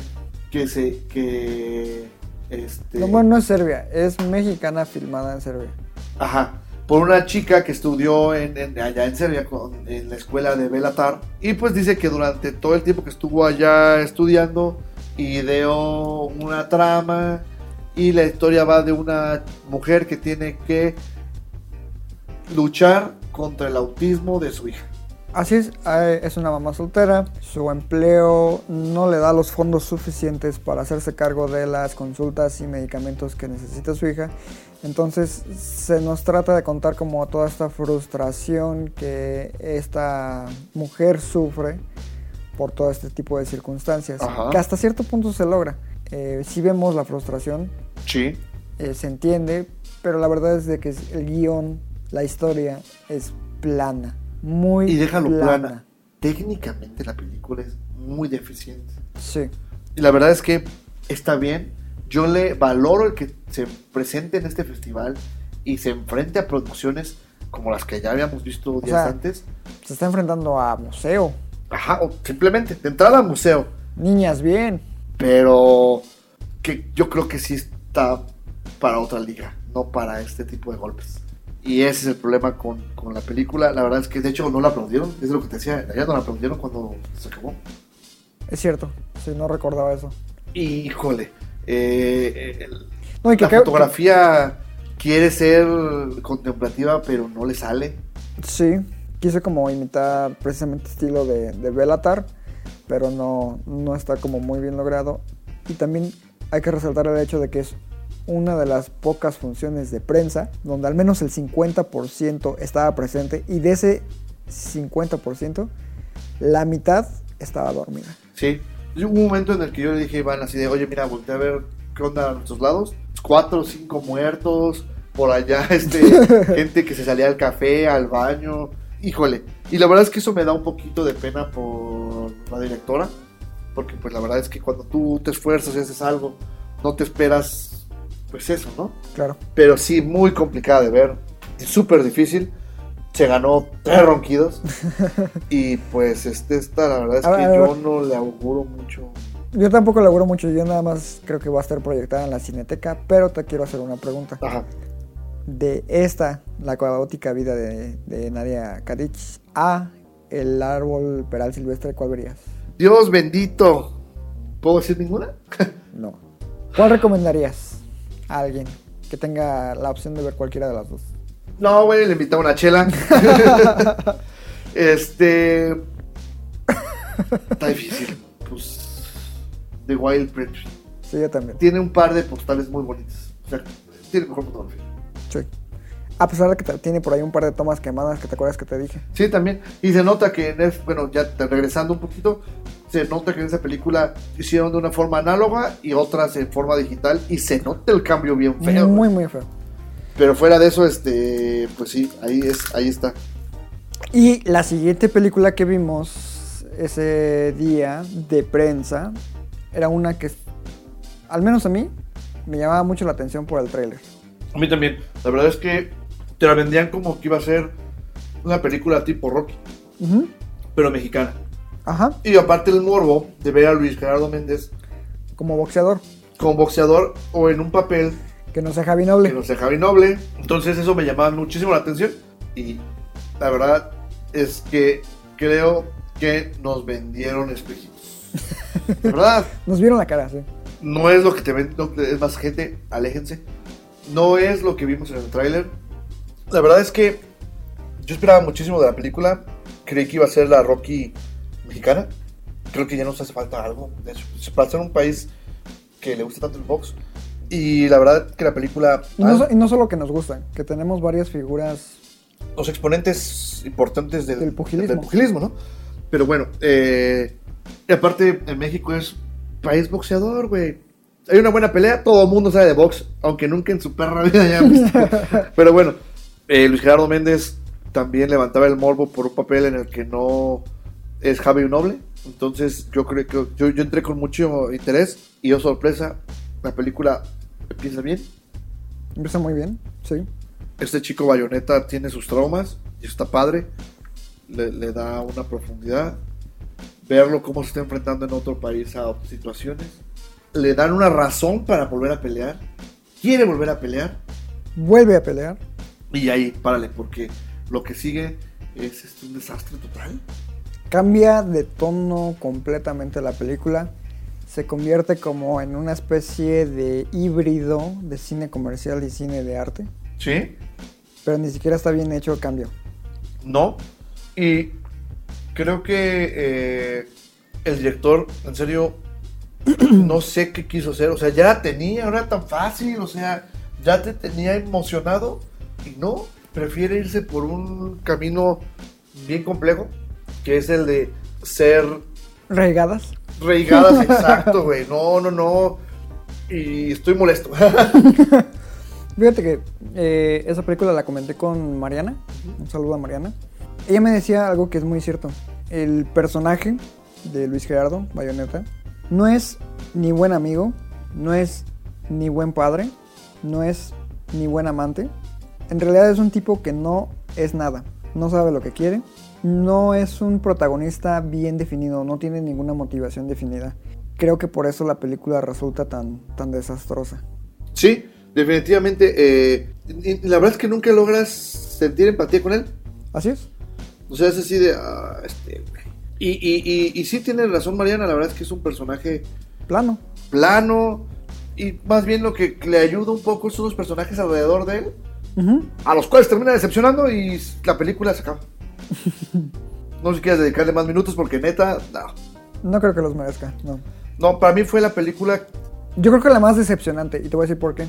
que se que este No, bueno, no es Serbia, es mexicana filmada en Serbia. Ajá. Por una chica que estudió en, en- allá en Serbia, con- en la escuela de Belatar. Y pues dice que durante todo el tiempo que estuvo allá estudiando, ideó una trama. Y la historia va de una mujer que tiene que luchar contra el autismo de su hija. Así es, es una mamá soltera, su empleo no le da los fondos suficientes para hacerse cargo de las consultas y medicamentos que necesita su hija. Entonces se nos trata de contar como toda esta frustración que esta mujer sufre por todo este tipo de circunstancias, Ajá. que hasta cierto punto se logra. Eh, si vemos la frustración, Sí. eh, se entiende, pero la verdad es de que el guion, la historia es plana, muy Y déjalo plana. plana. Técnicamente la película es muy deficiente. Sí, Y la verdad es que está bien. Yo le valoro el que se presente en este festival y se enfrente a producciones como las que ya habíamos visto días sea, antes. se está enfrentando a museo. Ajá, o simplemente de entrada al museo. Niñas, bien. Pero que yo creo que sí está para otra liga, no para este tipo de golpes. Y ese es el problema con, con la película. La verdad es que de hecho no la aplaudieron. Es lo que te decía. Allá no la aplaudieron cuando se acabó. Es cierto, sí, no recordaba eso. Híjole. eh, el- No, y que la fotografía quiere ser contemplativa, pero no le sale. Sí, quise como imitar precisamente estilo de, de Bellatar, pero no, no está como muy bien logrado. Y también hay que resaltar el hecho de que es una de las pocas funciones de prensa donde al menos el 50% estaba presente y de ese 50% la mitad estaba dormida. Sí. Hubo un momento en el que yo le dije a Iván así de, oye, mira, volteé a ver qué onda a nuestros lados. Cuatro o cinco muertos, por allá, <laughs> este, gente que se salía al café, al baño. Híjole. Y la verdad es que eso me da un poquito de pena por la directora. Porque pues la verdad es que cuando tú te esfuerzas y haces algo, no te esperas, pues eso, ¿no? Claro. pero sí muy complicada de ver, súper difícil. Se ganó tres ronquidos <laughs> y pues este esta la verdad es A que ver, yo no le auguro mucho. Yo tampoco laburo mucho, yo nada más creo que va a estar proyectada en la cineteca, pero te quiero hacer una pregunta. Ajá. de esta, la caótica vida de, de Nadia Kadich, a el árbol peral silvestre, ¿cuál verías? Dios bendito. ¿Puedo decir ninguna? <laughs> No. ¿Cuál recomendarías a alguien que tenga la opción de ver cualquiera de las dos? No, güey, le invitaba una chela. <laughs> este. Está difícil. Pues. The Wild Prince. Sí, yo también. Tiene un par de postales muy bonitas. O sea, tiene mejor fotografía. Sí. A pesar de que te- tiene por ahí un par de tomas quemadas que te acuerdas que te dije. Sí, también. Y se nota que, en es- bueno, ya regresando un poquito, se nota que en esa película hicieron de una forma análoga y otras en forma digital y se nota el cambio bien feo. Muy, muy feo. Pero fuera de eso, este, pues sí, ahí es, ahí está. Y la siguiente película que vimos ese día de prensa era una que, al menos a mí, me llamaba mucho la atención por el tráiler. A mí también. La verdad es que te la vendían como que iba a ser una película tipo Rocky. Ujú. pero mexicana. Ajá, Y aparte el morbo de ver a Luis Gerardo Méndez como boxeador. como boxeador o en un papel Que no sea Javi Noble. que no sea Javi Noble. Entonces eso me llamaba muchísimo la atención. Y la verdad es que creo que nos vendieron espejitos. <laughs> De verdad. Nos vieron la cara, sí. No es lo que te ven, no, es más gente, aléjense. No es lo que vimos en el tráiler. La verdad es que yo esperaba muchísimo de la película. Creí que iba a ser la Rocky mexicana. Creo que ya nos hace falta algo. de eso. Para ser un país que le gusta tanto el box. Y la verdad que la película... Y no, so- y no solo que nos gustan, que tenemos varias figuras. los exponentes importantes del, Del pugilismo. del pugilismo, ¿no? Pero bueno, eh, y aparte en México es país boxeador, güey. Hay una buena pelea, todo el mundo sabe de box, aunque nunca en su perra <laughs> vida hayan visto. Pero bueno, eh, Luis Gerardo Méndez también levantaba el morbo por un papel en el que no es Javi Noble. Entonces yo creo que yo, yo entré con mucho interés y yo sorpresa, la película empieza bien. Empieza muy bien, sí. Este chico bayoneta tiene sus traumas y está padre. Le, le da una profundidad. Verlo cómo se está enfrentando en otro país a otras situaciones. Le dan una razón para volver a pelear. Quiere volver a pelear. Vuelve a pelear. Y ahí, párale, porque lo que sigue es este, un desastre total. Cambia de tono completamente la película. Se convierte como en una especie de híbrido de cine comercial y cine de arte. ¿Sí? Pero ni siquiera está bien hecho el cambio. No. Y creo que eh, el director, en serio, <clears throat> no sé qué quiso hacer. O sea, ya la tenía, no era tan fácil. O sea, ya te tenía emocionado. Y no, prefiere irse por un camino bien complejo, que es el de ser Regadas. reigadas. <laughs> Exacto, güey. No, no, no. Y estoy molesto. <laughs> Fíjate que eh, esa película la comenté con Mariana. Un saludo a Mariana. Ella me decía algo que es muy cierto. El personaje de Luis Gerardo Bayonetta no es ni buen amigo, no es ni buen padre, no es ni buen amante. En realidad es un tipo que no es nada. No sabe lo que quiere. No es un protagonista bien definido, no tiene ninguna motivación definida. Creo que por eso la película resulta tan, tan desastrosa. Sí, definitivamente. eh, y- la verdad es que nunca logras sentir empatía con él. Así es. O sea, es así de. ah, este, y, y, y, y sí tiene razón Mariana, la verdad es que es un personaje Plano. plano. Y más bien lo que le ayuda un poco son los personajes alrededor de él, a los cuales termina decepcionando y la película se acaba. <laughs> No sé si quieres dedicarle más minutos porque neta, no. No creo que los merezca, no. No, para mí fue la película. Yo creo que la más decepcionante, y te voy a decir por qué.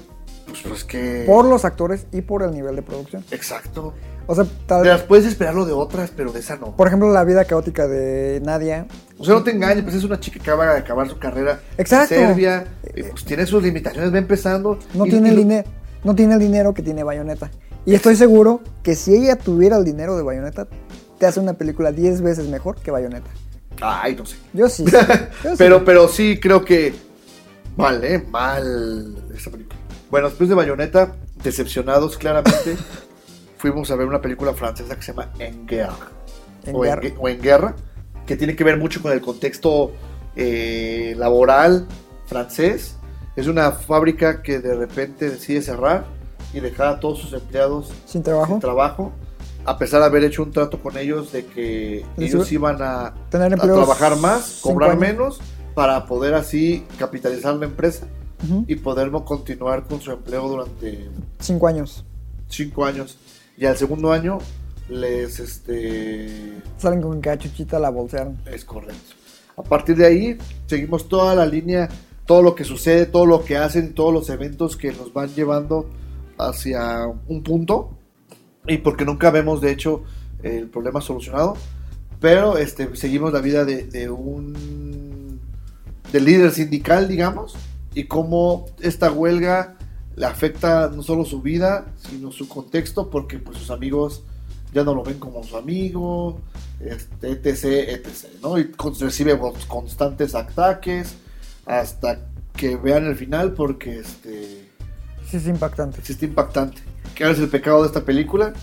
Pues, pues que. Por los actores y por el nivel de producción. Exacto. O sea, tal Te las puedes esperarlo de otras, pero de esa no. por ejemplo, la vida caótica de Nadia. O sea, no te engañes, pues es una chica que acaba de acabar su carrera Exacto. en Serbia, y pues tiene sus limitaciones, va empezando. No y- tiene y el lo- dinero. No tiene el dinero que tiene Bayonetta. Y estoy seguro que si ella tuviera el dinero de Bayonetta, te hace una película 10 veces mejor que Bayonetta. Ay, no sé. Yo sí. <laughs> Yo sí. pero, pero sí creo que mal, ¿eh? Mal esta película. Bueno, después de Bayonetta, decepcionados claramente, <laughs> fuimos a ver una película francesa que se llama En Guerre. En o, en, Guerre. gue- o en Guerra, que tiene que ver mucho con el contexto eh, laboral francés. Es una fábrica que de repente decide cerrar y dejar a todos sus empleados Sin trabajo. sin trabajo, a pesar de haber hecho un trato con ellos de que ellos iba- iban a, tener a trabajar más, cobrar menos, para poder así capitalizar la empresa Ujú. y poder continuar con su empleo durante Cinco años. cinco años. Y al segundo año les este Salen con cachuchita, la bolsearon. es correcto. A partir de ahí seguimos toda la línea, todo lo que sucede, todo lo que hacen, todos los eventos que nos van llevando hacia un punto. Y porque nunca vemos, de hecho, el problema solucionado. Pero este, seguimos la vida de, un del líder sindical, digamos, y cómo esta huelga le afecta no solo su vida, sino su contexto, porque pues sus amigos ya no lo ven como su amigo, este, etc, etc, ¿no? Y recibe con- constantes ataques hasta que vean el final, porque este, Sí, es impactante. existe impactante. ¿Qué es el pecado de esta película?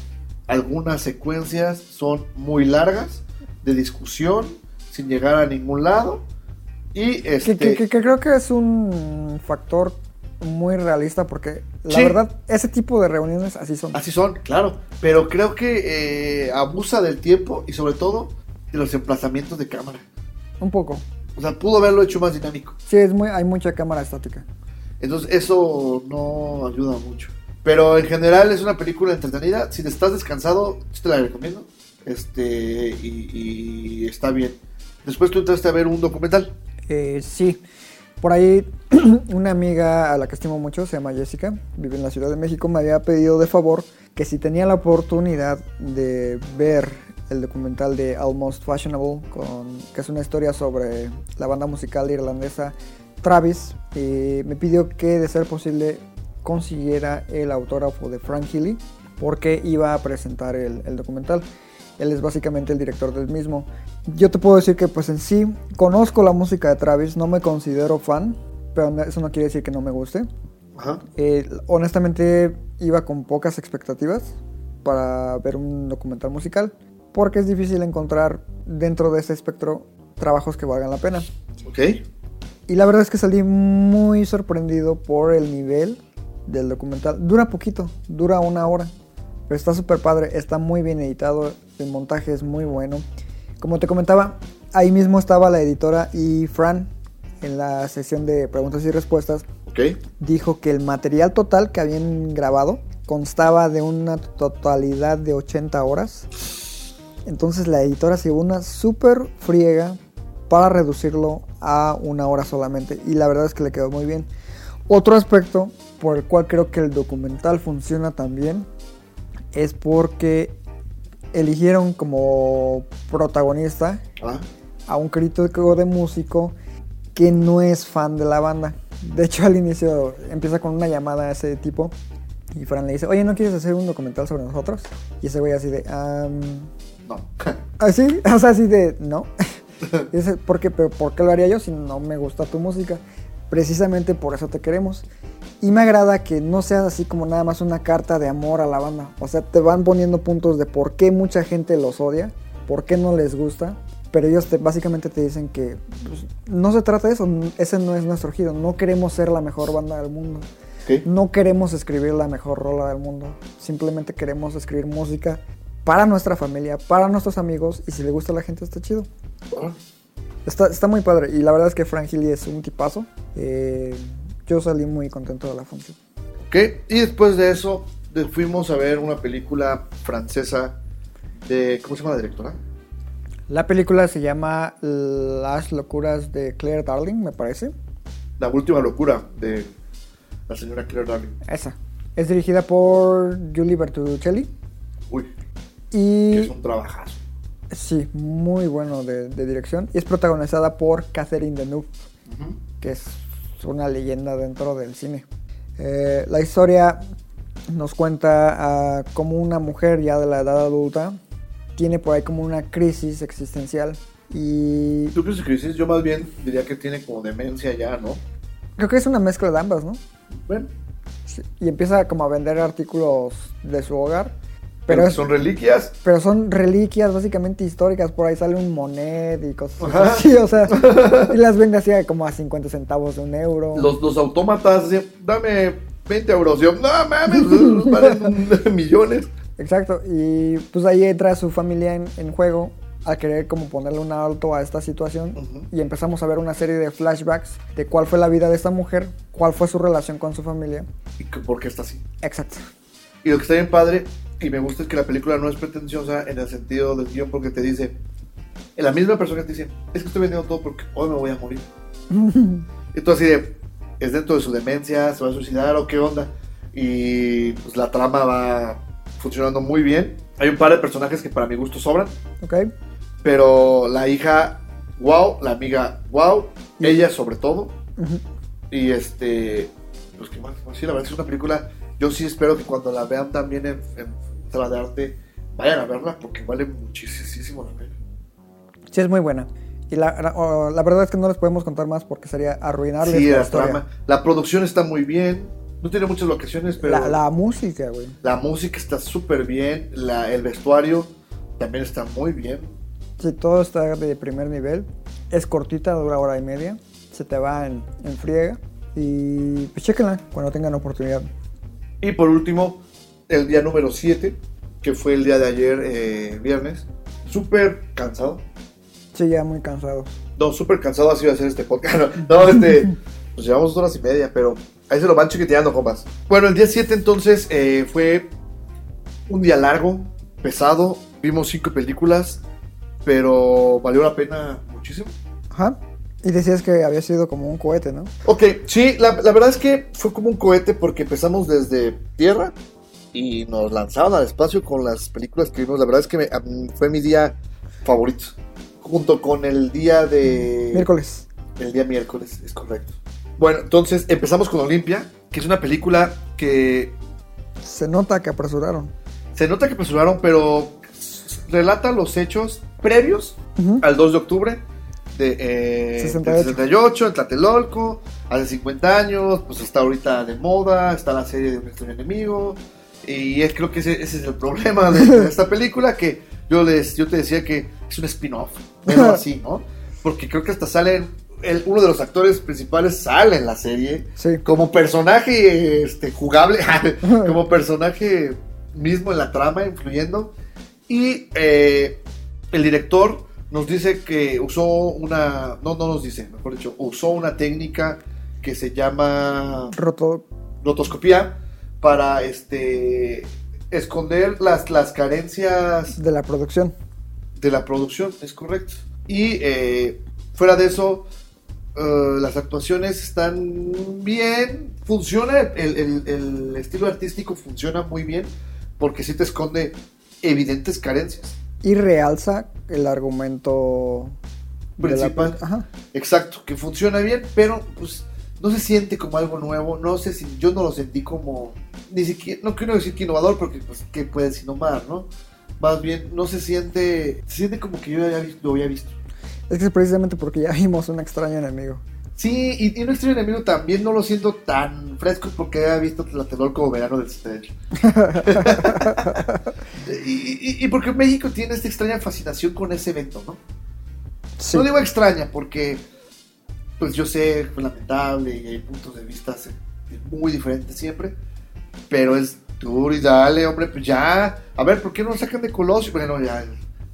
Algunas secuencias son muy largas de discusión, sin llegar a ningún lado. Y este. que- que- que creo que es un factor muy realista porque la Sí. verdad, ese tipo de reuniones así son. Así son, claro. Pero creo que eh, abusa del tiempo y sobre todo de los emplazamientos de cámara. Un poco. O sea, pudo haberlo hecho más dinámico. Sí, es muy, hay mucha cámara estática. Entonces eso no ayuda mucho. Pero en general es una película entretenida. Si te estás descansado, sí te la recomiendo. Este, y, está bien. Después tú entraste a ver un documental. Eh, sí, por ahí <clears throat> una amiga a la que estimo mucho, se llama Jessica, vive en la Ciudad de México, me había pedido de favor que si tenía la oportunidad de ver el documental de Almost Fashionable, que es una historia sobre la banda musical irlandesa Travis, eh, me pidió que de ser posible consiguiera el autógrafo de Frank Healy porque iba a presentar el, el documental. Él es básicamente el director del mismo. Yo te puedo decir que pues en sí conozco la música de Travis, no me considero fan, pero eso no quiere decir que no me guste. Ajá. Eh, honestamente iba con pocas expectativas para ver un documental musical, porque es difícil encontrar dentro de ese espectro trabajos que valgan la pena. Ok. Y la verdad es que salí muy sorprendido por el nivel del documental. Dura poquito, dura una hora. Pero está súper padre, está muy bien editado, el montaje es muy bueno. Como te comentaba, ahí mismo estaba la editora y Fran en la sesión de preguntas y respuestas Ok. dijo que el material total que habían grabado constaba de una totalidad de 80 horas. Entonces la editora se llevó una súper friega para reducirlo a una hora solamente. Y la verdad es que le quedó muy bien. Otro aspecto por el cual creo que el documental funciona también es porque eligieron como protagonista Ah, a un crítico de músico que no es fan de la banda. De hecho, al inicio empieza con una llamada a ese tipo y Fran le dice, oye, ¿no quieres hacer un documental sobre nosotros? Y ese güey así de, "Am, no. así, <laughs> o sea, así de, no. <laughs> ¿por qué? ¿Pero por qué lo haría yo si no me gusta tu música? Precisamente por eso te queremos. Y me agrada que no seas así como nada más una carta de amor a la banda. O sea, te van poniendo puntos de por qué mucha gente los odia, por qué no les gusta. Pero ellos te, básicamente te dicen que pues, no se trata de eso, ese no es nuestro giro. No queremos ser la mejor banda del mundo. No queremos escribir la mejor rola del mundo. Simplemente queremos escribir música para nuestra familia, para nuestros amigos. Y si le gusta a la gente, está chido. Está, está muy padre. Y la verdad es que Frank Healy es un tipazo. Eh, yo salí muy contento de la función. Ok. Y después de eso fuimos a ver una película francesa de... ¿Cómo se llama la directora? La película se llama Las locuras de Claire Darling, me parece. La última locura de la señora Claire Darling. Esa. Es dirigida por Julie Bertuccelli. Uy, que es Y un trabajazo. Sí, muy bueno de, de dirección. Y es protagonizada por Catherine Deneuve, que es una leyenda dentro del cine. Eh, la historia nos cuenta cómo una mujer ya de la edad adulta tiene por ahí como una crisis existencial. Y ¿Tú crees crisis? Yo más bien diría que tiene como demencia ya, ¿no? creo que es una mezcla de ambas, ¿no? Bueno, Sí, Y empieza como a vender artículos de su hogar. Pero, Pero, es- son reliquias. pero son reliquias básicamente históricas. Por ahí sale un monet y cosas Ajá. así. O sea, <laughs> y las vende así como a 50 centavos de un euro. Los, los autómatas, dame 20 euros. Yo, no mames, valen <laughs> millones. Exacto. Y pues ahí entra su familia en, en juego a querer como ponerle un alto a esta situación. Y empezamos a ver una serie de flashbacks de cuál fue la vida de esta mujer, cuál fue su relación con su familia. ¿Y por qué está así? Exacto. Y lo que está bien padre y me gusta es que la película no es pretenciosa en el sentido del guion porque te dice, en la misma persona te dice, es que estoy vendiendo todo porque hoy me voy a morir. <laughs> y tú así de, es dentro de su demencia, se va a suicidar o qué onda. Y pues la trama va funcionando muy bien. Hay un par de personajes que para mi gusto sobran, ¿Ok? pero la hija, wow, la amiga, wow, ella sobre todo. Ujú. Y este, pues que más, sí, la verdad es una película. Yo sí espero que cuando la vean también en, en sala de arte, vayan a verla porque vale muchísimo la pena. Sí, es muy buena. Y la, la- la verdad es que no les podemos contar más porque sería arruinarles Sí, la la historia. trama. La producción está muy bien. No tiene muchas locaciones, pero La, la, la música, güey. música está súper bien. La, el vestuario también está muy bien. Sí, todo está de primer nivel. Es cortita, dura hora y media. Se te va en, en friega. Y pues chéquenla cuando tengan oportunidad. Y por último, el día número 7, que fue el día de ayer, eh, viernes. Súper cansado. Sí, ya muy cansado. No, súper cansado ha sido hacer este podcast. <laughs> No, este, <laughs> pues llevamos dos horas y media, pero ahí se lo van chiquiteando, compas. Bueno, el día 7 entonces eh, fue un día largo, pesado. Vimos cinco películas, pero valió la pena muchísimo. Ajá. Y decías que había sido como un cohete, ¿no? Ok, sí, la, la verdad es que fue como un cohete porque empezamos desde tierra y nos lanzaron al espacio con las películas que vimos. La verdad es que me- fue mi día favorito, junto con el día de... Miércoles. El día miércoles, es correcto. Bueno, entonces empezamos con Olimpia, que es una película que Se nota que apresuraron. se nota que apresuraron, pero relata los hechos previos al 2 de octubre de eh, 68. del 68 en Tlatelolco, hace 50 años, pues está ahorita de moda, está la serie de un extraño enemigo, y es, creo que ese, ese es el problema de, de esta <laughs> película, que yo, les, yo te decía que es un spin-off, <laughs> algo así, ¿no? Porque creo que hasta salen, el, uno de los actores principales sale en la serie, Sí. como personaje este, jugable, <laughs> como personaje mismo en la trama, influyendo. Y eh, el director nos dice que usó una, no, no nos dice, mejor dicho, usó una técnica que se llama Roto. rotoscopía para este esconder las, las carencias De la producción. de la producción, es correcto. Y eh, fuera de eso, eh, las actuaciones están bien, funciona, el, el- el estilo artístico funciona muy bien, porque sí te esconde evidentes carencias. Y realza el argumento la Principal. Ajá. Exacto, que funciona bien, pero pues no se siente como algo nuevo, no sé si yo no lo sentí como, ni siquiera, no quiero decir que innovador, porque pues qué puedes innovar, ¿no? Más bien, no se siente, se siente como que yo ya lo había visto. Es que es precisamente porque ya vimos un extraño enemigo. Sí, y, y un extraño enemigo también no lo siento tan fresco porque había visto Tlatelolco como verano del 78. <laughs> <laughs> y, y- y porque México tiene esta extraña fascinación con ese evento, ¿no? Sí. No digo extraña porque, pues yo sé, fue lamentable y hay puntos de vista muy diferentes siempre, pero es duro y dale, hombre, pues ya. A ver, ¿por qué no lo sacan de Colosio? Bueno, ya,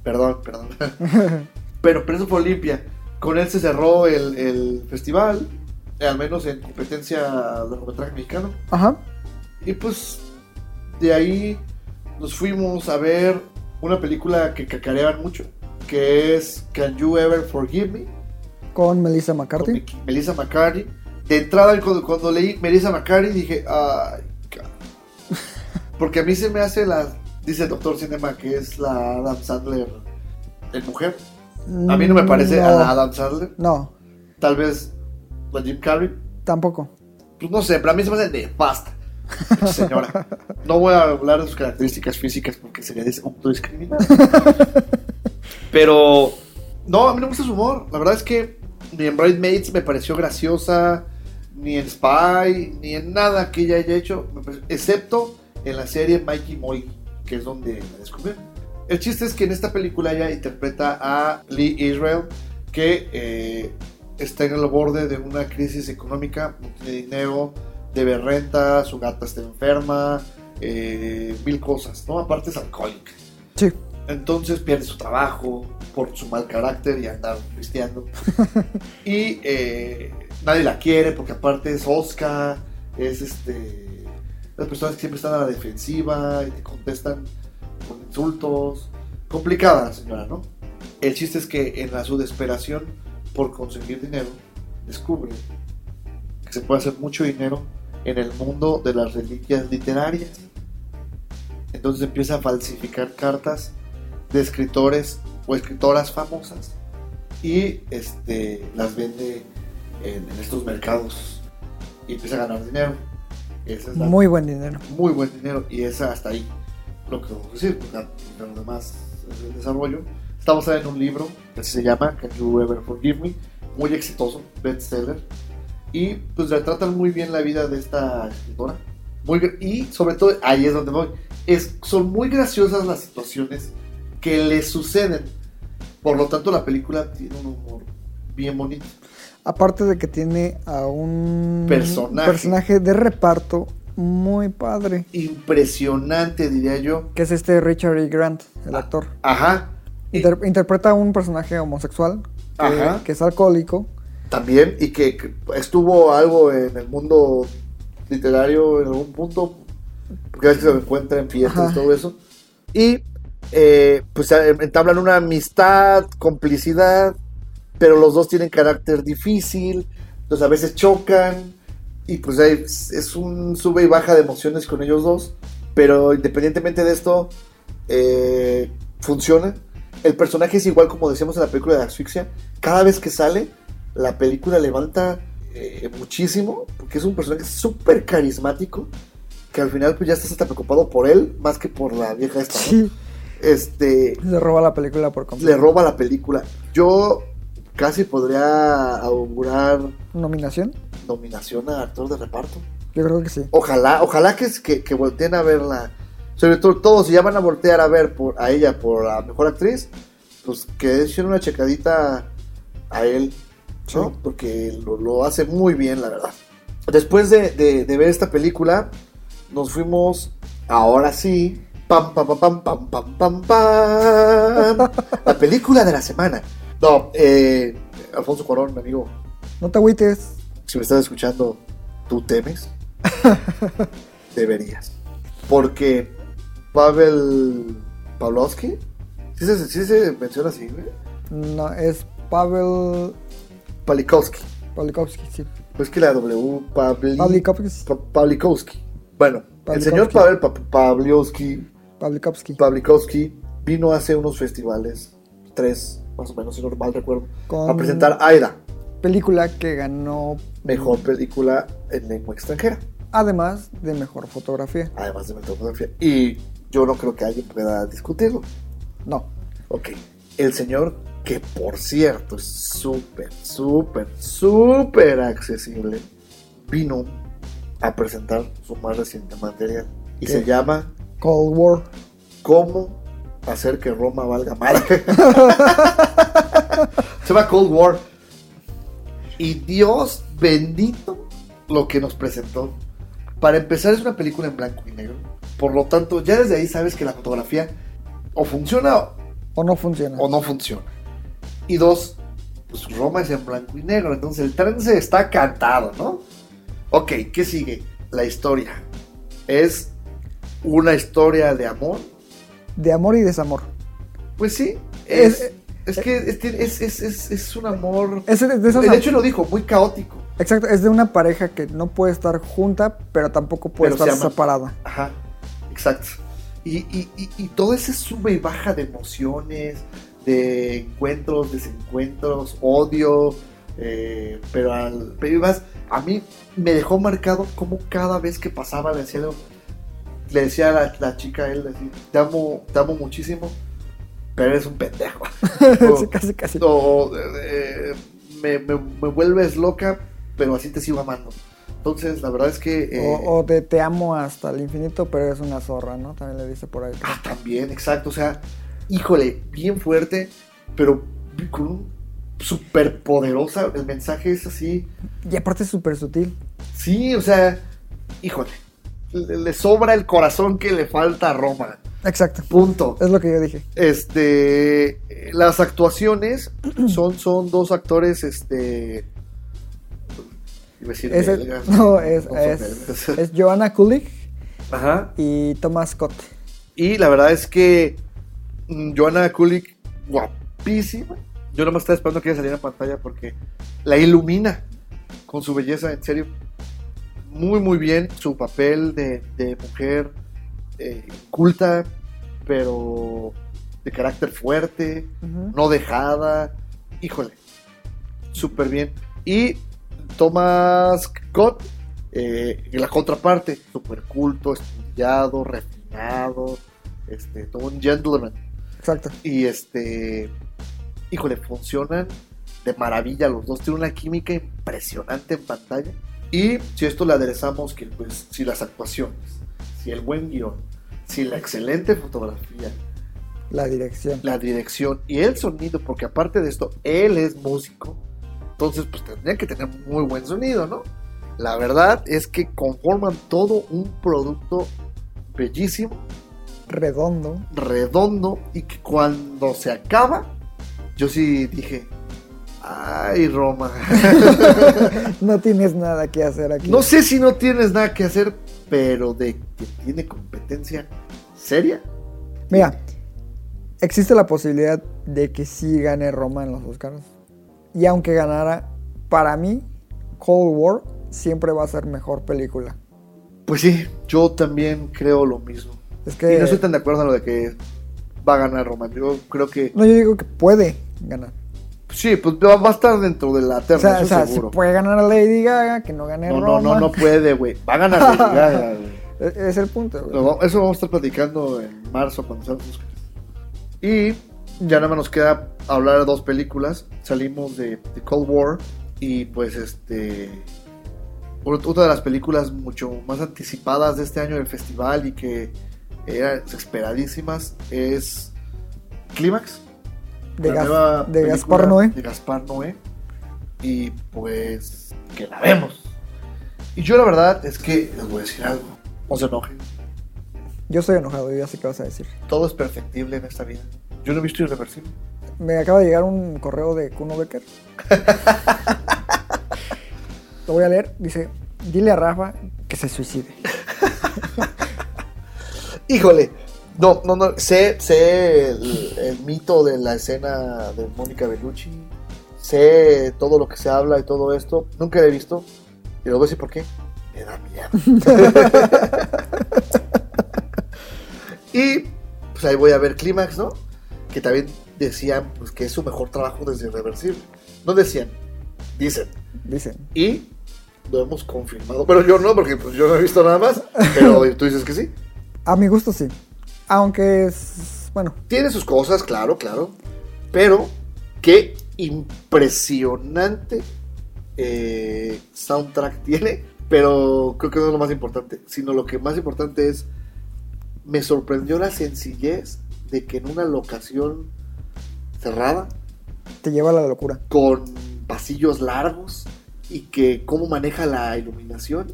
perdón, perdón. <laughs> pero, pero eso fue Olimpia. Con él se cerró el, el festival, al menos en competencia de largometraje mexicano. Ajá. Y pues de ahí nos fuimos a ver una película que cacareaban mucho, que es Can You Ever Forgive Me? Con Melissa McCarthy. Melissa McCarthy. De entrada, cuando, cuando leí Melissa McCarthy, dije, ay, ca-". porque a mí se me hace la, dice el Doctor Cinema, que es la Adam Sandler en mujer. A mí no me parece a la Adam Sandler, No, tal vez la Jim Carrey. tampoco. Pues no sé, pero a mí se me hace nefasta. Señora, <laughs> no voy a hablar de sus características físicas porque sería des- autodiscriminar. <laughs> Pero, no, a mí no me gusta su humor. La verdad es que en Bridesmaids me pareció graciosa, ni en Spy, ni en nada que ella haya hecho, excepto en la serie Mikey Moy, que es donde la descubrí. El chiste es que en esta película ella interpreta a Lee Israel, que eh, está en el borde de una crisis económica, no tiene dinero, debe renta, su gata está enferma, eh, mil cosas, ¿no? Aparte es alcohólica. Sí. Entonces pierde su trabajo por su mal carácter y andar pisteando. <laughs> y eh, nadie la quiere porque aparte es Oscar, es este. Las personas que siempre están a la defensiva y te contestan con insultos. Complicada la señora, ¿no? El chiste es que en la su desesperación por conseguir dinero, descubre que se puede hacer mucho dinero en el mundo de las reliquias literarias. Entonces empieza a falsificar cartas de escritores o escritoras famosas y este, las vende en, en estos mercados y empieza a ganar dinero. Esa es la- Muy buen dinero. muy buen dinero y esa hasta ahí lo que vamos a decir, porque porque lo demás es el desarrollo. Está basada en un libro que se llama Can You Ever Forgive Me, muy exitoso, bestseller, y pues retratan muy bien la vida de esta escritora. Muy, y sobre todo, ahí es donde voy, es, son muy graciosas las situaciones que le suceden Por lo tanto, la película tiene un humor bien bonito. Aparte de que tiene a un Personaje. personaje de reparto muy padre, Impresionante, diría yo. que es este Richard E. Grant, el actor. Ajá. Y interpreta a un personaje homosexual que, Ajá. que es alcohólico. también, y que, que estuvo algo en el mundo literario en algún punto, porque a veces se lo encuentra en fiestas y todo eso. Y eh, pues entablan una amistad, complicidad, pero los dos tienen carácter difícil, entonces a veces chocan, y pues hay- es un sube y baja de emociones con ellos dos, pero independientemente de esto, eh, funciona. El personaje es igual como decíamos en la película de Asfixia, cada vez que sale, la película levanta eh, muchísimo, porque es un personaje súper carismático, que al final pues ya estás hasta preocupado por él, más que por la vieja esta, ¿no? Sí, Este, se roba la película por le completo. roba la película. Yo casi podría augurar. ¿Nominación? ¿Nominación a actor de reparto? Yo creo que sí. Ojalá, ojalá que, que, volteen a verla. Sobre todo, todos, si ya van a voltear a ver por, a ella por la mejor actriz, pues que echen una checadita a él, ¿no? Sí. Porque lo, hace muy bien, la verdad. Después de, de, de ver esta película, nos fuimos, ahora sí, pam, pam, pam, pam, pam, pam, pam, la película de la semana. No, eh, Alfonso Cuarón, mi amigo, No te agüites. si me estás escuchando, ¿tú temes? <laughs> Deberías. Porque Pavel Pavlovsky, ¿sí se, sí se menciona así, güey? No, es Pavel Pawlikowski. Pawlikowski, sí. Pues que la W, Pavli, Pawlikowski. Pa- Pawlikowski. Bueno, el señor Pavel Pa- Pawlikowski, Pawlikowski. Pawlikowski vino hace unos festivales, tres más o menos, si no mal recuerdo, Con- a presentar Aida, Película que ganó mejor película en lengua extranjera. además de mejor fotografía. además de metodología. Y yo no creo que alguien pueda discutirlo. No. Ok, el señor, que por cierto es súper, súper, súper accesible, vino a presentar su más reciente material. Y ¿Qué? se llama Cold War. ¿Cómo hacer que Roma valga madre? <laughs> se llama Cold War. Y Dios bendito lo que nos presentó. Para empezar, es una película en blanco y negro. Por lo tanto, ya desde ahí sabes que la fotografía o funciona O no funciona. o no funciona. Y dos, pues Roma es en blanco y negro, entonces el trance está cantado, ¿no? Ok, ¿qué sigue? La historia. Es una historia de amor. De amor y desamor. Pues sí, Es- es, es que es, es, es, es- un amor... De, de esas- De hecho lo dijo, muy caótico. Exacto, es de una pareja que no puede estar junta, pero tampoco puede Pero estar separada. Ajá, exacto. Y, y, y, y todo ese sube y baja de emociones, de encuentros, desencuentros, odio, eh, pero, al, pero además, a mí me dejó marcado como cada vez que pasaba le decía, algo, le decía a la, la chica a él, así, te amo, te amo muchísimo, pero eres un pendejo. <laughs> O- Sí, casi, casi. o, eh, me, me- me vuelves loca, pero así te sigo amando. Entonces, la verdad es que... eh, O, o de te amo hasta el infinito, pero eres una zorra, ¿no? También le dice por ahí. Ah, también, exacto. O sea, híjole, bien fuerte, pero con un súper poderosa. El mensaje es así. Y aparte es súper sutil. Sí, o sea, híjole. Le, sobra el corazón que le falta a Roma. Exacto. Punto. Es lo que yo dije. Este, las actuaciones <clears throat> son, son dos actores, este, decir Es el- no, es, es, es Joanna Kulig Ajá. y Thomas Scott. Y la verdad es que mm, Joanna Kulik, guapísima. Yo nomás estaba esperando que ella saliera en pantalla porque la ilumina con su belleza, en serio. Muy, muy bien su papel de, de mujer eh, culta, pero de carácter fuerte, no dejada. Híjole, súper bien. Y Thomas Scott, eh, en la contraparte, súper culto, estudiado, refinado, este, todo un gentleman. Exacto. Y este, híjole, funcionan de maravilla los dos. Tienen una química impresionante en pantalla. Y si esto le aderezamos, que pues, si las actuaciones, si el buen guion, si la excelente fotografía, La dirección. la dirección y el sonido, porque aparte de esto, él es músico, entonces pues tendría que tener muy buen sonido, ¿no? La verdad es que conforman todo un producto bellísimo, Redondo. redondo y que cuando se acaba, yo sí dije, ay Roma, <laughs> No tienes nada que hacer aquí. no sé si no tienes nada que hacer, pero de que tiene competencia seria, Mira, existe la posibilidad de que sí gane Roma en los Oscars. Y aunque ganara, para mí, Cold War siempre va a ser mejor película. pues sí, yo también creo lo mismo. Es que. Y no estoy tan de acuerdo en lo de que va a ganar Roma. Yo creo que No, yo digo que puede ganar. Sí, pues va va a estar dentro de la O terna, o sea, si seguro. puede ganar a Lady Gaga, que no gane no, no, Roma. no, no puede, güey. Va a ganar <laughs> Lady Gaga, güey. E- Es el punto. güey. Eso vamos a estar platicando en marzo cuando Oscars. Y ya nada más nos queda hablar de dos películas. Salimos de, de Cold War y pues este ot- otra de las películas mucho más anticipadas de este año del festival y que eran esperadísimas es Clímax. De la Gas- nueva de película Gaspar Noé. De Gaspar Noé. Y pues que la vemos. Y yo la verdad es que les voy a decir algo. No se enojen. Yo estoy enojado, yo ya sé qué vas a decir. Todo es perfectible en esta vida. Yo no he visto irreversible. Me acaba de llegar un correo de Kuno Becker. <laughs> Lo voy a leer. Dice: Dile a Rafa que se suicide. <laughs> Híjole. No, no, no. Sé, sé el, el mito de la escena de Mónica Bellucci. Sé todo lo que se habla y todo esto. Nunca la he visto. Y luego voy a decir por qué. Me da miedo. <laughs> y pues ahí voy a ver Clímax, ¿no? Que también decían pues, que es su mejor trabajo desde Irreversible. No decían, dicen. Dicen. Y lo hemos confirmado. Pero yo no, porque pues, yo no he visto nada más. Pero tú dices que sí. A mi gusto sí. Aunque es. Bueno, Tiene sus cosas, claro, claro. Pero qué impresionante eh, soundtrack tiene. Pero creo que no es lo más importante. Sino lo que más importante es. Me sorprendió la sencillez de que en una locación cerrada, te lleva a la locura. con pasillos largos, y que cómo maneja la iluminación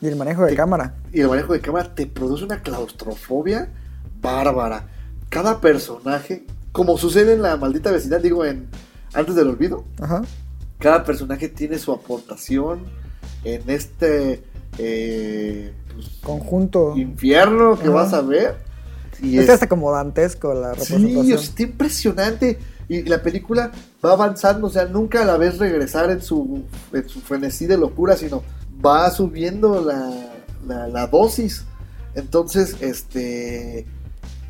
Y el manejo de cámara. y el manejo de cámara te produce una claustrofobia bárbara. Cada personaje, como sucede en la maldita vecindad, digo, en antes del olvido, Ajá. cada personaje tiene su aportación en este eh, pues, Conjunto. infierno que Ajá. vas a ver. Y Este es- hasta como dantesco la Sí, representación. está impresionante. Y la película va avanzando, o sea, nunca la ves regresar en su, en su frenesí de locura, sino va subiendo la, la, la dosis. Entonces, este.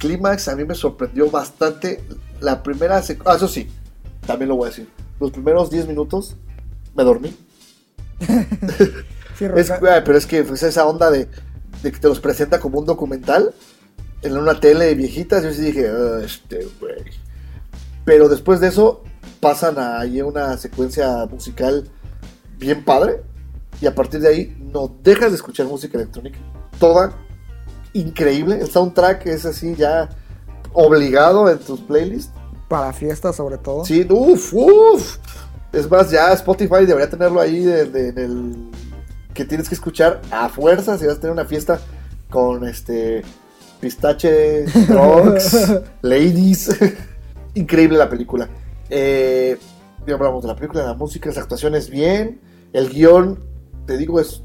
Clímax a mí me sorprendió bastante. La primera. sec- Ah, eso sí, también lo voy a decir. Los primeros 10 minutos me dormí. <laughs> Sí, Es, Roca- pero es que pues, esa onda de, de que te los presenta como un documental en una tele de viejitas, yo sí dije, "Ah, este güey. Pero después de eso pasan a ahí una secuencia musical bien padre y a partir de ahí no dejas de escuchar música electrónica. Toda increíble. El soundtrack es así ya obligado en tus playlists. Para fiestas, sobre todo. Sí, uff, uff. Es más, ya Spotify debería tenerlo ahí de- el que tienes que escuchar a fuerza si vas a tener una fiesta con este pistache, <laughs> drugs, ladies. <laughs> Increíble la película. Eh, ya hablamos de la película, de la música, las actuaciones bien. El guion, te digo, es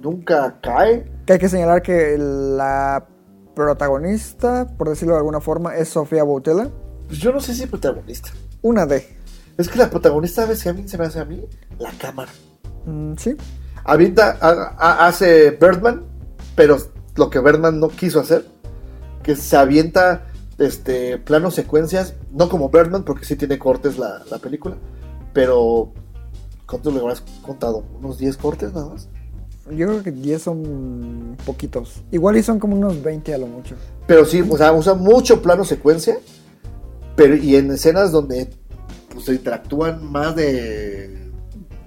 nunca cae. Que hay que señalar que la protagonista, por decirlo de alguna forma, es Sofía Boutella. Pues yo no sé si protagonista. Una de. Es que la protagonista, ¿sabes que a mí se me hace a mí? La cámara. Mm, sí. Avienta, ha- hace Birdman, pero lo que Birdman no quiso hacer, que se avienta este planos secuencias, no como Birdman, porque sí tiene cortes la, la película, pero ¿cuántos le habrás contado? ¿Unos 10 cortes nada más? Yo creo que 10 son poquitos. Igual y son como unos 20 a lo mucho. Pero sí, o sea, usa mucho plano secuencia, pero y en escenas donde pues, se interactúan más de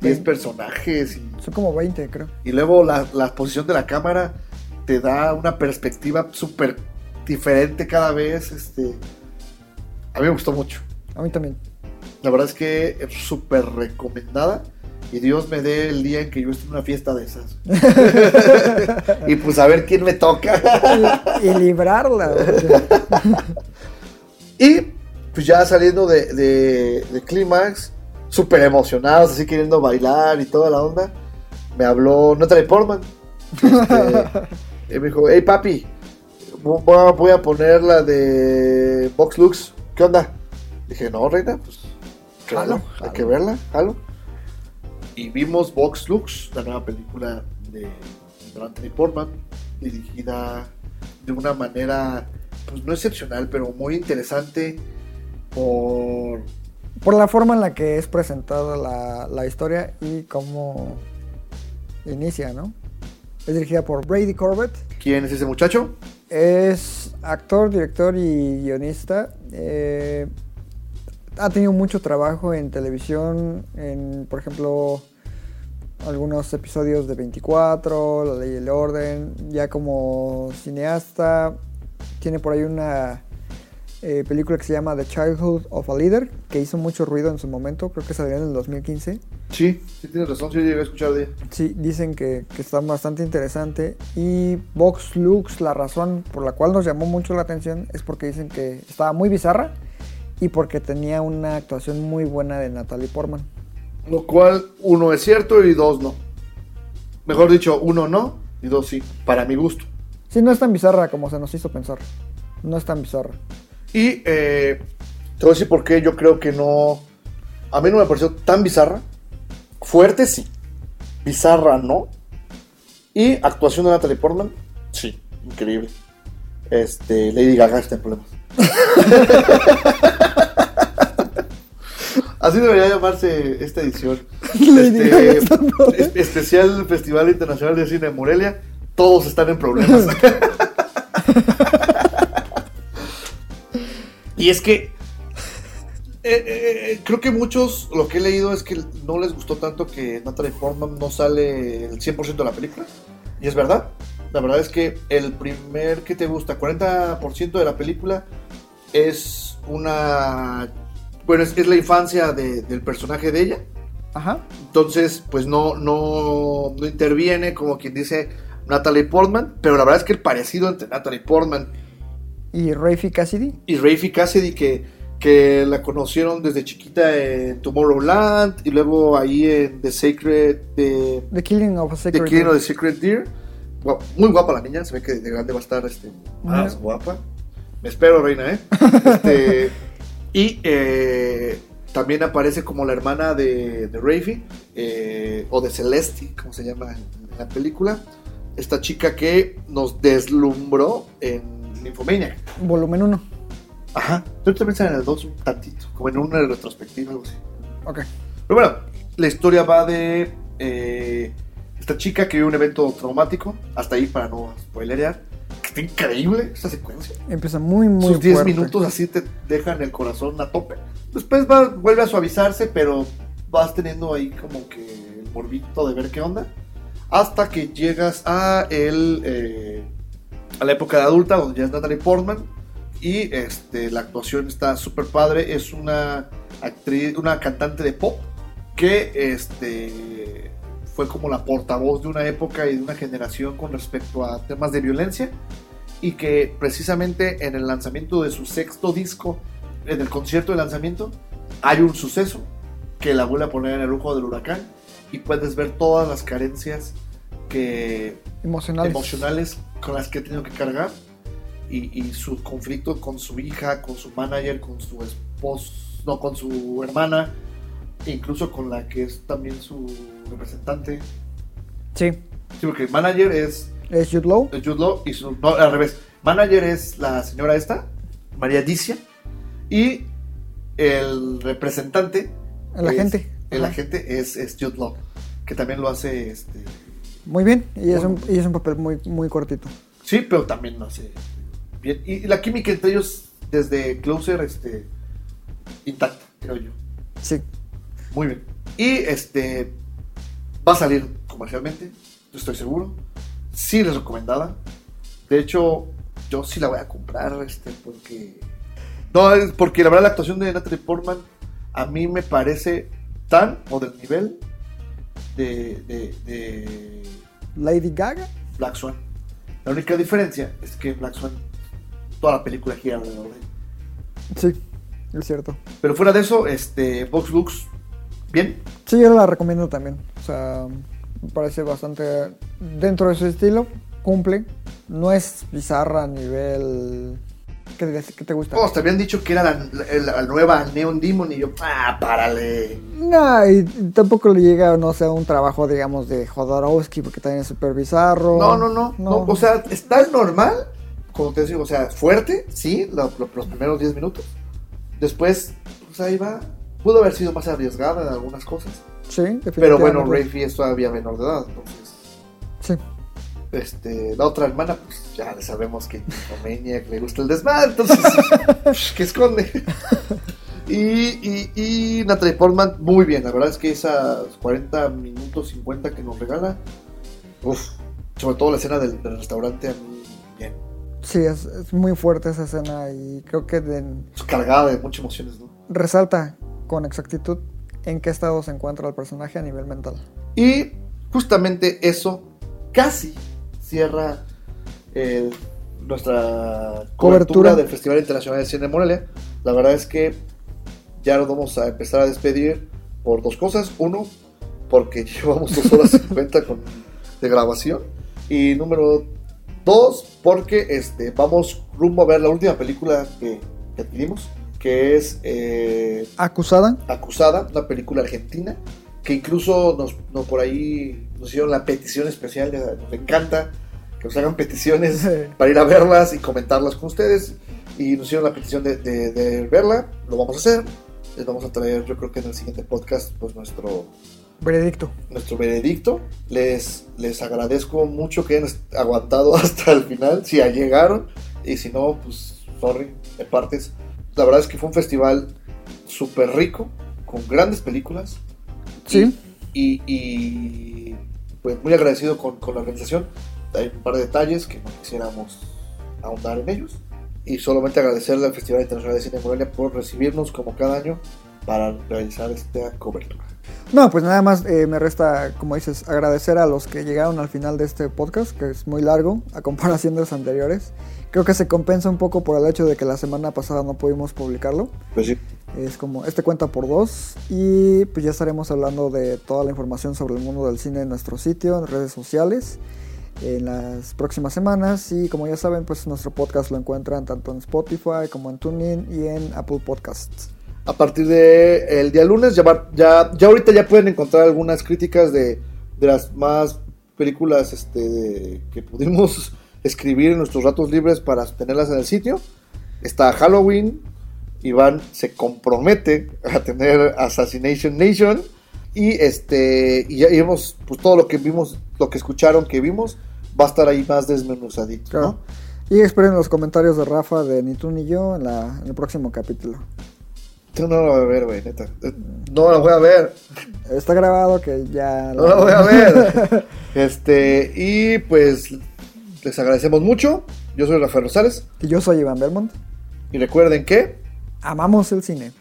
10 Sí. personajes y Son como 20, creo. Y luego la, la posición de la cámara te da una perspectiva súper diferente cada vez. Este, A mí me gustó mucho. A mí también. La verdad es que es súper recomendada. Y Dios me dé el día en que yo esté en una fiesta de esas. <laughs> y pues a ver quién me toca. Y, y librarla. <laughs> y pues ya saliendo de, de, de Clímax, súper emocionados, así queriendo bailar y toda la onda, me habló Natalie Portman. Este, <laughs> y me dijo, hey papi, voy a poner la de Box Lux. ¿Qué onda? Dije, no, reina, pues claro, hay que verla, jalo. Y vimos Box Lux, la nueva película de, de Anthony Portman, dirigida de una manera, pues no excepcional, pero muy interesante por... Por la forma en la que es presentada la, la historia y cómo inicia, ¿no? Es dirigida por Brady Corbett. ¿Quién es ese muchacho? Es actor, director y guionista. Eh, ha tenido mucho trabajo en televisión, en, por ejemplo, algunos episodios de 24, La Ley y el Orden. Ya como cineasta, tiene por ahí una eh, película que se llama The Childhood of a Leader, que hizo mucho ruido en su momento, creo que salió en el 2015. Sí, sí tienes razón, sí llegué a escuchar de. Sí, dicen que, que está bastante interesante. Y Vox Lux, la razón por la cual nos llamó mucho la atención es porque dicen que estaba muy bizarra y porque tenía una actuación muy buena de Natalie Portman. Lo cual, uno es cierto y dos no. Mejor dicho, uno no y dos sí, para mi gusto. Sí, no es tan bizarra como se nos hizo pensar. No es tan bizarra. Y eh, te voy a decir por qué yo creo que no. A mí no me pareció tan bizarra. Fuerte sí. Bizarra no. Y actuación de Natalie Portman, sí, increíble. Este, Lady Gaga está en problemas. <laughs> Así debería llamarse esta edición. <laughs> Este, especial Festival Internacional de Cine de Morelia. Todos están en problemas. <laughs> y es que eh, eh, eh, creo que muchos lo que he leído es que no les gustó tanto que Natalie Portman no sale el 100% de la película. Y es verdad. La verdad es que el primer que te gusta, 40% de la película es una... Bueno, es, es la infancia de- del personaje de ella. Ajá. Entonces, pues no, no, no interviene como quien dice Natalie Portman. Pero la verdad es que el parecido entre Natalie Portman Y Rafi Cassidy. y Rafi Cassidy que, que la conocieron desde chiquita en Tomorrowland y luego ahí en The Sacred de, The Killing of a Sacred Killing of the Secret Deer. Muy guapa la niña, se ve que de grande va a estar este, más guapa. Me espero, reina, ¿eh? <laughs> Este, y eh, también aparece como la hermana de, de Rafi, eh, o de Celeste, como se llama en, en la película. Esta chica que nos deslumbró en Nymphomaniac. Volumen 1. Ajá. Tú te piensas en el 2 un tantito, como en una retrospectiva, algo así. Ok. Pero bueno, la historia va de eh, esta chica que vive un evento traumático, hasta ahí para no spoilerear, está increíble esta secuencia. Empieza muy, muy Sus 10 fuerte. minutos así te dejan el corazón a tope. Después va, vuelve a suavizarse, pero vas teniendo ahí como que el morbito de ver qué onda. Hasta que llegas a el eh, a la época de adulta, donde ya es Natalie Portman. Y este, la actuación está súper padre. Es una actriz, una cantante de pop que este, fue como la portavoz de una época y de una generación con respecto a temas de violencia y que precisamente en el lanzamiento de su sexto disco, en el concierto de lanzamiento, hay un suceso que la vuelve a poner en el ojo del huracán y puedes ver todas las carencias que Emocionales. emocionales con las que ha tenido que cargar y, y su conflicto con su hija, con su manager, con su esposo, no, con su hermana, e incluso con la que es también su representante. Sí. Sí, porque el manager es Es Jude Law. es Jude Law y su, no, al revés. Manager es la señora esta, María Dicia, y el representante, El es- agente. el Ajá. agente es, es Jude Law, que también lo hace, este, Muy bien. Y es un, y es un papel muy, muy cortito. sí, pero también lo hace bien. Y, y la química entre ellos desde Closer, este, intacta, creo yo. Sí. Muy bien. Y este va a salir comercialmente, estoy seguro. Sí les recomendada. De hecho, yo sí la voy a comprar, este, porque No, es porque la verdad la actuación de Natalie Portman a mí me parece tan o del nivel de, de, de Lady Gaga. Black Swan. La única diferencia es que Black Swan, toda la película gira alrededor de él. Sí, es cierto. Pero fuera de eso, este, Vox Lux, bien. Sí, yo la recomiendo también. O sea, parece bastante dentro de su estilo. Cumple. No es bizarra a nivel. ¿Qué, te- qué te gusta? Todos te habían dicho que era la, la- la nueva Neon Demon y yo, ah, párale. No, y tampoco le llega, no sé, a un trabajo, digamos, de Jodorowsky, porque también es súper bizarro. No, no, no, no. O sea, está normal, como te digo, o sea, fuerte, sí, lo- lo- los primeros 10 minutos. Después, pues ahí va. Pudo haber sido más arriesgada en algunas cosas. Sí. Pero bueno, Rafi es todavía menor de edad, entonces. Sí. Este, la otra hermana, pues ya sabemos que Maniac le gusta el desmadre, entonces, <laughs> pues, ¿qué esconde? Y, y, y Natalie Portman, muy bien, la verdad es que esas 40 minutos 50 que nos regala, uff, sobre todo la escena del, del restaurante, a mí, bien, Sí, es, es muy fuerte esa escena y creo que de- es cargada de muchas emociones, ¿no? resalta con exactitud en qué estado se encuentra el personaje a nivel mental. Y justamente eso casi cierra el- nuestra cobertura, Cobertura. del Festival Internacional de Cine de Morelia. La verdad es que ya nos vamos a empezar a despedir por dos cosas. Uno, porque <laughs> llevamos dos horas 50 con, de grabación. Y número dos, porque este, vamos rumbo a ver la última película que, que adquirimos, que es eh, Acusada. Acusada, una película argentina, que incluso nos, nos por ahí nos hicieron la petición especial, nos encanta que nos hagan peticiones para ir a verlas y comentarlas con ustedes, y nos hicieron la petición de, de- de verla, lo vamos a hacer, les vamos a traer yo creo que en el siguiente podcast pues nuestro, Veredicto. nuestro veredicto, les, les agradezco mucho que hayan aguantado <laughs> hasta el final, si ya llegaron, y si no, pues sorry, en partes, la verdad es que fue un festival súper rico, con grandes películas, Sí. y, y, pues muy agradecido con, con la organización. Hay un par de detalles que no quisiéramos ahondar en ellos. Y solamente agradecerle al Festival Internacional de Cine de Morelia por recibirnos como cada año para realizar esta cobertura. No, pues nada más eh, me resta, como dices, agradecer a los que llegaron al final de este podcast, que es muy largo a comparación de los anteriores. Creo que se compensa un poco por el hecho de que la semana pasada no pudimos publicarlo. Pues sí. Es como, este cuenta por dos. Y pues ya estaremos hablando de toda la información sobre el mundo del cine en nuestro sitio, en redes sociales, en las próximas semanas. Y como ya saben, pues nuestro podcast lo encuentran tanto en Spotify como en TuneIn y en Apple Podcasts. A partir de el día lunes, ya, ya, ya ahorita ya pueden encontrar algunas críticas de, de las más películas este, de- que pudimos escribir en nuestros ratos libres para tenerlas en el sitio. Está Halloween, Iván se compromete a tener Assassination Nation y este y ya vimos pues todo lo que vimos, lo que escucharon que vimos va a estar ahí más desmenuzadito, Claro. ¿no? Y esperen los comentarios de Rafa de Ni tú ni yo en, la, en el próximo capítulo. Tú no lo vas a ver, güey, neta. No lo voy a ver. Está grabado que ya... No lo voy a ver. <laughs> Este, y pues les agradecemos mucho. Yo soy Rafael Rosales. Y yo soy Iván Belmont. Y recuerden que Amamos el cine.